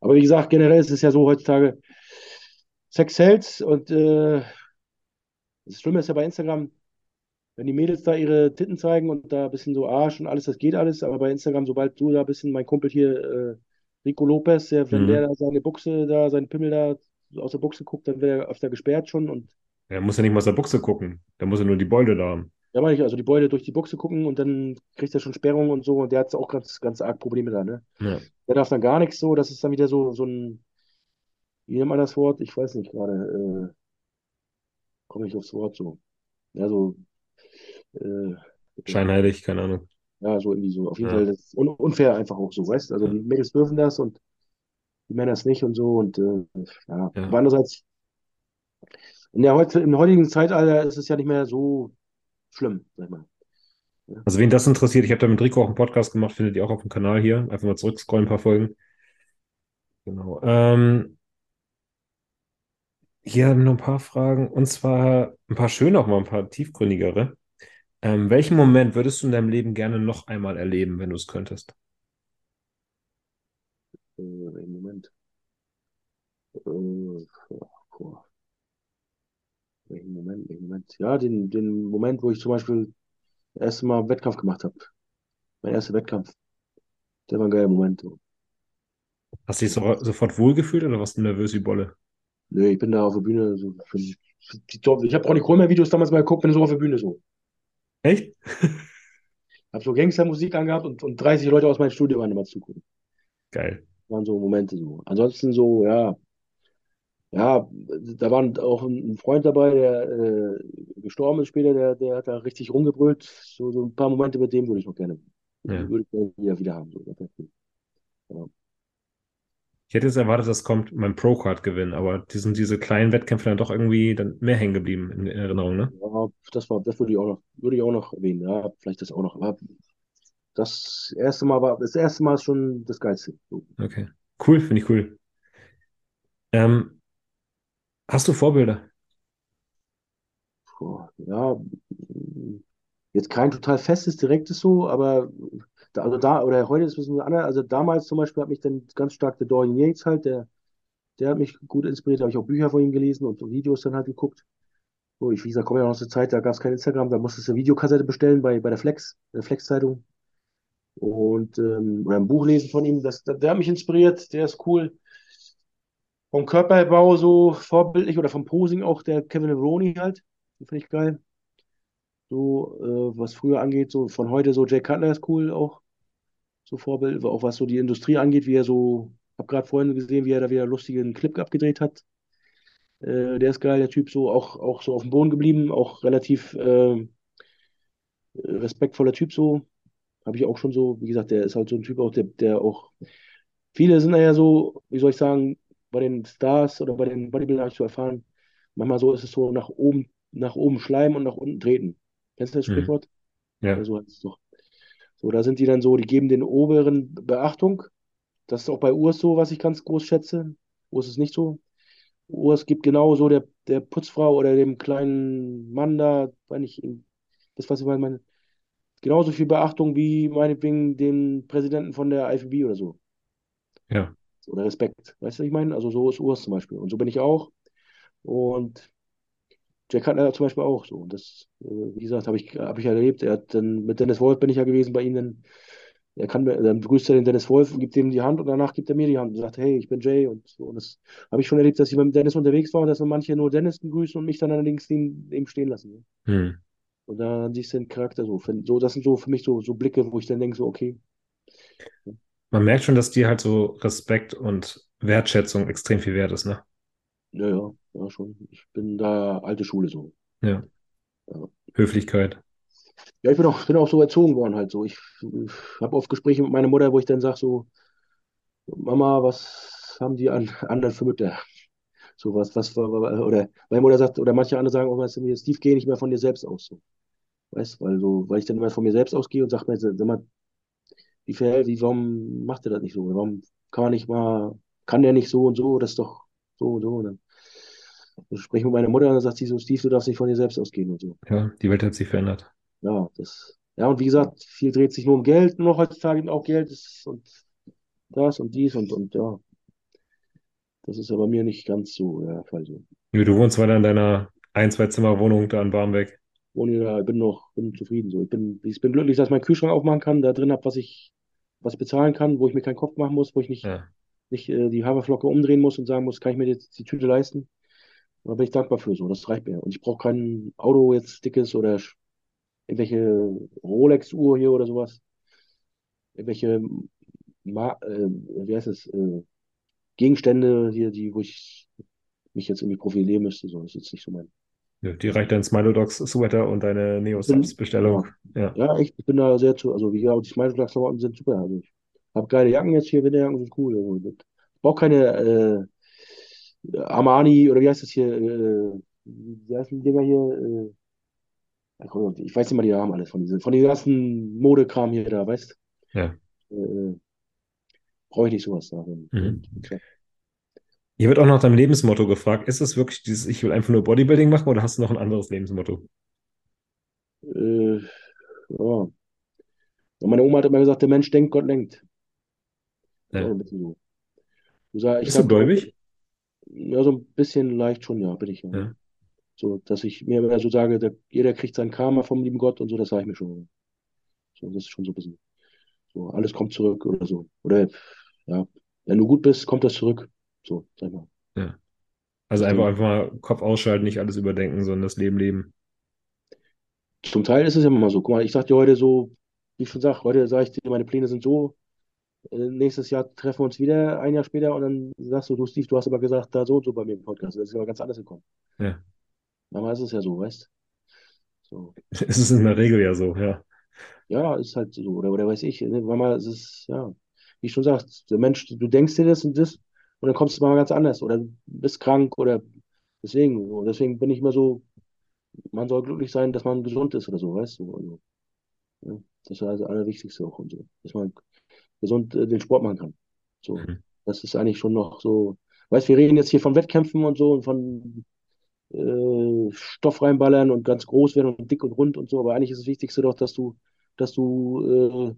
Aber wie gesagt, generell ist es ja so heutzutage, Sex sells und äh, das Schlimme ist ja bei Instagram, wenn die Mädels da ihre Titten zeigen und da ein bisschen so Arsch und alles, das geht alles, aber bei Instagram, sobald du da ein bisschen, mein Kumpel hier, äh, Rico Lopez, der, wenn mhm. der da seine Buchse da, seinen Pimmel da aus der Buchse guckt, dann wird er öfter gesperrt schon und. Er muss ja nicht mal aus der Buchse gucken, da muss er nur die Beule da haben. Ja, meine ich, also die Beule durch die Buchse gucken und dann kriegt er schon Sperrung und so und der hat auch ganz, ganz arg Probleme da, ne? Ja. Der darf dann gar nichts so, das ist dann wieder so, so ein, wie nennt man das Wort? Ich weiß nicht gerade, äh, komme ich aufs Wort so. Ja, so äh, Scheinheilig, keine Ahnung. Ja, so irgendwie so. Auf jeden ja. Fall das un unfair einfach auch so, weißt Also die Mädels dürfen das und die Männer es nicht und so. Und äh, ja. ja. Aber andererseits, in der heute, im heutigen Zeitalter ist es ja nicht mehr so schlimm, sag ich mal. Ja. Also wen das interessiert, ich habe da mit Rico auch einen Podcast gemacht, findet ihr auch auf dem Kanal hier. Einfach mal zurückscrollen, ein paar Folgen. Genau. Ähm, hier noch ein paar Fragen. Und zwar ein paar schöne, auch mal ein paar tiefgründigere. Ähm, welchen Moment würdest du in deinem Leben gerne noch einmal erleben, wenn du es könntest? Äh, einen Moment. Äh, boah. Welchen Moment, welchen Moment? Ja, den, den Moment, wo ich zum Beispiel das erste Mal Wettkampf gemacht habe. Mein erster Wettkampf. Der war ein geiler Moment. Hast du dich so, sofort wohlgefühlt oder warst du nervös wie Bolle? Nee, ich bin da auf der Bühne so. Ich habe auch die Chroma-Videos damals mal geguckt, bin so auf der Bühne so. Echt? habe so Gangstermusik angehabt und, und 30 Leute aus meinem Studio waren immer zugucken. Geil. Das waren so Momente so. Ansonsten so, ja, ja, da war auch ein Freund dabei, der äh, gestorben ist später, der, der hat da richtig rumgebrüllt. So, so ein paar Momente mit dem würde ich noch gerne, ja. würde ich gerne wieder haben. So. Ja. Ich hätte jetzt erwartet, dass kommt mein Pro-Card-Gewinn, aber die sind diese kleinen Wettkämpfe dann doch irgendwie dann mehr hängen geblieben in Erinnerung, ne? Ja, das war, das würde ich auch noch, würde ich auch noch erwähnen, ja, vielleicht das auch noch. Aber das erste Mal war, das erste Mal ist schon das Geilste. Okay. Cool, finde ich cool. Ähm, hast du Vorbilder? Ja, jetzt kein total festes, direktes so, aber also da, oder heute ist es ein bisschen anders. Also damals zum Beispiel hat mich dann ganz stark der Dorian Yates halt, der, der hat mich gut inspiriert, da habe ich auch Bücher von ihm gelesen und Videos dann halt geguckt. So, ich, wie gesagt, komme ja aus der Zeit, da gab es kein Instagram, da musstest du eine Videokassette bestellen bei, bei der Flex, der Flex-Zeitung. Und, ähm, oder ein Buch lesen von ihm, das, der, hat mich inspiriert, der ist cool. Vom Körperbau so vorbildlich oder vom Posing auch der Kevin Levroni halt, finde ich geil. So, äh, was früher angeht, so von heute so Jay Cutler ist cool auch so Vorbild, auch was so die Industrie angeht, wie er so, habe gerade vorhin gesehen, wie er da wieder lustigen Clip abgedreht hat. Äh, der ist geil, der Typ, so auch, auch so auf dem Boden geblieben, auch relativ äh, respektvoller Typ so. Habe ich auch schon so, wie gesagt, der ist halt so ein Typ auch, der, der auch, viele sind ja so, wie soll ich sagen, bei den Stars oder bei den Bodybuildern habe ich so erfahren, manchmal so ist es so nach oben, nach oben schleimen und nach unten treten. Kennst du das mhm. Sprichwort? Ja. ja so heißt es doch. So, da sind die dann so, die geben den oberen Beachtung. Das ist auch bei Urs so, was ich ganz groß schätze. Urs ist nicht so. Urs gibt genauso der, der Putzfrau oder dem kleinen Mann da, wenn ich, das was ich meine, genauso viel Beachtung wie meinetwegen den Präsidenten von der IFB oder so. Ja. Oder Respekt. Weißt du, was ich meine? Also so ist Urs zum Beispiel. Und so bin ich auch. Und Jack Cutler zum Beispiel auch so. Und das, äh, wie gesagt, habe ich, hab ich erlebt. Er hat dann, mit Dennis Wolf bin ich ja gewesen bei ihm dann er kann mir, dann begrüßt er den Dennis Wolf und gibt ihm die Hand und danach gibt er mir die Hand und sagt, hey, ich bin Jay und so. Und das habe ich schon erlebt, dass ich mit Dennis unterwegs war und dass manche nur Dennis begrüßen und mich dann allerdings neben ihm stehen lassen. Hm. Und da siehst du den Charakter so. so. Das sind so für mich so, so Blicke, wo ich dann denke, so, okay. Man merkt schon, dass dir halt so Respekt und Wertschätzung extrem viel wert ist, ne? Ja, ja, ja, schon. Ich bin da alte Schule so. Ja. Ja. Höflichkeit. Ja, ich bin auch, bin auch so erzogen worden halt so. Ich, ich habe oft Gespräche mit meiner Mutter, wo ich dann sage so, Mama, was haben die an, anderen für Mütter? So was, was, oder meine Mutter sagt, oder manche andere sagen auch zu mir, Steve, geh nicht mehr von dir selbst aus. So. Weißt, weil so, weil ich dann immer von mir selbst ausgehe und sage mir, sag mal, wie viel, wie, warum macht er das nicht so? Warum kann man nicht mal, kann der nicht so und so, das ist doch so und so. Und dann spreche ich mit meiner Mutter und dann sagt sie so, Steve, du darfst nicht von dir selbst ausgehen und so. Ja, die Welt hat sich verändert. Ja, das, ja, und wie gesagt, viel dreht sich nur um Geld, nur noch heutzutage auch Geld ist und das und dies und, und ja. Das ist aber mir nicht ganz so der Fall so. Du wohnst weiter in deiner ein-, zwei Zimmer-Wohnung da in Barmbek. Ohne da, ich bin noch, bin zufrieden so. Ich bin, ich bin glücklich, dass ich meinen Kühlschrank aufmachen kann, da drin habe, was ich, was bezahlen kann, wo ich mir keinen Kopf machen muss, wo ich nicht, Ja. nicht äh, die Haferflocke umdrehen muss und sagen muss, kann ich mir jetzt die Tüte leisten? Da bin ich dankbar für so, das reicht mir. Und ich brauche kein Auto jetzt dickes oder irgendwelche Rolex-Uhr hier oder sowas. Irgendwelche Ma äh, wie heißt es, äh, Gegenstände hier, die, wo ich mich jetzt irgendwie profilieren müsste. So, das ist jetzt nicht so mein. Ja, Die reicht dein Smilodogs-Sweater und deine Neo-Subs-Bestellung. Ja. Ja, echt, ich bin da sehr zu, also wie gesagt, die Smile-Klamotten sind super. Also ich habe geile Jacken jetzt hier, Winterjacken sind cool. Also, ich brauche keine äh, Armani oder wie heißt das hier, äh, wie heißen die Dinger hier? Äh, ich weiß nicht mal die Namen alles von diesen, von den ganzen Modekram hier da, weißt Ja. äh, brauche ich nicht sowas da. Mhm. Hier wird auch nach deinem Lebensmotto gefragt. Ist es wirklich dieses, ich will einfach nur Bodybuilding machen oder hast du noch ein anderes Lebensmotto? Äh, ja. Meine Oma hat immer gesagt, der Mensch denkt, Gott lenkt. Ja. Ja, ein bisschen so. Du sag, ich Bist du sag, gläubig? Ja, so ein bisschen leicht schon, ja, bin ich. Ja. Ja. So, dass ich mir immer so sage, der, jeder kriegt sein Karma vom lieben Gott und so, das sage ich mir schon. So, das ist schon so ein bisschen. So, alles kommt zurück oder so. Oder, ja, wenn du gut bist, kommt das zurück. So, sag ich mal. Ja. Also einfach, einfach mal Kopf ausschalten, nicht alles überdenken, sondern das Leben leben. Zum Teil ist es ja immer mal so. Guck mal, ich sag dir heute so, wie ich schon sag, heute sage ich dir, meine Pläne sind so. Äh, nächstes Jahr treffen wir uns wieder, ein Jahr später, und dann sagst du, du Steve, du hast aber gesagt, da so und so bei mir im Podcast. Das ist aber ganz anders gekommen. Ja. Manchmal ist es ja so, weißt So. Es ist in der Regel ja so, ja. Ja, ist halt so, oder, oder weiß ich, ne? Manchmal ist es, ja, wie ich schon sagst, der Mensch, du denkst dir das und das und dann kommst du mal ganz anders oder bist krank oder deswegen, und deswegen bin ich immer so, man soll glücklich sein, dass man gesund ist oder so, weißt du, also, ja, das ist also das Allerwichtigste auch und so, dass man gesund äh, den Sport machen kann. So, Mhm. das ist eigentlich schon noch so, weißt, wir reden jetzt hier von Wettkämpfen und so und von äh, Stoff reinballern und ganz groß werden und dick und rund und so, aber eigentlich ist das Wichtigste doch, dass du, dass du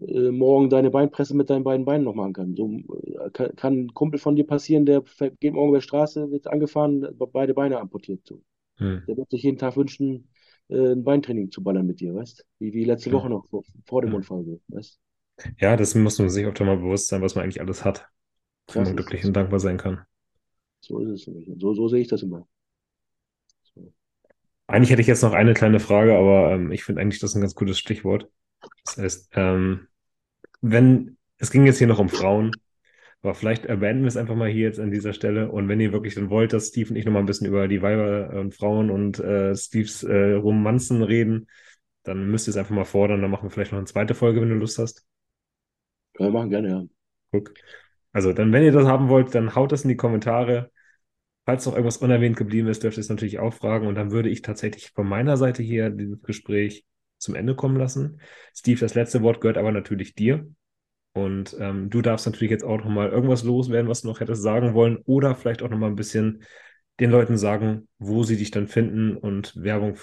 äh, äh, morgen deine Beinpresse mit deinen beiden Beinen noch machen kannst. So, äh, kann, kann ein Kumpel von dir passieren, der geht morgen über die Straße, wird angefahren, beide Beine amputiert. So. Hm. Der wird sich jeden Tag wünschen, äh, ein Beintraining zu ballern mit dir, weißt Wie, wie letzte. Woche noch, vor, vor dem. Unfall, weißt Ja, das muss man sich öfter mal bewusst sein, was man eigentlich alles hat, Das man glücklich und dankbar sein kann. So ist es. Und so, so sehe ich das immer. So. Eigentlich hätte ich jetzt noch eine kleine Frage, aber ähm, ich finde eigentlich das ein ganz gutes Stichwort. Das heißt, ähm, wenn, es ging jetzt hier noch um Frauen, aber vielleicht äh, beenden wir es einfach mal hier jetzt an dieser Stelle. Und wenn ihr wirklich dann wollt, dass Steve und ich noch mal ein bisschen über die Weiber und Frauen und äh, Steves äh, Romanzen reden, dann müsst ihr es einfach mal fordern. Dann machen wir vielleicht noch eine zweite Folge, wenn du Lust hast. Können wir machen, gerne, ja. Guck. Also dann, wenn ihr das haben wollt, dann haut das in die Kommentare. Falls noch irgendwas unerwähnt geblieben ist, dürft ihr es natürlich auch fragen. Und dann würde ich tatsächlich von meiner Seite hier dieses Gespräch zum Ende kommen lassen. Steve, das letzte Wort gehört aber natürlich dir. Und ähm, du darfst natürlich jetzt auch noch mal irgendwas loswerden, was du noch hättest sagen wollen. Oder vielleicht auch noch mal ein bisschen den Leuten sagen, wo sie dich dann finden und Werbung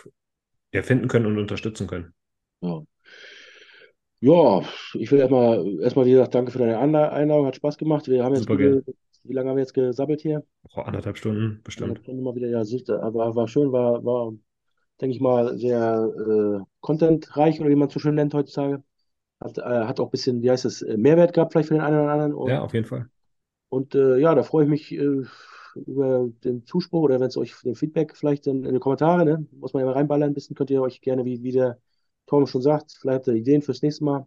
ja, finden können und unterstützen können. Ja. Ja, ich will erstmal, erstmal, wie gesagt, danke für deine Einladung, hat Spaß gemacht. Wir haben jetzt Super gute, wie lange haben wir jetzt gesabbelt hier? Boah, anderthalb Stunden bestimmt. Anderthalb Stunden mal wieder, ja, sicht- war, war schön, war, war, denke ich mal, sehr äh, contentreich oder wie man es so schön nennt heutzutage. Hat, äh, hat auch ein bisschen, wie heißt das, äh, Mehrwert gehabt vielleicht für den einen oder anderen. Und, Ja, auf jeden Fall. und äh, ja, da freue ich mich äh, über den Zuspruch oder wenn es euch den Feedback vielleicht in, in die Kommentare, ne? Muss man ja mal reinballern ein bisschen, könnt ihr euch gerne, wie, wie der Tom schon sagt, vielleicht habt ihr Ideen fürs nächste Mal.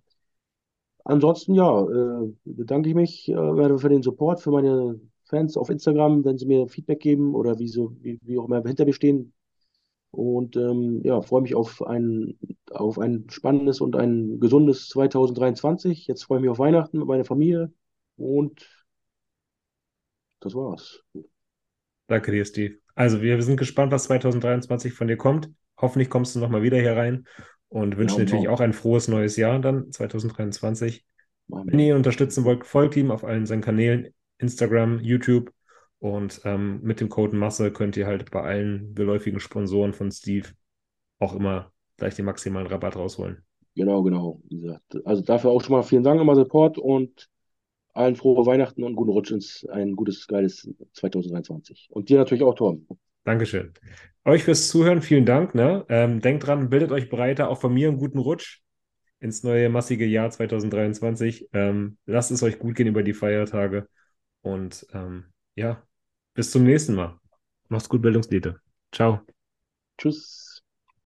Ansonsten, ja, äh, bedanke ich mich äh, für den Support, für meine Fans auf Instagram, wenn sie mir Feedback geben oder wie, so, wie, wie auch immer hinter mir stehen. Und ähm, ja, freue mich auf ein, auf ein spannendes und ein gesundes 2023. Jetzt freue ich mich auf Weihnachten mit meiner Familie und das war's. Danke dir, Steve. Also, wir sind gespannt, was 2023 von dir kommt. Hoffentlich kommst du nochmal wieder hier rein und wünschen Ja, natürlich wow. auch ein frohes neues Jahr dann, 2023. Machen Wenn ihr ihn unterstützen wollt, folgt ihm auf allen seinen Kanälen, Instagram, YouTube. Und ähm, mit dem Code Masse könnt ihr halt bei allen geläufigen Sponsoren von Steve auch immer gleich den maximalen Rabatt rausholen. Genau, genau. Wie gesagt, also dafür auch schon mal vielen Dank nochmal Support und allen frohe Weihnachten und guten Rutsch ins ein gutes, geiles 2023. Und dir natürlich auch, Tom. Dankeschön. Euch fürs Zuhören, vielen Dank. Ne? Ähm, denkt dran, bildet euch breiter. Auch von mir einen guten Rutsch ins neue massige Jahr 2023. Ähm, lasst es euch gut gehen über die Feiertage. Und ähm, ja, bis zum nächsten Mal. Macht's gut, Bildungsliebe. Ciao. Tschüss.